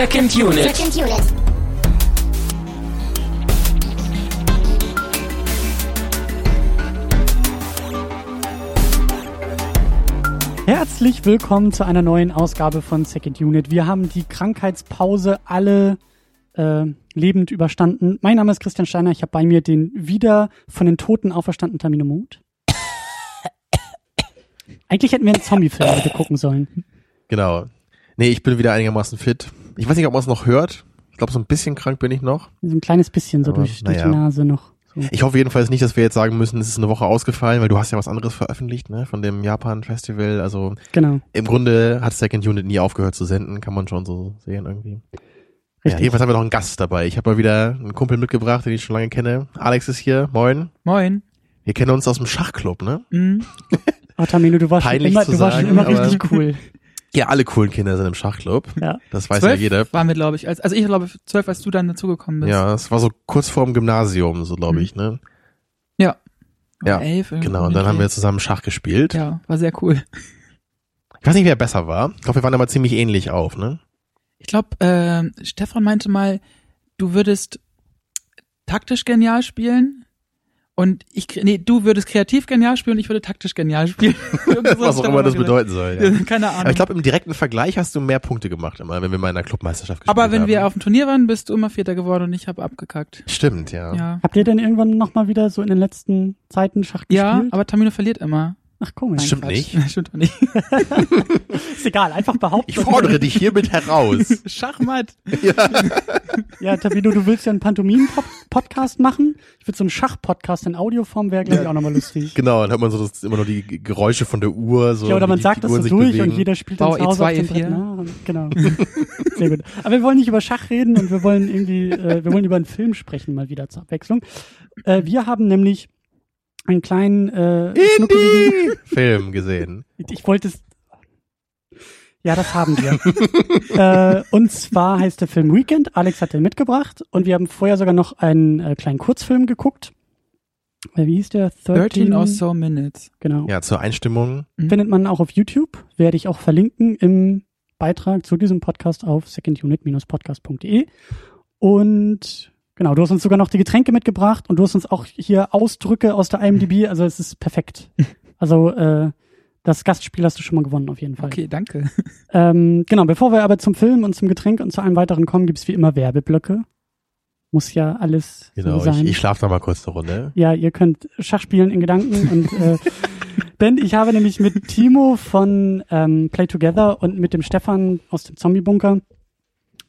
Second Unit. Second Unit. Herzlich willkommen zu einer neuen Ausgabe von Second Unit. Wir haben die Krankheitspause alle äh, lebend überstanden. Mein Name ist Christian Steiner. Ich habe bei mir den wieder von den Toten auferstandenen Tamino Mut. Eigentlich hätten wir einen Zombie-Film heute gucken sollen. Genau. Nee, ich bin wieder einigermaßen fit. Ich weiß nicht, ob man es noch hört. Ich glaube, so ein bisschen krank bin ich noch. So ein kleines bisschen so Aber, durch, durch die. Nase noch. So. Ich hoffe jedenfalls nicht, dass wir jetzt sagen müssen, es ist eine Woche ausgefallen, weil du hast ja was anderes veröffentlicht, ne, von dem Japan-Festival. Also Genau. im Grunde hat Second Unit nie aufgehört zu senden, kann man schon so sehen irgendwie. Ja, Richtig. jedenfalls haben wir noch einen Gast dabei. Ich habe mal wieder einen Kumpel mitgebracht, den ich schon lange kenne. Alex ist hier. Moin. Moin. Wir kennen uns aus dem Schachclub, ne? Mhm. Oh, Tamino, du warst schon Peinlich immer, zu du warst schon immer richtig cool. Ja, alle coolen Kinder sind im Schachclub. Ja. Das weiß zwölf ja jeder. waren wir, glaube ich. Als, also ich glaube zwölf, als du dann dazugekommen bist. Ja, es war so kurz vorm Gymnasium, so glaube ich, ne? Ja. Ja, Oder elf, Genau, und dann haben wir zusammen Schach gespielt. Ja, war sehr cool. Ich weiß nicht, wer besser war. Ich glaube, wir waren aber ziemlich ähnlich auf, ne? Ich glaube, äh, Stefan meinte mal, du würdest taktisch genial spielen und ich, nee, du würdest kreativ genial spielen und ich würde taktisch genial spielen. Was auch immer das gesagt. bedeuten soll. Ja. Ja, Keine Ahnung. Aber ich glaube, im direkten Vergleich hast du mehr Punkte gemacht immer, wenn wir mal in einer Clubmeisterschaft gespielt Aber wenn haben. wir auf dem Turnier waren, bist du immer Vierter geworden und ich habe abgekackt. Stimmt, ja. Ja. Habt ihr denn irgendwann noch mal wieder so in den letzten Zeiten Schach Ja, gespielt? aber Tamino verliert immer. Ach, komisch. Nein, Stimmt Quatsch. nicht. Stimmt doch nicht. Ist egal, einfach behaupten. Ich fordere dich hiermit heraus. Schachmatt. Ja, Tabino, du willst ja einen Pantomimen-Podcast machen. Ich würde so einen Schach-Podcast in Audioform wäre, glaube ich, auch nochmal lustig. genau, dann hört man so das, immer nur die Geräusche von der Uhr. So, ja, oder man sagt das so durch bewegen. und jeder spielt dann zu Hause auf E2, dem E4. Brett. Ne? Und- Genau. Sehr gut. Aber wir wollen nicht über Schach reden und wir wollen irgendwie, äh, wir wollen über einen Film sprechen, mal wieder zur Abwechslung. Äh, wir haben nämlich einen kleinen äh, schnuckeligen, Film gesehen. ich wollte es. Ja, das haben wir. äh, und zwar heißt der Film Weekend. Alex hat den mitgebracht und wir haben vorher sogar noch einen äh, kleinen Kurzfilm geguckt. Äh, wie hieß der? 13 or so minutes. Genau. Ja, zur Einstimmung. Findet man auch auf YouTube. Werde ich auch verlinken im Beitrag zu diesem Podcast auf secondunit-podcast.de. Und genau, du hast uns sogar noch die Getränke mitgebracht und du hast uns auch hier Ausdrücke aus der IMDb. Also es ist perfekt. Also äh, das Gastspiel hast du schon mal gewonnen auf jeden Fall. Okay, danke. Ähm, genau, bevor wir aber zum Film und zum Getränk und zu allem weiteren kommen, gibt's wie immer Werbeblöcke. Muss ja alles Genau, so sein. ich, ich schlafe da mal kurz eine Runde. Ja, ihr könnt Schach spielen in Gedanken und äh, denn ich habe nämlich mit Timo von ähm, Play Together und mit dem Stefan aus dem Zombie-Bunker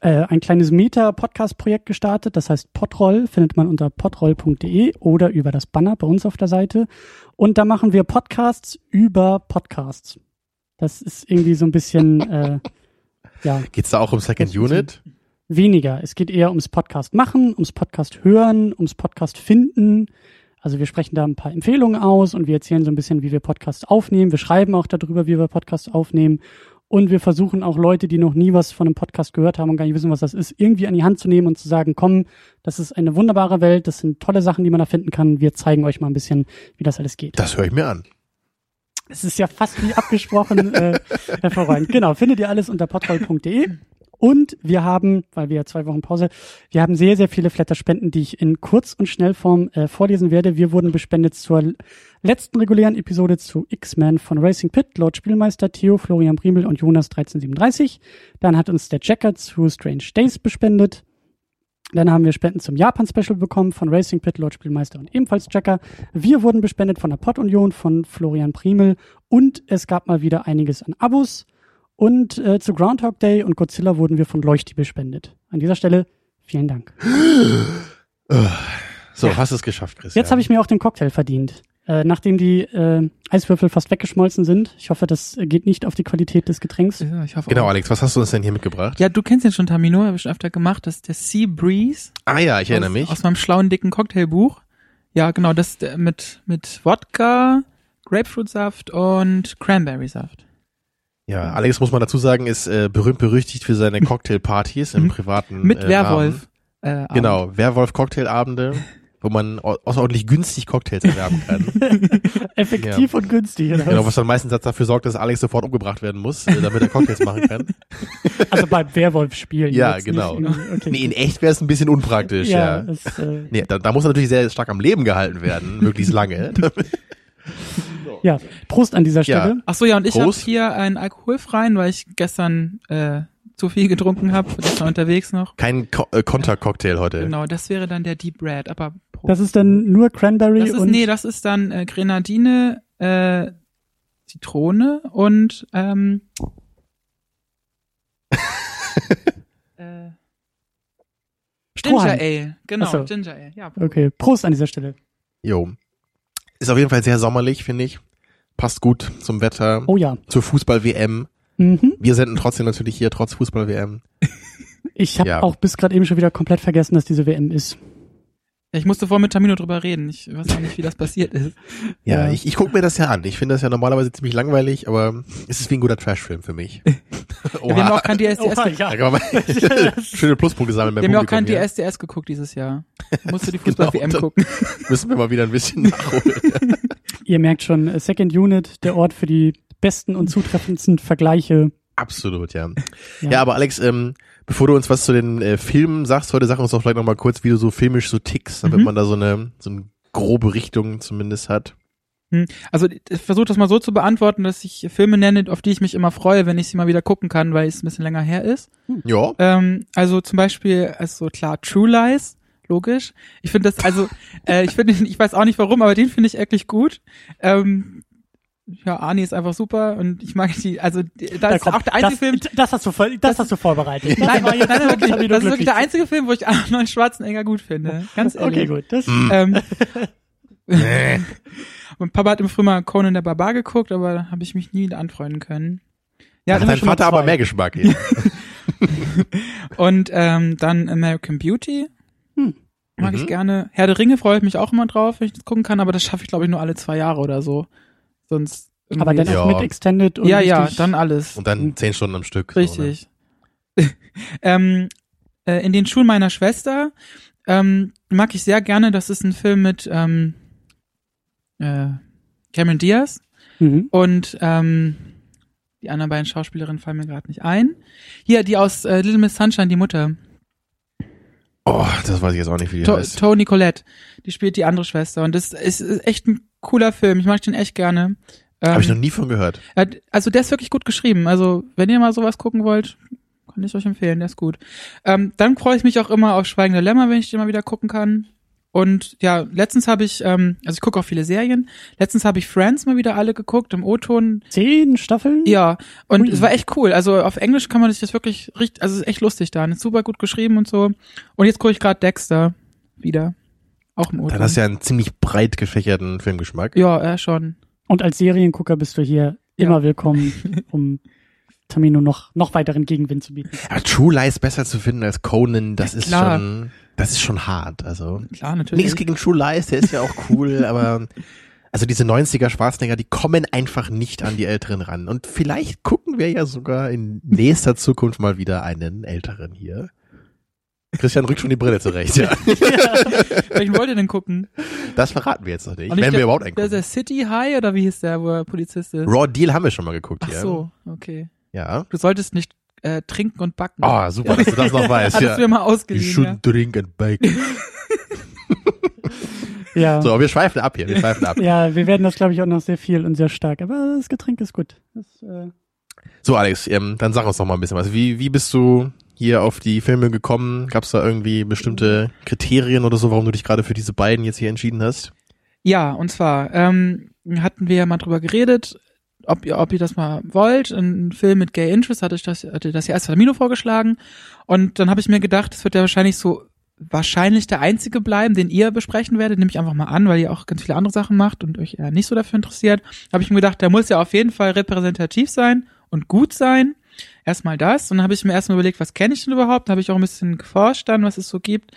äh, ein kleines Meta-Podcast-Projekt gestartet. Das heißt Podroll, findet man unter podroll.de oder über das Banner bei uns auf der Seite. Und da machen wir Podcasts über Podcasts. Das ist irgendwie so ein bisschen, äh, ja, Geht's da auch um Second Unit? weniger. Es geht eher ums Podcast machen, ums Podcast hören, ums Podcast finden. Also wir sprechen da ein paar Empfehlungen aus und wir erzählen so ein bisschen, wie wir Podcasts aufnehmen. Wir schreiben auch darüber, wie wir Podcasts aufnehmen. Und wir versuchen auch Leute, die noch nie was von einem Podcast gehört haben und gar nicht wissen, was das ist, irgendwie an die Hand zu nehmen und zu sagen, komm, das ist eine wunderbare Welt, das sind tolle Sachen, die man da finden kann. Wir zeigen euch mal ein bisschen, wie das alles geht. Das höre ich mir an. Es ist ja fast wie abgesprochen äh, hervorragend. Genau, findet ihr alles unter potroll.de. Und wir haben, weil wir ja zwei Wochen Pause, wir haben sehr, sehr viele Flatterspenden, die ich in Kurz- und Schnellform äh, vorlesen werde. Wir wurden bespendet zur letzten regulären Episode zu X-Men von Racing Pit, Lord Spielmeister, Theo, Florian Briemel und Jonas 1337. Dann hat uns der Jacker zu Strange Days bespendet. Dann haben wir Spenden zum Japan-Special bekommen von Racing Pit, Lord Spielmeister und ebenfalls Jacker. Wir wurden bespendet von der Pod-Union, von Florian Primel und es gab mal wieder einiges an Abos. Und äh, zu Groundhog Day und Godzilla wurden wir von Leuchti bespendet. An dieser Stelle vielen Dank. So, Ja. hast es geschafft, Christian. Jetzt habe ich mir auch den Cocktail verdient. Äh, nachdem die äh, Eiswürfel fast weggeschmolzen sind. Ich hoffe, das geht nicht auf die Qualität des Getränks. Ja, ich hoffe Genau, auch. Alex, was hast du uns denn hier mitgebracht? Ja, du kennst den schon, Tamino, habe ich schon öfter gemacht. Das ist der Sea Breeze. Ah ja, ich erinnere aus, mich. Aus meinem schlauen, dicken Cocktailbuch. Ja, genau, das äh, mit, mit Wodka, Grapefruitsaft und Cranberry-Saft. Ja, Alex muss man dazu sagen, ist äh, berühmt berüchtigt für seine Cocktailpartys im privaten Mit äh, Werwolf. Äh. Genau, Werwolf Cocktailabende. wo man au- außerordentlich günstig Cocktails erwerben kann. Effektiv und günstig. Oder? genau, was dann meistens dafür sorgt, dass Alex sofort umgebracht werden muss, äh, damit er Cocktails machen kann. Also beim Werwolf-Spielen. Ja, jetzt genau. Nicht okay. Nee, in echt wäre es ein bisschen unpraktisch, ja. ja, es, äh, Nee, da, da muss er natürlich sehr stark am Leben gehalten werden, möglichst lange. ja, Prost an dieser Stelle. Ach so, ja, und ich habe Prost. hier einen alkoholfreien, weil ich gestern äh, zu viel getrunken habe, gestern unterwegs noch. Kein Ko äh, Kontercocktail heute. Genau, das wäre dann der Deep Red, aber Prost. Das ist dann nur Cranberry Das ist, und nee, das ist dann äh, Grenadine, äh, Zitrone und ähm, äh, Ginger. Ale, genau, so. Ginger Ale, ja. Okay, Prost an dieser Stelle. Jo. Ist auf jeden Fall sehr sommerlich, finde ich. Passt gut zum Wetter, Oh ja. zur Fußball-WM. Mhm. Wir senden trotzdem natürlich hier, trotz Fußball-WM. Ich habe Ja. auch bis gerade eben schon wieder komplett vergessen, dass diese WM ist. Ja, Ich musste vorhin mit Tamino drüber reden. Ich weiß auch nicht, wie das passiert ist. Ja, Ja. ich, ich gucke mir das ja an. Ich finde das ja normalerweise ziemlich langweilig, aber es ist wie ein guter Trashfilm für mich. Ja, wir haben auch kein DSDS Oha, ja. Schöne Pluspunkte sammeln beim Wir haben ja auch kein hier. DSDS geguckt dieses Jahr. Musst du die Fußball-WM Genau, gucken. Müssen wir mal wieder ein bisschen nachholen. Ihr merkt schon, äh, Second Unit, der Ort für die besten und zutreffendsten Vergleiche. Absolut, ja. Ja. ja. aber Alex, ähm, bevor du uns was zu den äh, Filmen sagst, heute sag uns doch vielleicht noch mal kurz, wie du so filmisch so tickst, damit Mhm. man da so eine, so eine grobe Richtung zumindest hat. Also ich versuche das mal so zu beantworten, dass ich Filme nenne, auf die ich mich immer freue, wenn ich sie mal wieder gucken kann, weil es ein bisschen länger her ist. Ja. Ähm, also zum Beispiel, also klar, True Lies, logisch. Ich finde das, also, äh, ich finde, ich weiß auch nicht warum, aber den finde ich wirklich gut. Ähm, ja, Arnie ist einfach super und ich mag die, also da ist komm, auch der einzige das, Film. Das hast du, voll, das hast du vorbereitet. Das Nein, war nein, nein, wirklich, das ist wirklich der einzige Film, wo ich Arnold Schwarzenegger gut finde. Ganz ehrlich. Okay, gut. Das, Ähm, und Papa hat im Frühjahr mal Conan der Barbar geguckt, aber da habe ich mich nie anfreunden können. Ja, Hat dein Vater aber mehr Geschmack. Ja. Und ähm, dann American Beauty. Mag Mhm. ich gerne. Herr der Ringe freue ich mich auch immer drauf, wenn ich das gucken kann, aber das schaffe ich, glaube ich, nur alle zwei Jahre oder so. Sonst. aber dann auch Ja. mit Extended und ja, ja, dann alles. Und dann zehn Stunden am Stück. So, Richtig. ähm, äh, in den Schuhen meiner Schwester ähm, mag ich sehr gerne. Das ist ein Film mit ähm, äh, Cameron Diaz Mhm. und ähm, die anderen beiden Schauspielerinnen fallen mir gerade nicht ein. Hier, die aus äh, Little Miss Sunshine, die Mutter. Oh, das weiß ich jetzt auch nicht, wie die To heißt. Toni Collette, die spielt die andere Schwester und das ist, ist echt ein cooler Film. Ich mag den echt gerne. Ähm, Habe ich noch nie von gehört. also der ist wirklich gut geschrieben. Also wenn ihr mal sowas gucken wollt, kann ich euch empfehlen. Der ist gut. Ähm, dann freue ich mich auch immer auf Schweigende Lämmer, wenn ich den mal wieder gucken kann. Und ja, letztens habe ich, ähm, also ich gucke auch viele Serien. Letztens habe ich Friends mal wieder alle geguckt im O-Ton. Zehn Staffeln? Ja, und Ui. es war echt cool. Also auf Englisch kann man sich das wirklich richtig, also es ist echt lustig da. Und ist super gut geschrieben und so. Und jetzt gucke ich gerade Dexter wieder. Auch im O-Ton. Dann hast du ja einen ziemlich breit gefächerten Filmgeschmack. ja, ja, schon. Und als Seriengucker bist du hier Ja. immer willkommen, um Tamino noch, noch weiteren Gegenwind zu bieten. Aber True Lies besser zu finden als Conan, das ist klar. schon, das ist schon hart. Also Klar, natürlich. nichts gegen True Lies, der ist ja auch cool, aber also diese 90er Schwarzenegger, die kommen einfach nicht an die Älteren ran. Und vielleicht gucken wir ja sogar in nächster Zukunft mal wieder einen Älteren hier. Christian rückt schon die Brille zurecht, ja. Welchen wollt ihr denn gucken? Das verraten wir jetzt noch nicht. Nicht Wenn wir der- überhaupt Der, einen der City High oder wie hieß der, wo er Polizist ist? Raw Deal haben wir schon mal geguckt Ach hier. so, okay. Ja. Du solltest nicht äh, trinken und backen. Ah, super, dass du das noch weißt. Hattest ja. mir mal You ausgeliehen, should ja. drink and bake. Ja. So, aber wir schweifen ab hier, wir schweifen ab. Ja, wir werden das, glaube ich, auch noch sehr viel und sehr stark. Aber das Getränk ist gut. Das, äh, So, Alex, ähm, dann sag uns doch mal ein bisschen was. Wie, wie bist du hier auf die Filme gekommen? Gab es da irgendwie bestimmte Kriterien oder so, warum du dich gerade für diese beiden jetzt hier entschieden hast? Ja, und zwar ähm, hatten wir ja mal drüber geredet, ob ihr, ob ihr das mal wollt. Ein Film mit Gay Interest hatte ich das, hatte das ja erst Termino vorgeschlagen. Und dann habe ich mir gedacht, es wird ja wahrscheinlich so wahrscheinlich der einzige bleiben, den ihr besprechen werdet. Nehme ich einfach mal an, weil ihr auch ganz viele andere Sachen macht und euch eher nicht so dafür interessiert. Habe ich mir gedacht, der muss ja auf jeden Fall repräsentativ sein und gut sein. Erstmal das. Und dann habe ich mir erstmal überlegt, was kenne ich denn überhaupt? Da habe ich auch ein bisschen geforscht dann, was es so gibt.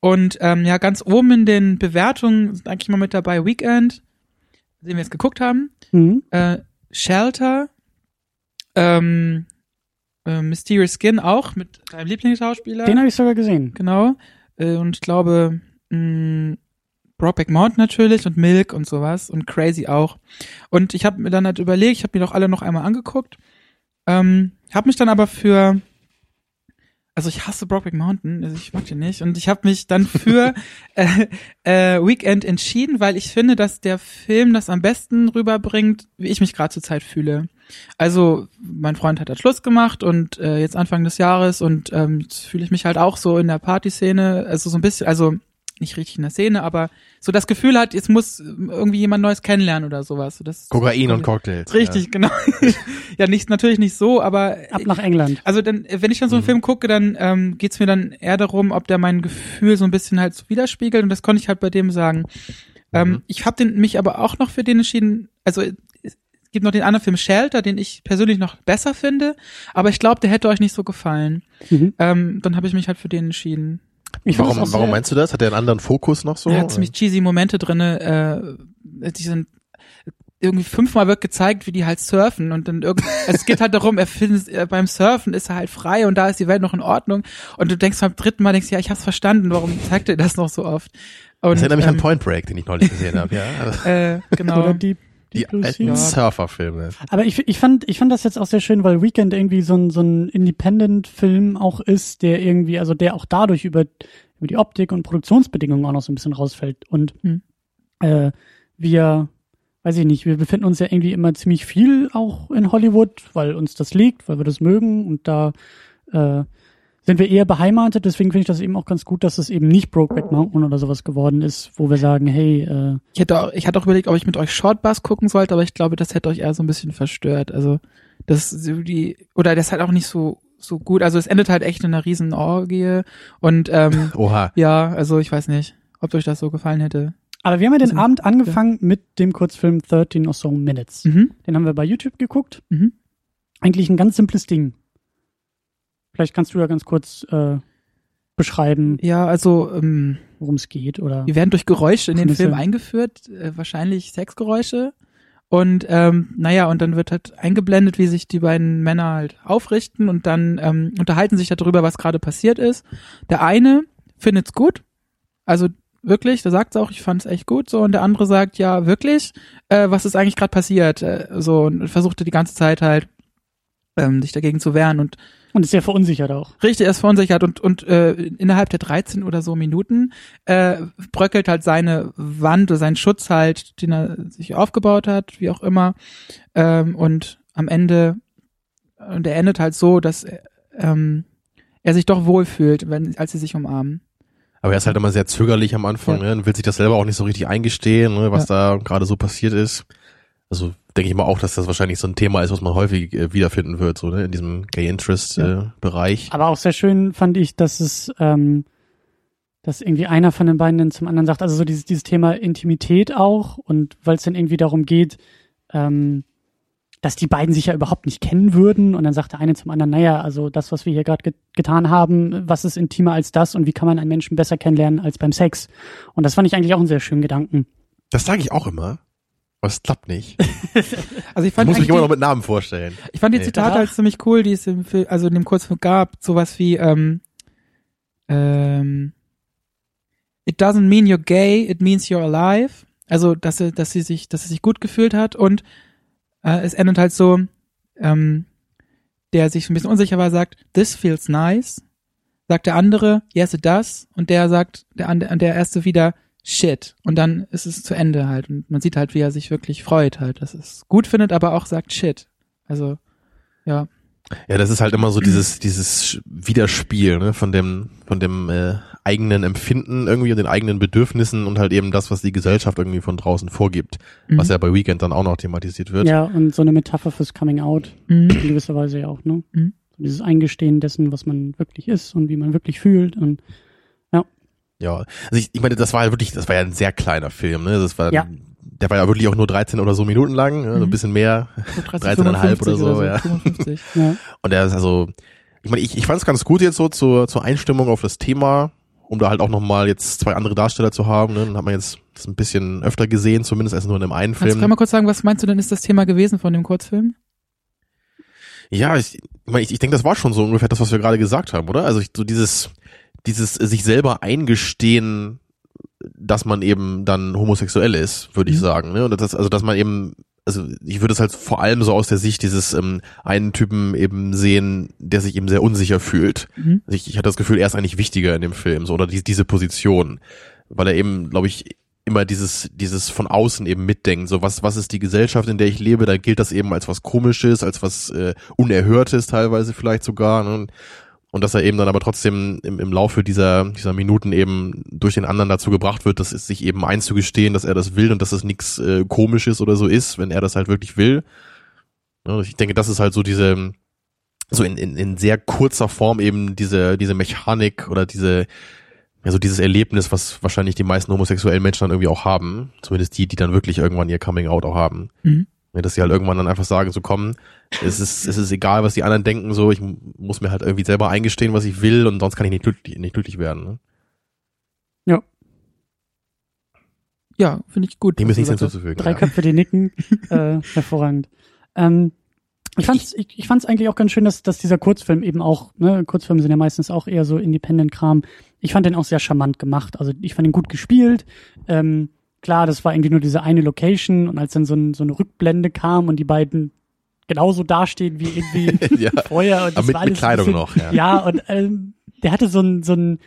Und ähm, ja, ganz oben in den Bewertungen sind eigentlich mal mit dabei Weekend, den wir jetzt geguckt haben, mhm. äh, Shelter, ähm, äh, Mysterious Skin auch mit deinem Lieblingsschauspieler. Den habe ich sogar gesehen. Genau. Äh, und ich glaube, mh, Brokeback Mountain natürlich und Milk und sowas und Crazy auch. Und ich habe mir dann halt überlegt, ich habe mir doch alle noch einmal angeguckt, ähm, habe mich dann aber für also ich hasse Brokeback Mountain, also ich mag den nicht und ich habe mich dann für äh, äh, Weekend entschieden, weil ich finde, dass der Film das am besten rüberbringt, wie ich mich gerade zur Zeit fühle. Also mein Freund hat halt Schluss gemacht und äh, jetzt Anfang des Jahres und ähm, fühle ich mich halt auch so in der Partyszene, also so ein bisschen, also nicht richtig in der Szene, aber so das Gefühl hat, jetzt muss irgendwie jemand Neues kennenlernen oder sowas. So, das Kokain und Cocktails. Richtig, genau. ja, nicht natürlich nicht so, aber Ab nach England. also dann, wenn ich dann so einen Mhm. Film gucke, dann ähm, geht's mir dann eher darum, ob der mein Gefühl so ein bisschen halt so widerspiegelt und das konnte ich halt bei dem sagen. Ähm, Mhm. ich habe den mich aber auch noch für den entschieden. Also es gibt noch den anderen Film Shelter, den ich persönlich noch besser finde, aber ich glaube, der hätte euch nicht so gefallen. Mhm. Ähm, dann habe ich mich halt für den entschieden. Ich Warum, warum sehr- meinst du das? Hat der einen anderen Fokus noch so? Er hat ziemlich cheesy Momente drinne. Äh, die sind irgendwie fünfmal wird gezeigt, wie die halt surfen und dann irgendwie, es geht halt darum, er findet äh, beim Surfen ist er halt frei und da ist die Welt noch in Ordnung und du denkst beim dritten Mal denkst ja, ich hab's verstanden, warum zeigt er das noch so oft? Und, das erinnert mich an ähm, Point Break, den ich neulich gesehen habe, ja. Äh, genau. Oder die, die alten. Surferfilme. Aber ich, ich fand, ich fand das jetzt auch sehr schön, weil Weekend irgendwie so ein, so ein Independent-Film auch ist, der irgendwie, also der auch dadurch über, über die Optik und Produktionsbedingungen auch noch so ein bisschen rausfällt. Und Hm. äh, wir, weiß ich nicht, wir befinden uns ja irgendwie immer ziemlich viel auch in Hollywood, weil uns das liegt, weil wir das mögen und da äh, sind wir eher beheimatet. Deswegen finde ich das eben auch ganz gut, dass es eben nicht Brokeback Mountain oder sowas geworden ist, wo wir sagen, hey, äh, Ich hätte auch, ich hatte auch überlegt, ob ich mit euch Shortbus gucken sollte, aber ich glaube, das hätte euch eher so ein bisschen verstört. Also das so die oder das ist halt auch nicht so so gut. Also es endet halt echt in einer riesen Orgie und ähm, Oha. ja, also ich weiß nicht, ob euch das so gefallen hätte. aber wir haben ja den Also, Abend angefangen mit dem Kurzfilm 13 or so Minutes. Mhm. Den haben wir bei YouTube geguckt. Mhm. Eigentlich ein ganz simples Ding. Vielleicht kannst du ja ganz kurz äh, beschreiben, Ja, also ähm, worum es geht oder wir werden durch Geräusche in den. Film eingeführt, äh, wahrscheinlich Sexgeräusche. Und ähm, naja, und dann wird halt eingeblendet, wie sich die beiden Männer halt aufrichten und dann ähm, unterhalten sich darüber, was gerade passiert ist. Der eine findet's gut, also wirklich, der sagt's auch, ich fand's echt gut, so und der andere sagt, ja wirklich, äh, was ist eigentlich gerade passiert, äh, so und versuchte die ganze Zeit halt ähm, sich dagegen zu wehren und und ist sehr verunsichert auch. Richtig, er ist verunsichert und, und äh, innerhalb der 13 oder so Minuten äh, bröckelt halt seine Wand oder sein Schutz halt, den er sich aufgebaut hat, wie auch immer. Ähm, und am Ende, und er endet halt so, dass ähm, er sich doch wohlfühlt, wenn, als sie sich umarmen. Aber er ist halt immer sehr zögerlich am Anfang, Ja. ne? und will sich das selber auch nicht so richtig eingestehen, ne? was da gerade so passiert ist. Also denke ich mal auch, dass das wahrscheinlich so ein Thema ist, was man häufig äh, wiederfinden wird, so ne? in diesem Gay Interest Ja. äh, Bereich. Aber auch sehr schön fand ich, dass es, ähm, dass irgendwie einer von den beiden dann zum anderen sagt, also so dieses, dieses Thema Intimität auch und weil es dann irgendwie darum geht, ähm, dass die beiden sich ja überhaupt nicht kennen würden und dann sagt der eine zum anderen, naja, also das, was wir hier gerade get getan haben, was ist intimer als das und wie kann man einen Menschen besser kennenlernen als beim Sex? Und das fand ich eigentlich auch einen sehr schönen Gedanken. Das sage ich auch immer. Aber es klappt nicht. Also ich fand, muss mich immer die, noch mit Namen vorstellen. ich fand die Nee. Zitate halt ziemlich cool, die es im Film, also in dem Kurzfilm gab, sowas wie ähm, ähm, It doesn't mean you're gay, it means you're alive. Also, dass sie, dass sie sich, dass sie sich gut gefühlt hat und äh, es endet halt so, ähm, der sich ein bisschen unsicher war, sagt, this feels nice. Sagt der andere, yes it does. Und der sagt, der, andere- der erste wieder, shit. Und dann ist es zu Ende halt. Und man sieht halt, wie er sich wirklich freut halt, dass es gut findet, aber auch sagt shit. Also, ja. Ja, das ist halt immer so dieses, dieses Widerspiel, ne, von dem, von dem äh, eigenen Empfinden irgendwie und den eigenen Bedürfnissen und halt eben das, was die Gesellschaft irgendwie von draußen vorgibt. Mhm. Was ja bei Weekend dann auch noch thematisiert wird. Ja, und so eine Metapher fürs Coming Out Mhm. in gewisser Weise ja auch, ne? Mhm. So dieses Eingestehen dessen, was man wirklich ist und wie man wirklich fühlt und Ja, also ich, ich meine, das war halt wirklich, das war ja ein sehr kleiner Film, ne? Das war, Ja. der war ja wirklich auch nur 13 oder so Minuten lang, ne? so ein Mhm. bisschen mehr. So 13,5 oder so, ja. 55. ja. Und der ist also, ich meine, ich, ich fand es ganz gut jetzt so zur, zur Einstimmung auf das Thema, um da halt auch nochmal jetzt zwei andere Darsteller zu haben. Ne? Dann hat man jetzt das ein bisschen öfter gesehen, zumindest als nur in einem einen Kannst du Film. mal kurz sagen, was meinst du denn ist das Thema gewesen von dem Kurzfilm? Ja, ich, ich, meine, ich, ich denke, das war schon so ungefähr das, was wir gerade gesagt haben, oder? Also ich, so dieses, dieses äh, sich selber eingestehen, dass man eben dann homosexuell ist, würde ich Mhm. sagen. Ne? Und das, also dass man eben, also ich würde es halt vor allem so aus der Sicht dieses ähm, einen Typen eben sehen, der sich eben sehr unsicher fühlt. Mhm. Also ich, ich hatte das Gefühl, er ist eigentlich wichtiger in dem Film, so oder die, diese Position, weil er eben, glaube ich, immer dieses dieses von außen eben mitdenkt, so was was ist die Gesellschaft, in der ich lebe, da gilt das eben als was komisches, als was äh, unerhörtes teilweise vielleicht sogar ne? Und dass er eben dann aber trotzdem im, im Laufe dieser dieser Minuten eben durch den anderen dazu gebracht wird, dass es sich eben einzugestehen, dass er das will und dass es nichts äh, komisches oder so ist, wenn er das halt wirklich will. Ja, ich denke, das ist halt so diese so in, in, in sehr kurzer Form eben diese diese Mechanik oder diese ja, so dieses Erlebnis, was wahrscheinlich die meisten homosexuellen Menschen dann irgendwie auch haben, zumindest die, die dann wirklich irgendwann ihr Coming Out auch haben. Mhm. Ja, dass sie halt irgendwann dann einfach sagen, so komm, es ist, es ist egal, was die anderen denken, so, ich mu- muss mir halt irgendwie selber eingestehen, was ich will und sonst kann ich nicht glücklich, nicht glücklich werden. Ne? Ja, finde ich gut. Dem ist nichts hinzuzufügen. Drei ja. Köpfe, die nicken. äh, hervorragend. Ähm, ich fand's, ich, ich fand's eigentlich auch ganz schön, dass, dass dieser Kurzfilm eben auch, ne, Kurzfilme sind ja meistens auch eher so Independent-Kram. Ich fand den auch sehr charmant gemacht. Also ich fand ihn gut gespielt. Ähm, klar, das war irgendwie nur diese eine Location und als dann so, ein, so eine Rückblende kam und die beiden genauso dastehen wie irgendwie ja. vorher und das Aber mit, war alles mit Kleidung ein noch, bisschen, ja. ja, und ähm, der hatte so ein, so ein,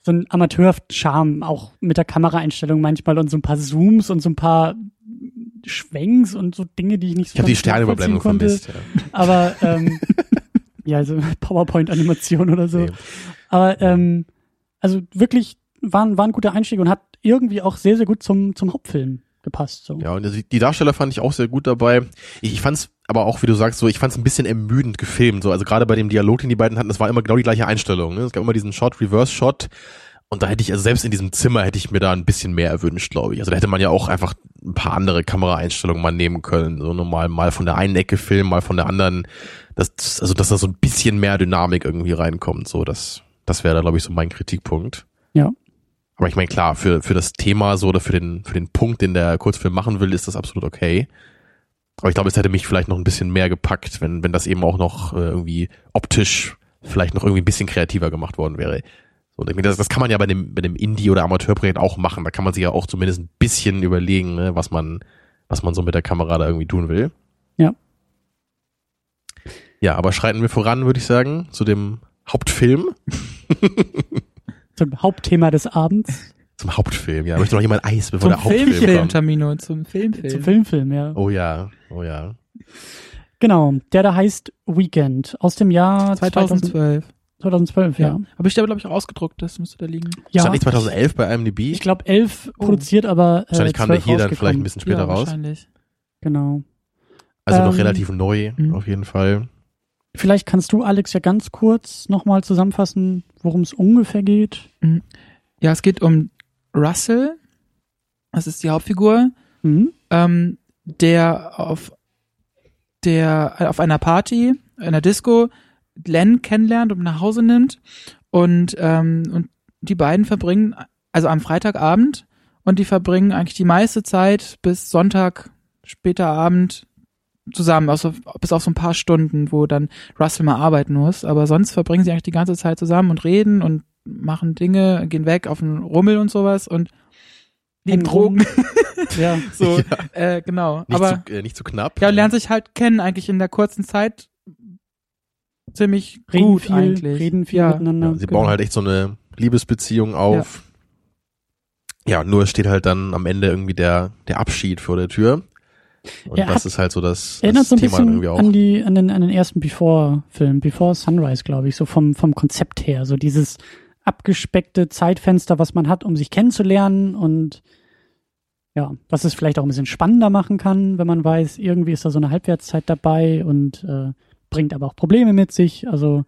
so ein Amateur-Charme, auch mit der Kameraeinstellung manchmal und so ein paar Zooms und so ein paar Schwenks und so Dinge, die ich nicht so Ich habe die Sternüberblendung vermisst. Ja. Aber ähm, ja, also PowerPoint-Animation oder so. Nee. Aber ähm, also wirklich war, ein- war ein guter Einstieg und hat irgendwie auch sehr, sehr gut zum, zum Hauptfilm gepasst. So. Ja, und die Darsteller fand ich auch sehr gut dabei. Ich, ich fand's aber auch, wie du sagst, so, ich fand's ein bisschen ermüdend gefilmt. So, also gerade bei dem Dialog, den die beiden hatten, das war immer genau die gleiche Einstellung. Ne? Es gab immer diesen Shot, Reverse-Shot. Und da hätte ich, also selbst in diesem Zimmer hätte ich mir da ein bisschen mehr erwünscht, glaube ich. Also da hätte man ja auch einfach ein paar andere Kameraeinstellungen mal nehmen können. So normal mal von der einen Ecke filmen, mal von der anderen. Das, also dass da so ein bisschen mehr Dynamik irgendwie reinkommt. So, das, das wäre da, glaube ich, so mein Kritikpunkt. Ja. Aber ich meine, klar, für, für das Thema so oder für den, für den Punkt, den der Kurzfilm machen will, ist das absolut okay. Aber ich glaube, es hätte mich vielleicht noch ein bisschen mehr gepackt, wenn, wenn das eben auch noch äh, irgendwie optisch vielleicht noch irgendwie ein bisschen kreativer gemacht worden wäre. So, und ich meine, das, das kann man ja bei dem, bei dem Indie- oder Amateurprojekt auch machen. Da kann man sich ja auch zumindest ein bisschen überlegen, ne, was man, was man so mit der Kamera da irgendwie tun will. Ja. Ja, aber schreiten wir voran, würde ich sagen, zu dem Hauptfilm. Zum Hauptthema des Abends. Zum Hauptfilm, ja. Möchte noch jemand Eis, bevor Zum der Hauptfilm Filmfilm, kommt? Tamino, zum Filmfilm. Zum Filmfilm, ja. Oh ja, oh ja. Genau. Der da heißt Weekend aus dem Jahr 2000, 2012. 2012, ja. Ja. Aber ich habe, glaube ich, auch ausgedruckt, das müsste da liegen. Ja. Stand nicht 2011 bei IMDb? Ich glaube, elf Oh. produziert, aber äh, Wahrscheinlich kam der 12 hier dann vielleicht ein bisschen später ja, raus. wahrscheinlich. Genau. Also noch Ähm, relativ neu, mhm. auf jeden Fall. Vielleicht kannst du, Alex, ja ganz kurz nochmal zusammenfassen, worum es ungefähr geht. Ja, es geht um Russell. Das ist die Hauptfigur. Mhm. ähm, der auf der auf einer Party, einer Disco, Glenn kennenlernt und nach Hause nimmt und ähm, und die beiden verbringen also am Freitagabend und die verbringen eigentlich die meiste Zeit bis Sonntag später Abend zusammen, also bis auf so ein paar Stunden, wo dann Russell mal arbeiten muss, aber sonst verbringen sie eigentlich die ganze Zeit zusammen und reden und machen Dinge, gehen weg auf den Rummel und sowas und nehmen. Drogen. Ja. So, Ja. äh, genau. Nicht, Aber zu, äh, nicht zu knapp. ja, lernt sich halt kennen eigentlich in der kurzen Zeit ziemlich Reden gut viel, eigentlich. reden viel ja. miteinander. Ja, sie bauen halt echt so eine Liebesbeziehung auf. Ja. nur es steht halt dann am Ende irgendwie der, der Abschied vor der Tür. Und Er das hat- ist halt so das, Erinnert das so ein Thema bisschen irgendwie auch. an die, an den, an den ersten Before-Film, Before Sunrise, glaube ich, so vom, vom Konzept her, so dieses abgespeckte Zeitfenster, was man hat, um sich kennenzulernen und ja, was es vielleicht auch ein bisschen spannender machen kann, wenn man weiß, irgendwie ist da so eine Halbwertszeit dabei und äh, bringt aber auch Probleme mit sich. Also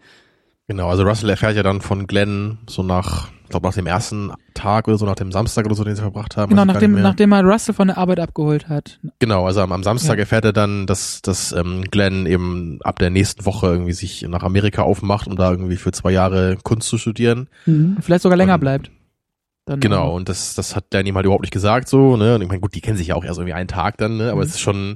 Genau, also Russell erfährt ja dann von Glenn so nach, ich glaube nach dem ersten Tag oder so, nach dem Samstag oder so, den sie verbracht haben. Genau, gar nachdem, nachdem er Russell von der Arbeit abgeholt hat. Genau, also am, am Samstag Ja. erfährt er dann, dass, dass ähm, Glenn eben ab der nächsten Woche irgendwie sich nach Amerika aufmacht, um da irgendwie für zwei Jahre Kunst zu studieren. Und vielleicht sogar länger Und- bleibt. Dann Genau, auch. und das, das hat Danny ihm halt überhaupt nicht gesagt so, ne? Und ich meine, gut, die kennen sich ja auch erst irgendwie einen Tag dann, ne? Aber Mhm. es ist schon,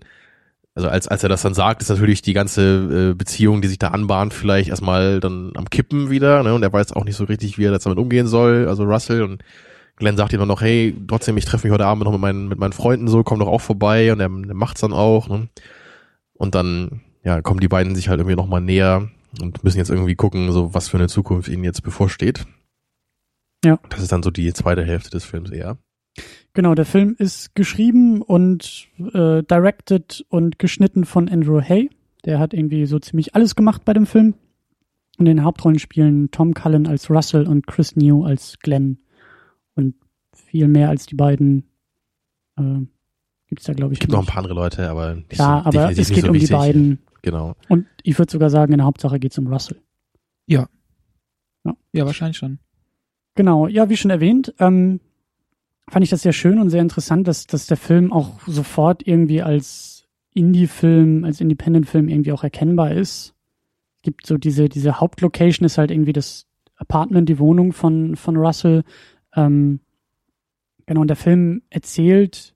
also als, als er das dann sagt, ist natürlich die ganze äh, Beziehung, die sich da anbahnt, vielleicht erstmal dann am Kippen wieder, ne? Und er weiß auch nicht so richtig, wie er jetzt damit umgehen soll, also Russell und Glenn sagt ihm dann noch, hey, trotzdem, ich treffe mich heute Abend noch mit meinen, mit meinen Freunden so, komm doch auch vorbei und er, er macht's dann auch. Ne? Und dann, ja, kommen die beiden sich halt irgendwie nochmal näher und müssen jetzt irgendwie gucken, so was für eine Zukunft ihnen jetzt bevorsteht. Ja. Das ist dann so die zweite Hälfte des Films eher. Genau, der Film ist geschrieben und äh, directed und geschnitten von Andrew Hay. Der hat irgendwie so ziemlich alles gemacht bei dem Film. Und in den Hauptrollen spielen Tom Cullen als Russell und Chris New als Glenn. Und viel mehr als die beiden äh, gibt's da, glaube ich, Es gibt noch ein paar andere Leute, aber die Klar, sind aber es nicht geht so um die wichtig. beiden. Genau. Und ich würde sogar sagen, in der Hauptsache geht's um Russell. Ja, wahrscheinlich schon. Genau, ja, wie schon erwähnt, ähm, fand ich das sehr schön und sehr interessant, dass, dass der Film auch sofort irgendwie als Indie-Film, als Independent-Film irgendwie auch erkennbar ist. Es gibt so diese, diese Hauptlocation ist halt irgendwie das Apartment, die Wohnung von, von Russell. Ähm, genau, und der Film erzählt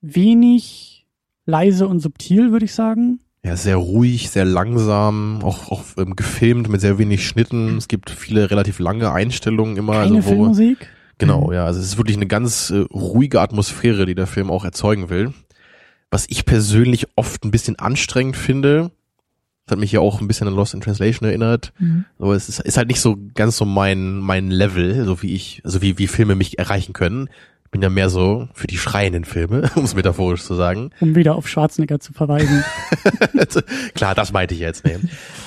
wenig leise und subtil, würde ich sagen. Ja, sehr ruhig, sehr langsam, auch, auch ähm, gefilmt mit sehr wenig Schnitten. Es gibt viele relativ lange Einstellungen immer. Keine also wo, Filmmusik. Genau, Mhm. ja. Also es ist wirklich eine ganz äh, ruhige Atmosphäre, die der Film auch erzeugen will. Was ich persönlich oft ein bisschen anstrengend finde. Das hat mich ja auch ein bisschen an Lost in Translation erinnert. Mhm. Aber es ist, ist halt nicht so ganz so mein, mein Level, so wie ich, also wie, wie Filme mich erreichen können. Ich bin ja mehr so für die schreienden Filme, um es metaphorisch zu sagen. Um wieder auf Schwarzenegger zu verweisen. Klar, das meinte ich jetzt. Nee.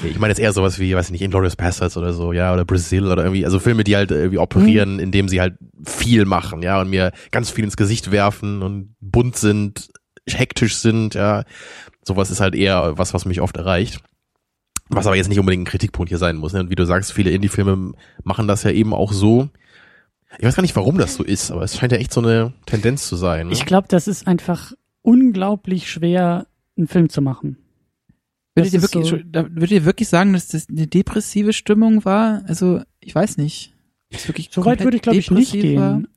Ich meine jetzt eher sowas wie, weiß ich nicht, Inglourious Bastards oder so, ja, oder Brazil oder irgendwie, also Filme, die halt irgendwie operieren, indem sie halt viel machen, ja, und mir ganz viel ins Gesicht werfen und bunt sind, hektisch sind, ja. Sowas ist halt eher was, was mich oft erreicht. Was aber jetzt nicht unbedingt ein Kritikpunkt hier sein muss. Ne? Und wie du sagst, viele Indie-Filme machen das ja eben auch so. Ich weiß gar nicht, warum das so ist, aber es scheint ja echt so eine Tendenz zu sein. Ne? Ich glaube, das ist einfach unglaublich schwer, einen Film zu machen. Würdet ihr, ist wirklich, so- würdet ihr wirklich sagen, dass das eine depressive Stimmung war? Also, ich weiß nicht. Das wirklich So weit würde ich, glaube ich, nicht war? gehen.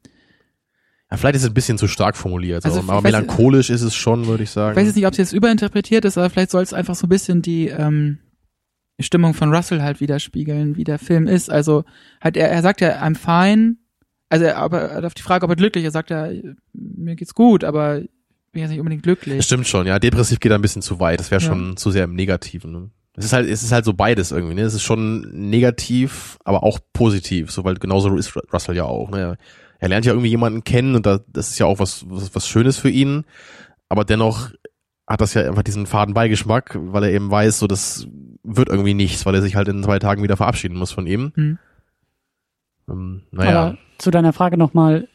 ja, vielleicht ist es ein bisschen zu stark formuliert, Also, so, aber melancholisch ist es schon, würde ich sagen. Ich weiß jetzt nicht, ob es jetzt überinterpretiert ist, aber vielleicht soll es einfach so ein bisschen die ähm, Stimmung von Russell halt widerspiegeln, wie der Film ist. Also halt er, er sagt ja, I'm fine. Also er, aber auf die Frage, ob er glücklich ist, er sagt ja, mir geht's gut, aber ich bin jetzt nicht unbedingt glücklich. Das stimmt schon, ja. Depressiv geht ein bisschen zu weit. Das wäre Ja. schon zu sehr im Negativen. Ne? Es ist halt, es ist halt so beides irgendwie. Ne? Es ist schon negativ, aber auch positiv. So, weil genauso ist Russell ja auch. Ne? Er lernt ja irgendwie jemanden kennen und da, das ist ja auch was, was, was Schönes für ihn. Aber dennoch hat das ja einfach diesen faden Beigeschmack, weil er eben weiß, so das wird irgendwie nichts, weil er sich halt in zwei Tagen wieder verabschieden muss von ihm. Hm. Ähm, naja. Aber zu deiner Frage nochmal,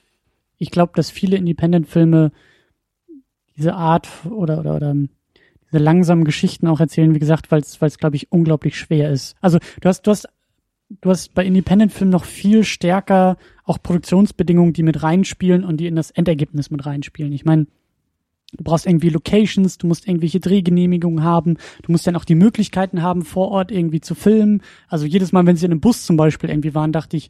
ich glaube, dass viele Independent-Filme diese Art oder, oder, oder diese langsamen Geschichten auch erzählen, wie gesagt, weil es, weil es, glaube ich, unglaublich schwer ist. Also du hast, du hast, du hast bei Independent-Filmen noch viel stärker auch Produktionsbedingungen, die mit reinspielen und die in das Endergebnis mit reinspielen. Ich meine, du brauchst irgendwie Locations, du musst irgendwelche Drehgenehmigungen haben, du musst dann auch die Möglichkeiten haben, vor Ort irgendwie zu filmen. Also jedes Mal, wenn sie in einem Bus zum Beispiel irgendwie waren, dachte ich,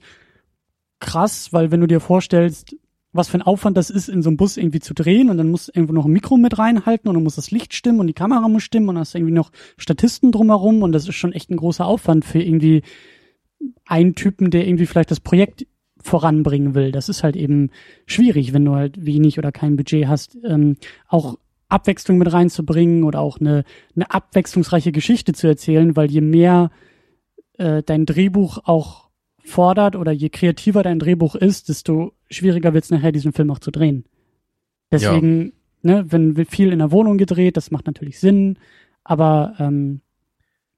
krass, weil wenn du dir vorstellst, was für ein Aufwand das ist, in so einem Bus irgendwie zu drehen und dann musst du irgendwo noch ein Mikro mit reinhalten und dann muss das Licht stimmen und die Kamera muss stimmen und dann hast irgendwie noch Statisten drumherum und das ist schon echt ein großer Aufwand für irgendwie einen Typen, der irgendwie vielleicht das Projekt voranbringen will. Das ist halt eben schwierig, wenn du halt wenig oder kein Budget hast, ähm, auch Abwechslung mit reinzubringen oder auch eine, eine abwechslungsreiche Geschichte zu erzählen, weil je mehr äh, dein Drehbuch auch fordert oder je kreativer dein Drehbuch ist, desto schwieriger wird es nachher, diesen Film auch zu drehen. Deswegen, ne, wenn viel in der Wohnung gedreht, das macht natürlich Sinn, aber ähm,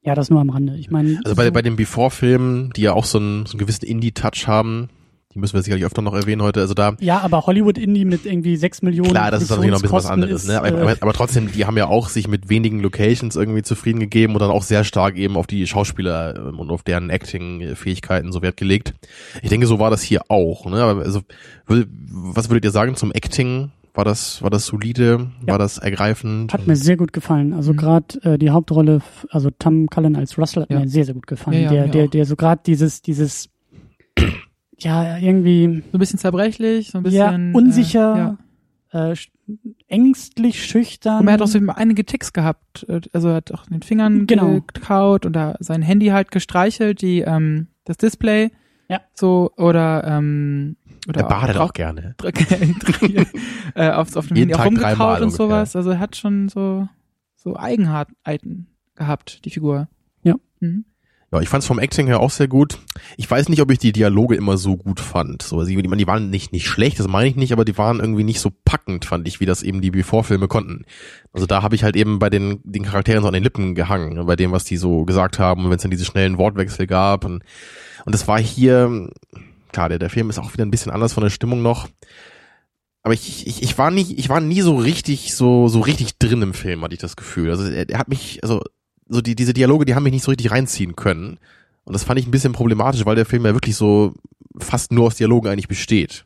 ja, das nur am Rande. Ich meine, Also bei, so- bei den Before-Filmen, die ja auch so einen, so einen gewissen Indie-Touch haben, die müssen wir sicherlich öfter noch erwähnen heute. Also da, ja, aber Hollywood Indie mit irgendwie sechs Millionen. klar, das ist natürlich noch ein bisschen was anderes, ist, ne? Aber, äh, aber, aber trotzdem, die haben ja auch sich mit wenigen Locations irgendwie zufrieden gegeben und dann auch sehr stark eben auf die Schauspieler ähm, und auf deren Acting-Fähigkeiten so Wert gelegt. Ich denke, so war das hier auch, ne? Aber also, was würdet ihr sagen zum Acting? War das, war das solide? Ja. War das ergreifend? Hat mir sehr gut gefallen. Also Mhm. gerade äh, die Hauptrolle, also Tom Cullen als Russell hat Ja. mir sehr, sehr gut gefallen. Ja, ja, der, der, auch. der so gerade dieses, dieses, ja, irgendwie So ein bisschen zerbrechlich, so ein ja, bisschen unsicher, Äh, ja. äh, ängstlich, schüchtern. Und er hat auch so einige Ticks gehabt. äh, Also er hat auch in den Fingern Genau. gekaut und da sein Handy halt gestreichelt, die ähm, das Display. Ja. So, oder ähm, oder Er badet auch auch gerne. äh, auf, auf dem Jeden Handy auch rumgekaut und sowas. Also er hat schon so, so Eigenheiten gehabt, die Figur. Ja. Mhm. Ja, ich fand es vom Acting her auch sehr gut. Ich weiß nicht, ob ich die Dialoge immer so gut fand. So, also die, die waren nicht, nicht schlecht, das meine ich nicht, aber die waren irgendwie nicht so packend, fand ich, wie das eben die Before-Filme konnten. Also da habe ich halt eben bei den, den Charakteren so an den Lippen gehangen, bei dem, was die so gesagt haben und wenn es dann diese schnellen Wortwechsel gab. Und, und das war hier, klar, der, der Film ist auch wieder ein bisschen anders von der Stimmung noch. Aber ich, ich, ich war nie, ich war nie so richtig, so, so richtig drin im Film, hatte ich das Gefühl. Also er, er hat mich, also so die, diese Dialoge, die haben mich nicht so richtig reinziehen können. Und das fand ich ein bisschen problematisch, weil der Film ja wirklich so fast nur aus Dialogen eigentlich besteht.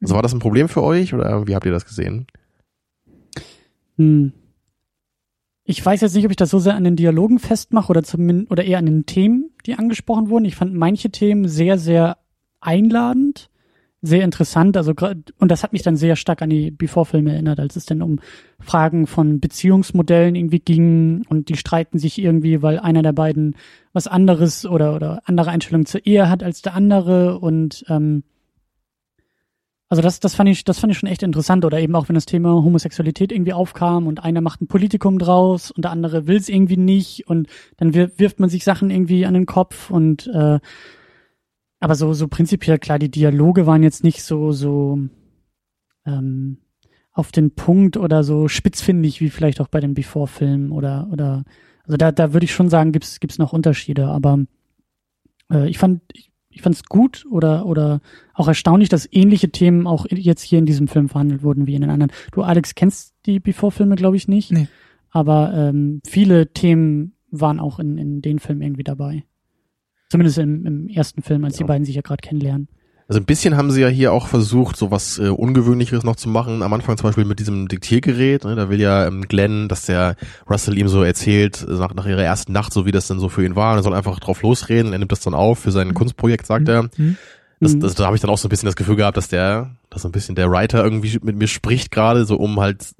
Also war das ein Problem für euch oder wie habt ihr das gesehen? Hm. Ich weiß jetzt nicht, ob ich das so sehr an den Dialogen festmache oder zumindest oder eher an den Themen, die angesprochen wurden. Ich fand manche Themen sehr, sehr einladend, sehr interessant. Also und das hat mich dann sehr stark an die Before-Filme erinnert, als es dann um Fragen von Beziehungsmodellen irgendwie ging und die streiten sich irgendwie, weil einer der beiden was anderes oder oder andere Einstellungen zur Ehe hat als der andere und ähm, also das, das fand ich, das fand ich schon echt interessant. Oder eben auch, wenn das Thema Homosexualität irgendwie aufkam und einer macht ein Politikum draus und der andere will es irgendwie nicht und dann wir, wirft man sich Sachen irgendwie an den Kopf und äh, aber so, so prinzipiell klar, die Dialoge waren jetzt nicht so, so ähm, auf den Punkt oder so spitzfindig wie vielleicht auch bei den Before-Filmen oder, oder also da, da würde ich schon sagen, gibt's gibt's noch Unterschiede, aber äh, ich fand, ich, ich fand es gut oder, oder auch erstaunlich, dass ähnliche Themen auch jetzt hier in diesem Film verhandelt wurden wie in den anderen. Du, Alex, kennst die Before-Filme, glaube ich, nicht. Nee. Aber ähm, viele Themen waren auch in, in den Filmen irgendwie dabei. Zumindest im, im ersten Film, als die Ja. beiden sich ja gerade kennenlernen. Also ein bisschen haben sie ja hier auch versucht, so was äh, Ungewöhnlicheres noch zu machen. Am Anfang zum Beispiel mit diesem Diktiergerät. Ne? Da will ja ähm, Glenn, dass der Russell ihm so erzählt, äh, nach, nach ihrer ersten Nacht, so wie das dann so für ihn war. Und er soll einfach drauf losreden. Er nimmt das dann auf für sein Kunstprojekt, sagt er. Mhm. Das, Mhm. das, da habe ich dann auch so ein bisschen das Gefühl gehabt, dass der, dass so ein bisschen der Writer irgendwie mit mir spricht gerade, so um halt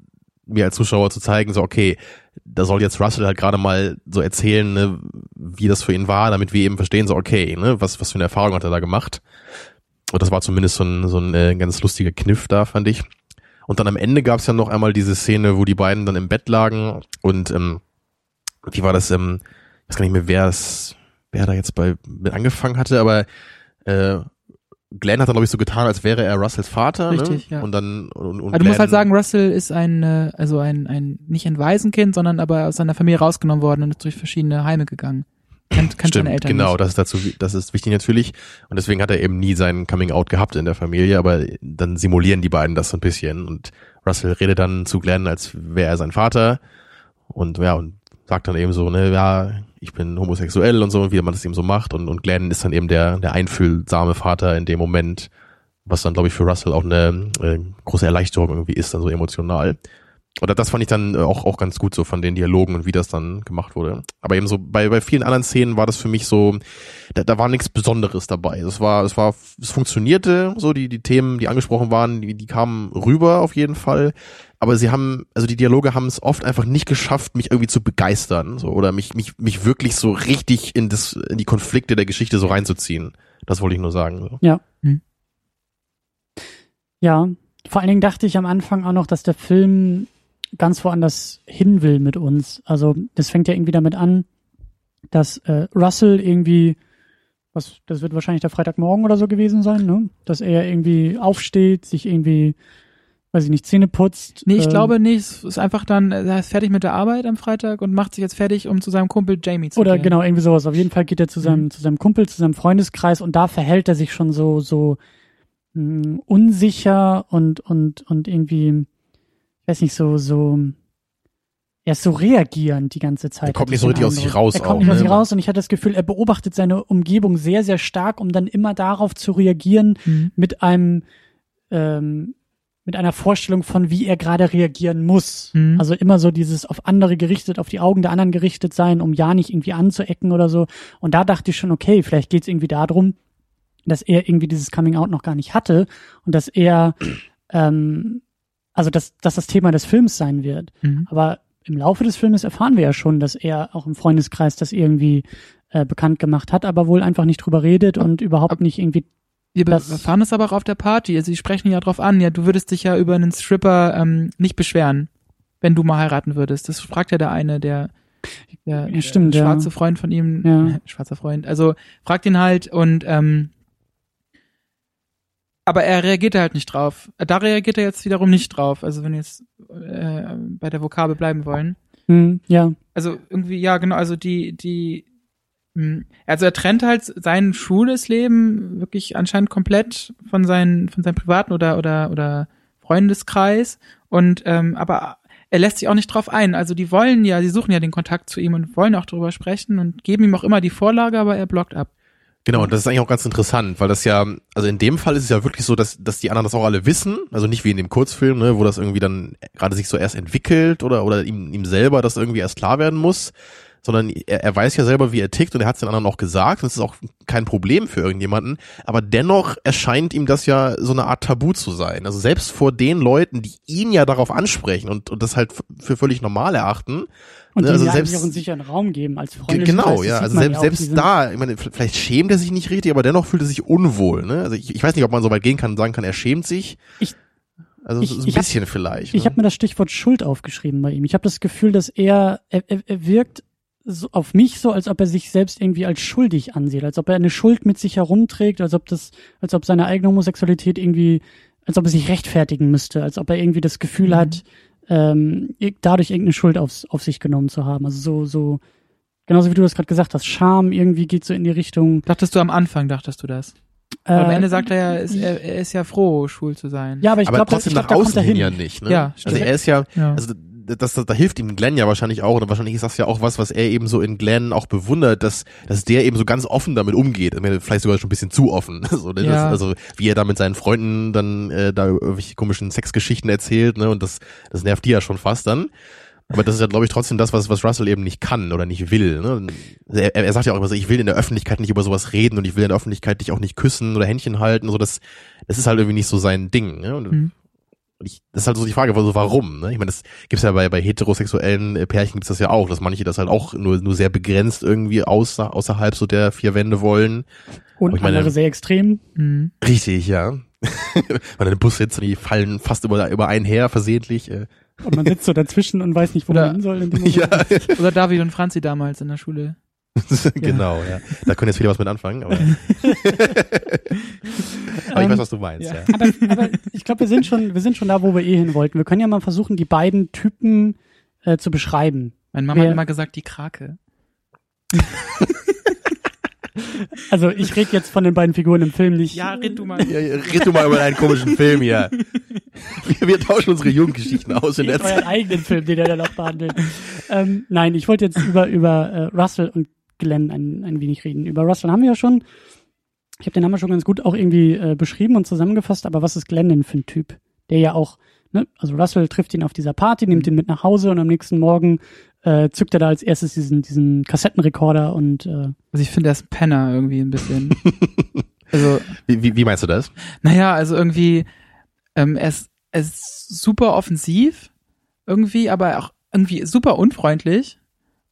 mir als Zuschauer zu zeigen, so okay, da soll jetzt Russell halt gerade mal so erzählen, ne, wie das für ihn war, damit wir eben verstehen, so okay, ne, was was für eine Erfahrung hat er da gemacht. Und das war zumindest so ein so ein äh, ganz lustiger Kniff da, fand ich. Und dann am Ende gab es ja noch einmal diese Szene, wo die beiden dann im Bett lagen und ähm, wie war das? Ähm, ich weiß gar nicht mehr, wer das, wer da jetzt bei mit angefangen hatte, aber äh, Glenn hat dann glaube ich so getan, als wäre er Russells Vater. Richtig, ne? ja. Und dann und, und Aber du musst halt sagen, Russell ist ein, äh, also ein, ein, nicht ein Waisenkind, sondern aber aus seiner Familie rausgenommen worden und ist durch verschiedene Heime gegangen. Kennt, kennt Stimmt, seine Eltern genau, nicht. das ist dazu, das ist wichtig natürlich. Und deswegen hat er eben nie sein Coming Out gehabt in der Familie, aber dann simulieren die beiden das so ein bisschen. Und Russell redet dann zu Glenn, als wäre er sein Vater. Und ja, und sagt dann eben so, ne, ja, ich bin homosexuell und so, und wie man das eben so macht. Und, und Glenn ist dann eben der, der einfühlsame Vater in dem Moment, was dann, glaube ich, für Russell auch eine äh, große Erleichterung irgendwie ist, dann so emotional. Oder das fand ich dann auch, auch ganz gut so von den Dialogen und wie das dann gemacht wurde. Aber eben so bei, bei vielen anderen Szenen war das für mich so, da, da war nichts Besonderes dabei. Es war, es war, es funktionierte, so die, die Themen, die angesprochen waren, die, die kamen rüber auf jeden Fall. Aber sie haben, also die Dialoge haben es oft einfach nicht geschafft, mich irgendwie zu begeistern, so, oder mich, mich, mich wirklich so richtig in das, in die Konflikte der Geschichte so reinzuziehen. Das wollte ich nur sagen. So. Ja. Hm. Ja, vor allen Dingen dachte ich am Anfang auch noch, dass der Film ganz woanders hin will mit uns. Also das fängt ja irgendwie damit an, dass äh, Russell irgendwie, was, das wird wahrscheinlich der Freitagmorgen oder so gewesen sein, ne? Dass er irgendwie aufsteht, sich irgendwie, weiß ich nicht, Zähne putzt. Nee, ich ähm, glaube nicht. Es ist einfach dann, er ist fertig mit der Arbeit am Freitag und macht sich jetzt fertig, um zu seinem Kumpel Jamie zu Oder gehen. genau, irgendwie sowas. Auf jeden Fall geht er zu seinem, Mhm. zu seinem Kumpel, zu seinem Freundeskreis und da verhält er sich schon so, so mh, unsicher und, und, und irgendwie, ich weiß nicht, so, so, er ist so reagierend die ganze Zeit. Er kommt nicht ich so richtig aus sich raus Er kommt auch, nicht aus ne? sich raus und ich hatte das Gefühl, er beobachtet seine Umgebung sehr, sehr stark, um dann immer darauf zu reagieren Mhm. mit einem, ähm, mit einer Vorstellung von, wie er gerade reagieren muss. Mhm. Also immer so dieses auf andere gerichtet, auf die Augen der anderen gerichtet sein, um ja nicht irgendwie anzuecken oder so. Und da dachte ich schon, okay, vielleicht geht's irgendwie darum, dass er irgendwie dieses Coming Out noch gar nicht hatte und dass er, ähm, also dass, dass das Thema des Films sein wird. Mhm. Aber im Laufe des Filmes erfahren wir ja schon, dass er auch im Freundeskreis das irgendwie äh, bekannt gemacht hat, aber wohl einfach nicht drüber redet und überhaupt nicht irgendwie Wir Das- erfahren es aber auch auf der Party. Also sie sprechen ja drauf an. Ja, du würdest dich ja über einen Stripper ähm, nicht beschweren, wenn du mal heiraten würdest. Das fragt ja der eine, der, der, Ja, stimmt, der ja. schwarze Freund von ihm. Ja. schwarzer Freund. Also fragt ihn halt und ähm, aber er reagiert halt nicht drauf. Da reagiert er jetzt wiederum nicht drauf. Also wenn wir jetzt äh, bei der Vokabel bleiben wollen. Hm, ja. Also irgendwie, ja, genau, also die, die, also er trennt halt sein schules Leben wirklich anscheinend komplett von seinen, von seinem privaten oder, oder, oder Freundeskreis und, ähm, aber er lässt sich auch nicht drauf ein. Also die wollen ja, die suchen ja den Kontakt zu ihm und wollen auch darüber sprechen und geben ihm auch immer die Vorlage, aber er blockt ab. Genau, und das ist eigentlich auch ganz interessant, weil das ja, also in dem Fall ist es ja wirklich so, dass, dass die anderen das auch alle wissen, also nicht wie in dem Kurzfilm, ne, wo das irgendwie dann gerade sich so erst entwickelt oder, oder ihm, ihm selber das irgendwie erst klar werden muss, sondern er, er weiß ja selber, wie er tickt und er hat es den anderen auch gesagt und es ist auch kein Problem für irgendjemanden, aber dennoch erscheint ihm das ja so eine Art Tabu zu sein. Also selbst vor den Leuten, die ihn ja darauf ansprechen und, und das halt für völlig normal erachten, Und Ne, also ja selbst- auch einen sicheren Raum geben als Freunde. Genau, ja. Also selbst, selbst da, ich meine, vielleicht schämt er sich nicht richtig, aber dennoch fühlt er sich unwohl. Ne? Also ich, ich weiß nicht, ob man so weit gehen kann und sagen kann, er schämt sich. Ich- also ich- so ein ich hab- bisschen vielleicht. Ich ne? habe mir das Stichwort Schuld aufgeschrieben bei ihm. Ich habe das Gefühl, dass er, er er wirkt so auf mich so, als ob er sich selbst irgendwie als schuldig ansieht, als ob er eine Schuld mit sich herumträgt, als ob das, als ob seine eigene Homosexualität irgendwie, als ob er sich rechtfertigen müsste, als ob er irgendwie das Gefühl Mhm. hat, ähm, dadurch irgendeine Schuld aufs, auf sich genommen zu haben. Also so, so, genauso wie du das gerade gesagt hast, Scham irgendwie geht so in die Richtung. Dachtest du am Anfang, dachtest du das? Äh, am Ende sagt er ja, ist, er, er ist ja froh, schwul zu sein. ja, aber ich glaube, trotzdem ich glaub, nach außen er hin ja nicht. Ne? Ja, also stimmt. er ist ja, Ja. also das, das, da hilft ihm Glenn ja wahrscheinlich auch, oder wahrscheinlich ist das ja auch was, was er eben so in Glenn auch bewundert, dass, dass der eben so ganz offen damit umgeht. Vielleicht sogar schon ein bisschen zu offen. So, ne? Ja. also wie er da mit seinen Freunden dann äh, da irgendwelche komischen Sexgeschichten erzählt, ne? Und das, das nervt die ja schon fast dann. Aber das ist ja, glaube ich, trotzdem das, was, was Russell eben nicht kann oder nicht will. Ne? Er, er sagt ja auch immer so, ich will in der Öffentlichkeit nicht über sowas reden und ich will in der Öffentlichkeit dich auch nicht küssen oder Händchen halten. So, das, das ist halt irgendwie nicht so sein Ding. Ne? Und Mhm. Und ich, das ist halt so die Frage, also warum? Ne? Ich meine, das gibt's ja bei, bei heterosexuellen äh, Pärchen gibt's das ja auch, dass manche das halt auch nur, nur sehr begrenzt irgendwie außer, außerhalb so der vier Wände wollen. Und Ich meine- andere sehr extrem. Mhm. Richtig, ja. Wenn in Bus sitzt und die fallen fast über, über einen her versehentlich. Äh, Und man sitzt so dazwischen und weiß nicht, wo Oder- man hin soll. In dem Moment. ja, Oder David und Franzi damals in der Schule. genau, ja. Da können jetzt viele was mit anfangen, aber, aber ich Ähm, weiß, was du meinst, ja. aber, aber ich glaube, wir sind schon, wir sind schon da, wo wir eh hin wollten. Wir können ja mal versuchen, die beiden Typen äh, zu beschreiben. Meine Mama Wer- hat immer gesagt, die Krake. Also ich rede jetzt von den beiden Figuren im Film nicht. Ja, red du mal. Ja, ja, red du mal über einen komischen Film hier. Wir, wir tauschen unsere Jugendgeschichten aus in der Redet euren Zeit. eigenen Film, den er dann noch behandelt. ähm, nein, ich wollte jetzt über über äh, Russell und Glenn ein, ein wenig reden. Über Russell haben wir ja schon. Ich habe den Namen schon ganz gut auch irgendwie äh, beschrieben und zusammengefasst. Aber was ist Glenn denn für ein Typ? Der ja auch, ne, also Russell trifft ihn auf dieser Party, nimmt ihn mit nach Hause und am nächsten Morgen äh, zückt er da als erstes diesen diesen Kassettenrekorder und äh, Also ich finde, er ist ein Penner irgendwie ein bisschen. also, Wie, wie, wie meinst du das? naja, also irgendwie, ähm, er, ist, er ist super offensiv irgendwie, aber auch irgendwie super unfreundlich.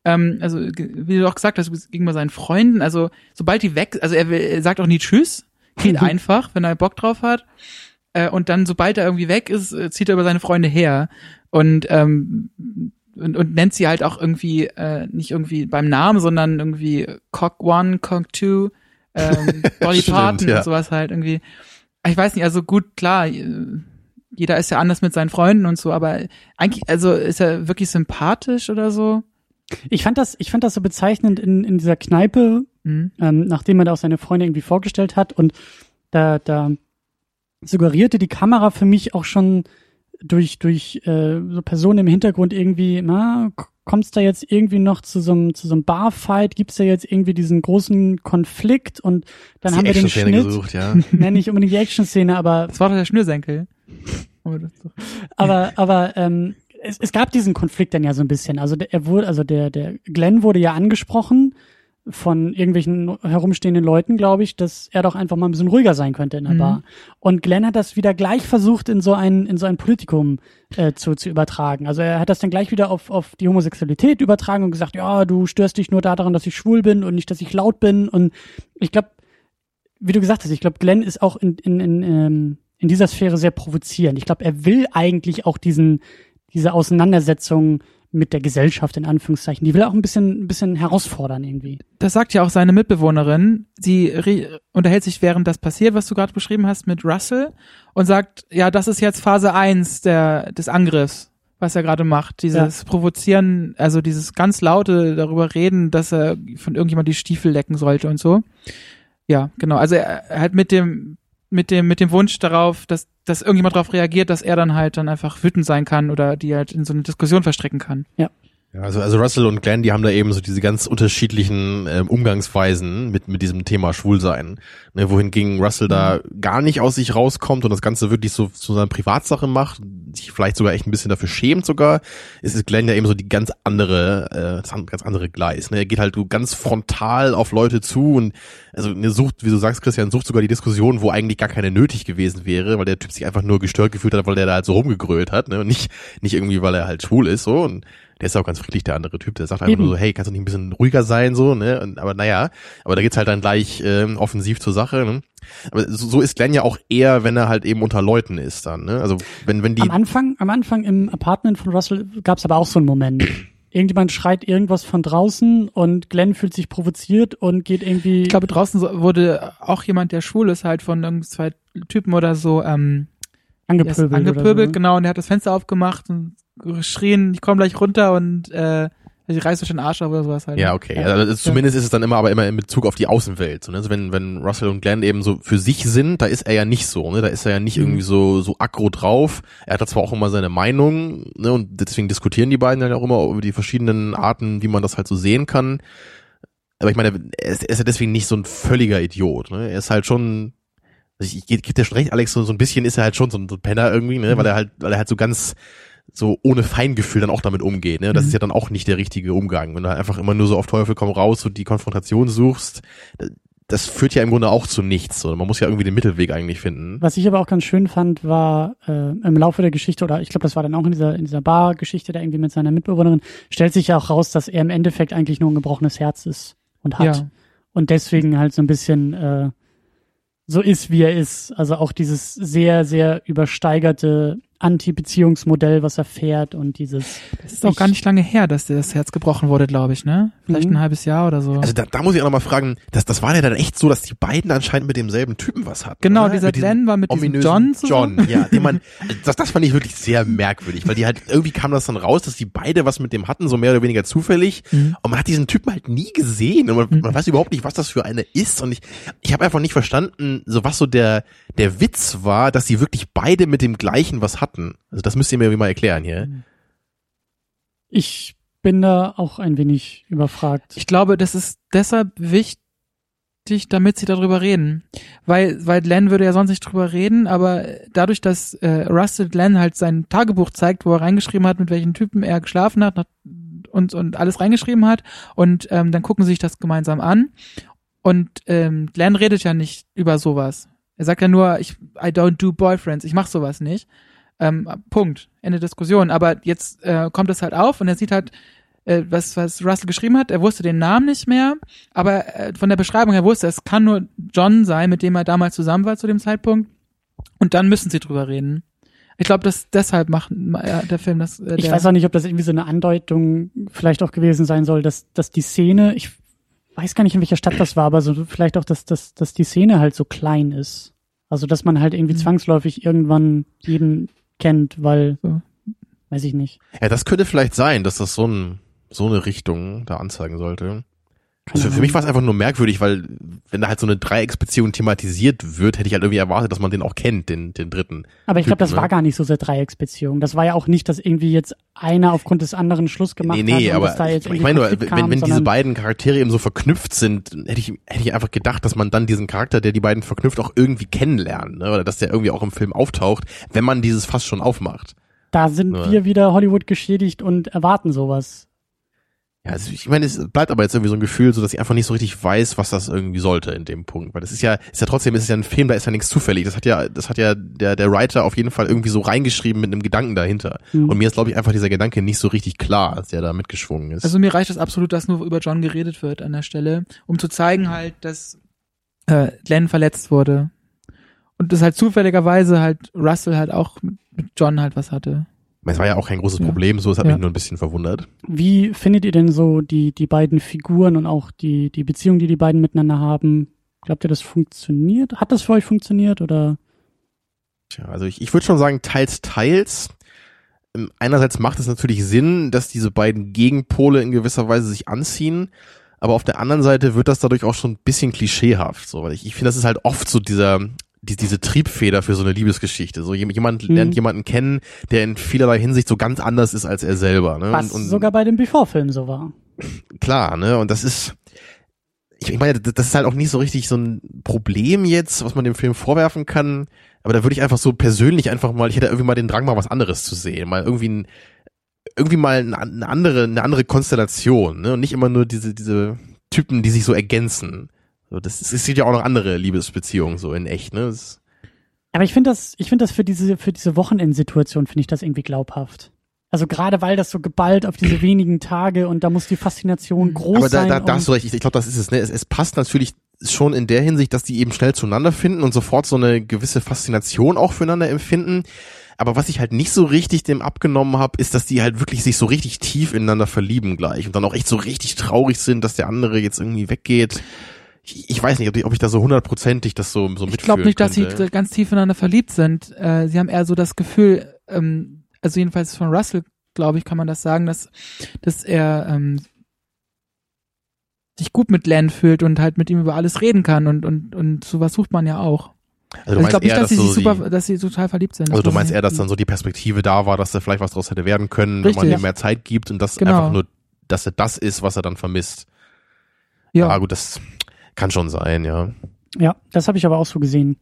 Ähm, also, wie du auch gesagt hast, gegenüber seinen Freunden, also sobald die weg, also er, will, er sagt auch nie Tschüss, geht einfach, wenn er Bock drauf hat. Äh, und dann, sobald er irgendwie weg ist, äh, zieht er über seine Freunde her. Und ähm, und, und nennt sie halt auch irgendwie äh, nicht irgendwie beim Namen, sondern irgendwie Cock One, Cock Two, ähm, Dolly Parton ja. und sowas halt irgendwie. Ich weiß nicht, also gut, klar, äh, jeder ist ja anders mit seinen Freunden und so, aber eigentlich, also ist er wirklich sympathisch oder so? Ich fand das ich fand das so bezeichnend in in dieser Kneipe, Mhm. ähm, nachdem er da auch seine Freunde irgendwie vorgestellt hat und da da suggerierte die Kamera für mich auch schon durch durch äh, so Personen im Hintergrund irgendwie, na, kommt's da jetzt irgendwie noch zu so einem zu so einem Barfight? Gibt's da jetzt irgendwie diesen großen Konflikt und dann haben wir den Action-Szene Schnitt, gesucht, ja. nenn nicht unbedingt die Action-Szene, aber Das war doch der Schnürsenkel. Aber aber ähm, es, es gab diesen Konflikt dann ja so ein bisschen. Also der, er wurde, also der der Glenn wurde ja angesprochen von irgendwelchen herumstehenden Leuten, glaube ich, dass er doch einfach mal ein bisschen ruhiger sein könnte in der Mhm. Bar. Und Glenn hat das wieder gleich versucht in so ein in so ein Politikum äh, zu zu übertragen. Also er hat das dann gleich wieder auf auf die Homosexualität übertragen und gesagt, ja, du störst dich nur daran, dass ich schwul bin und nicht, dass ich laut bin. Und ich glaube wie du gesagt hast, ich glaube, Glenn ist auch in, in, in, ähm, in dieser Sphäre sehr provozierend. Ich glaube, er will eigentlich auch diesen, diese Auseinandersetzung mit der Gesellschaft in Anführungszeichen. Die will auch ein bisschen, ein bisschen herausfordern irgendwie. Das sagt ja auch seine Mitbewohnerin. Sie unterhält sich während das passiert, was du gerade beschrieben hast, mit Russell und sagt, ja, das ist jetzt Phase eins der, des Angriffs, was er gerade macht. Dieses Provozieren, also dieses ganz laute darüber reden, dass er von irgendjemand die Stiefel lecken sollte und so. Ja, genau. Also er, er hat mit dem, mit dem, mit dem Wunsch darauf, dass, dass irgendjemand darauf reagiert, dass er dann halt dann einfach wütend sein kann oder die halt in so eine Diskussion verstricken kann. Ja, also, also Russell und Glenn, die haben da eben so diese ganz unterschiedlichen ähm, Umgangsweisen mit, mit diesem Thema Schwulsein. Ne, wohingegen Russell da gar nicht aus sich rauskommt und das Ganze wirklich so zu seiner Privatsache macht, sich vielleicht sogar echt ein bisschen dafür schämt sogar, ist es Glenn ja eben so die ganz andere, äh, das ganz andere Gleis. Ne? Er geht halt so ganz frontal auf Leute zu und also ne, sucht, wie du sagst, Christian, sucht sogar die Diskussion, wo eigentlich gar keine nötig gewesen wäre, weil der Typ sich einfach nur gestört gefühlt hat, weil der da halt so rumgegrölt hat, ne? Und nicht, nicht irgendwie, weil er halt schwul ist, so. Und der ist auch ganz friedlich, der andere Typ, der sagt einfach Eben. nur so, hey, kannst du nicht ein bisschen ruhiger sein, so, ne? Und, aber naja, aber da geht's halt dann gleich ähm, offensiv zur Sache, ne? Aber so, so ist Glenn ja auch eher, wenn er halt eben unter Leuten ist dann, ne? Also wenn, wenn die. Am Anfang, am Anfang im Apartment von Russell gab es aber auch so einen Moment. Irgendjemand schreit irgendwas von draußen und Glenn fühlt sich provoziert und geht irgendwie. Ich glaube, draußen wurde auch jemand, der schwul ist, halt von irgend zwei Typen oder so, ähm, angepöbelt. angepöbelt, so. genau, und der hat das Fenster aufgemacht und geschrien, ich komme gleich runter und äh, ich reiß euch den Arsch auf oder sowas halt. Ja, okay. Ja, also zumindest ist es dann immer, aber immer in Bezug auf die Außenwelt. So, ne? Also wenn, wenn Russell und Glenn eben so für sich sind, da ist er ja nicht so, ne? Da ist er ja nicht Mhm. irgendwie so, so aggro drauf. Er hat da zwar auch immer seine Meinung, ne? Und deswegen diskutieren die beiden dann auch immer über die verschiedenen Arten, wie man das halt so sehen kann. Aber ich meine, er ist, er ist ja deswegen nicht so ein völliger Idiot, ne? Er ist halt schon, also ich, ich gebe dir schon recht, Alex, so, so ein bisschen ist er halt schon so ein, so ein Penner irgendwie, ne? Mhm. Weil er halt, weil er halt so ganz, so ohne Feingefühl dann auch damit umgeht. Ne? Das Mhm. ist ja dann auch nicht der richtige Umgang. Wenn du halt einfach immer nur so auf Teufel komm raus und die Konfrontation suchst, das führt ja im Grunde auch zu nichts. So. Man muss ja irgendwie den Mittelweg eigentlich finden. Was ich aber auch ganz schön fand, war äh, im Laufe der Geschichte, oder ich glaube, das war dann auch in dieser, in dieser Bar-Geschichte da irgendwie mit seiner Mitbewohnerin, stellt sich ja auch raus, dass er im Endeffekt eigentlich nur ein gebrochenes Herz ist und hat. Ja. Und deswegen halt so ein bisschen äh, so ist, wie er ist. Also auch dieses sehr, sehr übersteigerte Anti-Beziehungsmodell, was er fährt und dieses Das ist auch gar nicht lange her, dass dir das Herz gebrochen wurde, glaube ich, ne? Vielleicht Mhm. ein halbes Jahr oder so. Also da, da muss ich auch nochmal fragen, das, das war ja dann echt so, dass die beiden anscheinend mit demselben Typen was hatten. genau, oder? dieser Glenn war mit diesem John zusammen. John, ja, den man, das, das fand ich wirklich sehr merkwürdig, weil die halt, irgendwie kam das dann raus, dass die beide was mit dem hatten, so mehr oder weniger zufällig. Mhm. Und man hat diesen Typen halt nie gesehen und man, Mhm. man weiß überhaupt nicht, was das für eine ist. Und ich, ich habe einfach nicht verstanden, so was so der, der Witz war, dass sie wirklich beide mit dem gleichen was hatten. Also das müsst ihr mir irgendwie mal erklären hier. Ich bin da auch ein wenig überfragt. Ich glaube, das ist deshalb wichtig, damit sie darüber reden. Weil, weil Glenn würde ja sonst nicht drüber reden, aber dadurch, dass äh, Rusted Glenn halt sein Tagebuch zeigt, wo er reingeschrieben hat, mit welchen Typen er geschlafen hat hat- und, und alles reingeschrieben hat und ähm, dann gucken sie sich das gemeinsam an und ähm, Glenn redet ja nicht über sowas. Er sagt ja nur, ich I don't do boyfriends, ich mach sowas nicht. Ähm, Punkt. Ende Diskussion. Aber jetzt äh, kommt es halt auf und er sieht halt, äh, was, was Russell geschrieben hat. Er wusste den Namen nicht mehr, aber äh, von der Beschreibung her wusste es kann nur John sein, mit dem er damals zusammen war zu dem Zeitpunkt. Und dann müssen sie drüber reden. Ich glaube, dass deshalb macht äh, der Film das. Äh, Ich weiß auch nicht, ob das irgendwie so eine Andeutung vielleicht auch gewesen sein soll, dass, dass die Szene, ich weiß gar nicht, in welcher Stadt das war, aber so vielleicht auch, dass, dass, dass die Szene halt so klein ist. Also, dass man halt irgendwie Mhm. zwangsläufig irgendwann jeden kennt, weil, So. weiß ich nicht. Ja, das könnte vielleicht sein, dass das so, ein, so eine Richtung da anzeigen sollte. Also für mich war es einfach nur merkwürdig, weil wenn da halt so eine Dreiecksbeziehung thematisiert wird, hätte ich halt irgendwie erwartet, dass man den auch kennt, den, den dritten. Aber ich glaube, das ne? war gar nicht so sehr Dreiecksbeziehung. Das war ja auch nicht, dass irgendwie jetzt einer aufgrund des anderen Schluss gemacht nee, nee, hat. und aber dass da jetzt ich irgendwie meine nur, wenn, kam, wenn diese beiden Charaktere eben so verknüpft sind, hätte ich, hätte ich einfach gedacht, dass man dann diesen Charakter, der die beiden verknüpft, auch irgendwie kennenlernt, ne? oder dass der irgendwie auch im Film auftaucht, wenn man dieses Fass schon aufmacht. Da sind Ja. wir wieder Hollywood geschädigt und erwarten sowas. Ja, also ich meine, es bleibt aber jetzt irgendwie so ein Gefühl, so dass ich einfach nicht so richtig weiß, was das irgendwie sollte in dem Punkt, weil das ist ja, ist ja trotzdem, ist es ja ein Film, da ist ja nichts zufällig. Das hat ja, das hat ja der der Writer auf jeden Fall irgendwie so reingeschrieben mit einem Gedanken dahinter. Hm. Und mir ist glaube ich einfach dieser Gedanke nicht so richtig klar, als der da mitgeschwungen ist. Also mir reicht es absolut, dass nur über John geredet wird an der Stelle, um zu zeigen halt, dass äh, Glenn verletzt wurde. Und das halt zufälligerweise halt Russell halt auch mit John halt was hatte. Es war ja auch kein großes Ja. Problem, so, es hat Ja. mich nur ein bisschen verwundert. Wie findet ihr denn so die, die beiden Figuren und auch die, die Beziehung, die die beiden miteinander haben? Glaubt ihr, das funktioniert? Hat das für euch funktioniert oder? Tja, also ich, ich würde schon sagen, teils, teils. Ähm, Einerseits macht es natürlich Sinn, dass diese beiden Gegenpole in gewisser Weise sich anziehen, aber auf der anderen Seite wird das dadurch auch schon ein bisschen klischeehaft. So, weil ich, ich finde, das ist halt oft so dieser, die, diese Triebfeder für so eine Liebesgeschichte. So jem- jemand Mhm. lernt jemanden kennen, der in vielerlei Hinsicht so ganz anders ist als er selber. Ne? Was und, und sogar bei dem Before-Film so war. klar, ne? Und das ist, ich, ich meine, das ist halt auch nicht so richtig so ein Problem jetzt, was man dem Film vorwerfen kann. Aber da würde ich einfach so persönlich einfach mal, ich hätte irgendwie mal den Drang, mal was anderes zu sehen, mal irgendwie ein, irgendwie mal eine, eine andere, eine andere Konstellation, ne? Und nicht immer nur diese, diese Typen, die sich so ergänzen. So, das es gibt ja auch noch andere Liebesbeziehungen so in echt, ne? Das, Aber ich finde das, ich finde das für diese, für diese Wochenendsituation finde ich das irgendwie glaubhaft. Also gerade weil das so geballt auf diese wenigen Tage und da muss die Faszination groß aber da, sein. da, da hast du recht. Ich, ich glaube, das ist es. Ne? Es, es passt natürlich schon in der Hinsicht, dass die eben schnell zueinander finden und sofort so eine gewisse Faszination auch füreinander empfinden. Aber was ich halt nicht so richtig dem abgenommen habe, ist, dass die halt wirklich sich so richtig tief ineinander verlieben gleich und dann auch echt so richtig traurig sind, dass der andere jetzt irgendwie weggeht. Ich, weiß nicht, ob ich, ob ich da so hundertprozentig das so, so Ich glaube nicht, dass sie könnte. ganz tief ineinander verliebt sind. Äh, sie haben eher so das Gefühl, ähm, also jedenfalls von Russell, glaube ich, kann man das sagen, dass, dass er ähm, sich gut mit Len fühlt und halt mit ihm über alles reden kann und, und, und sowas sucht man ja auch. Also Also ich glaube nicht, eher, dass sie so super, die, dass sie total verliebt sind. also du meinst eher, dass dann so die Perspektive da war, dass da vielleicht was draus hätte werden können, wenn man Richtig. ihm mehr Zeit gibt und das Genau. einfach nur, dass er das ist, was er dann vermisst. ja. Ja, gut, das kann schon sein, ja. ja, das habe ich aber auch so gesehen,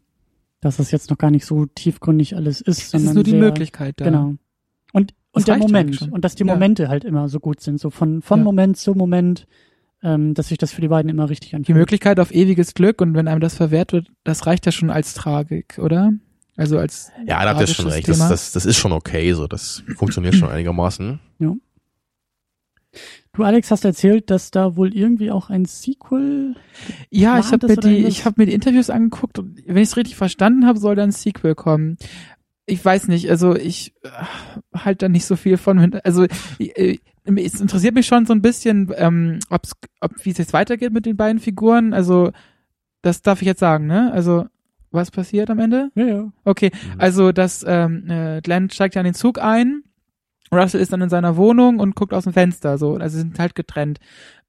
dass das jetzt noch gar nicht so tiefgründig alles ist. es sondern ist nur die sehr, Möglichkeit da. Genau. Und, Das und der schon Moment. Und dass die Ja. Momente halt immer so gut sind. So von, von Ja. Moment zu Moment, ähm, dass sich das für die beiden immer richtig Die anfühlt. Möglichkeit auf ewiges Glück und wenn einem das verwehrt wird, das reicht ja schon als Tragik, oder? Also als Ja, da habt ihr schon recht. Das, das, das ist schon okay, so. Das funktioniert schon einigermaßen. Du, Alex, hast erzählt, dass da wohl irgendwie auch ein Sequel. Ja, ich habe mir die, ich habe mir die Interviews angeguckt und wenn ich es richtig verstanden habe, soll da ein Sequel kommen. Ich weiß nicht, also ich äh, halt da nicht so viel von. Also äh, es interessiert mich schon so ein bisschen, ähm, ob's, ob wie es jetzt weitergeht mit den beiden Figuren. Also das darf ich jetzt sagen, ne? Also was passiert am Ende? Ja, ja. Okay, also das ähm, äh, Glenn steigt ja in den Zug ein, Russell ist dann in seiner Wohnung und guckt aus dem Fenster, so, also sie sind halt getrennt.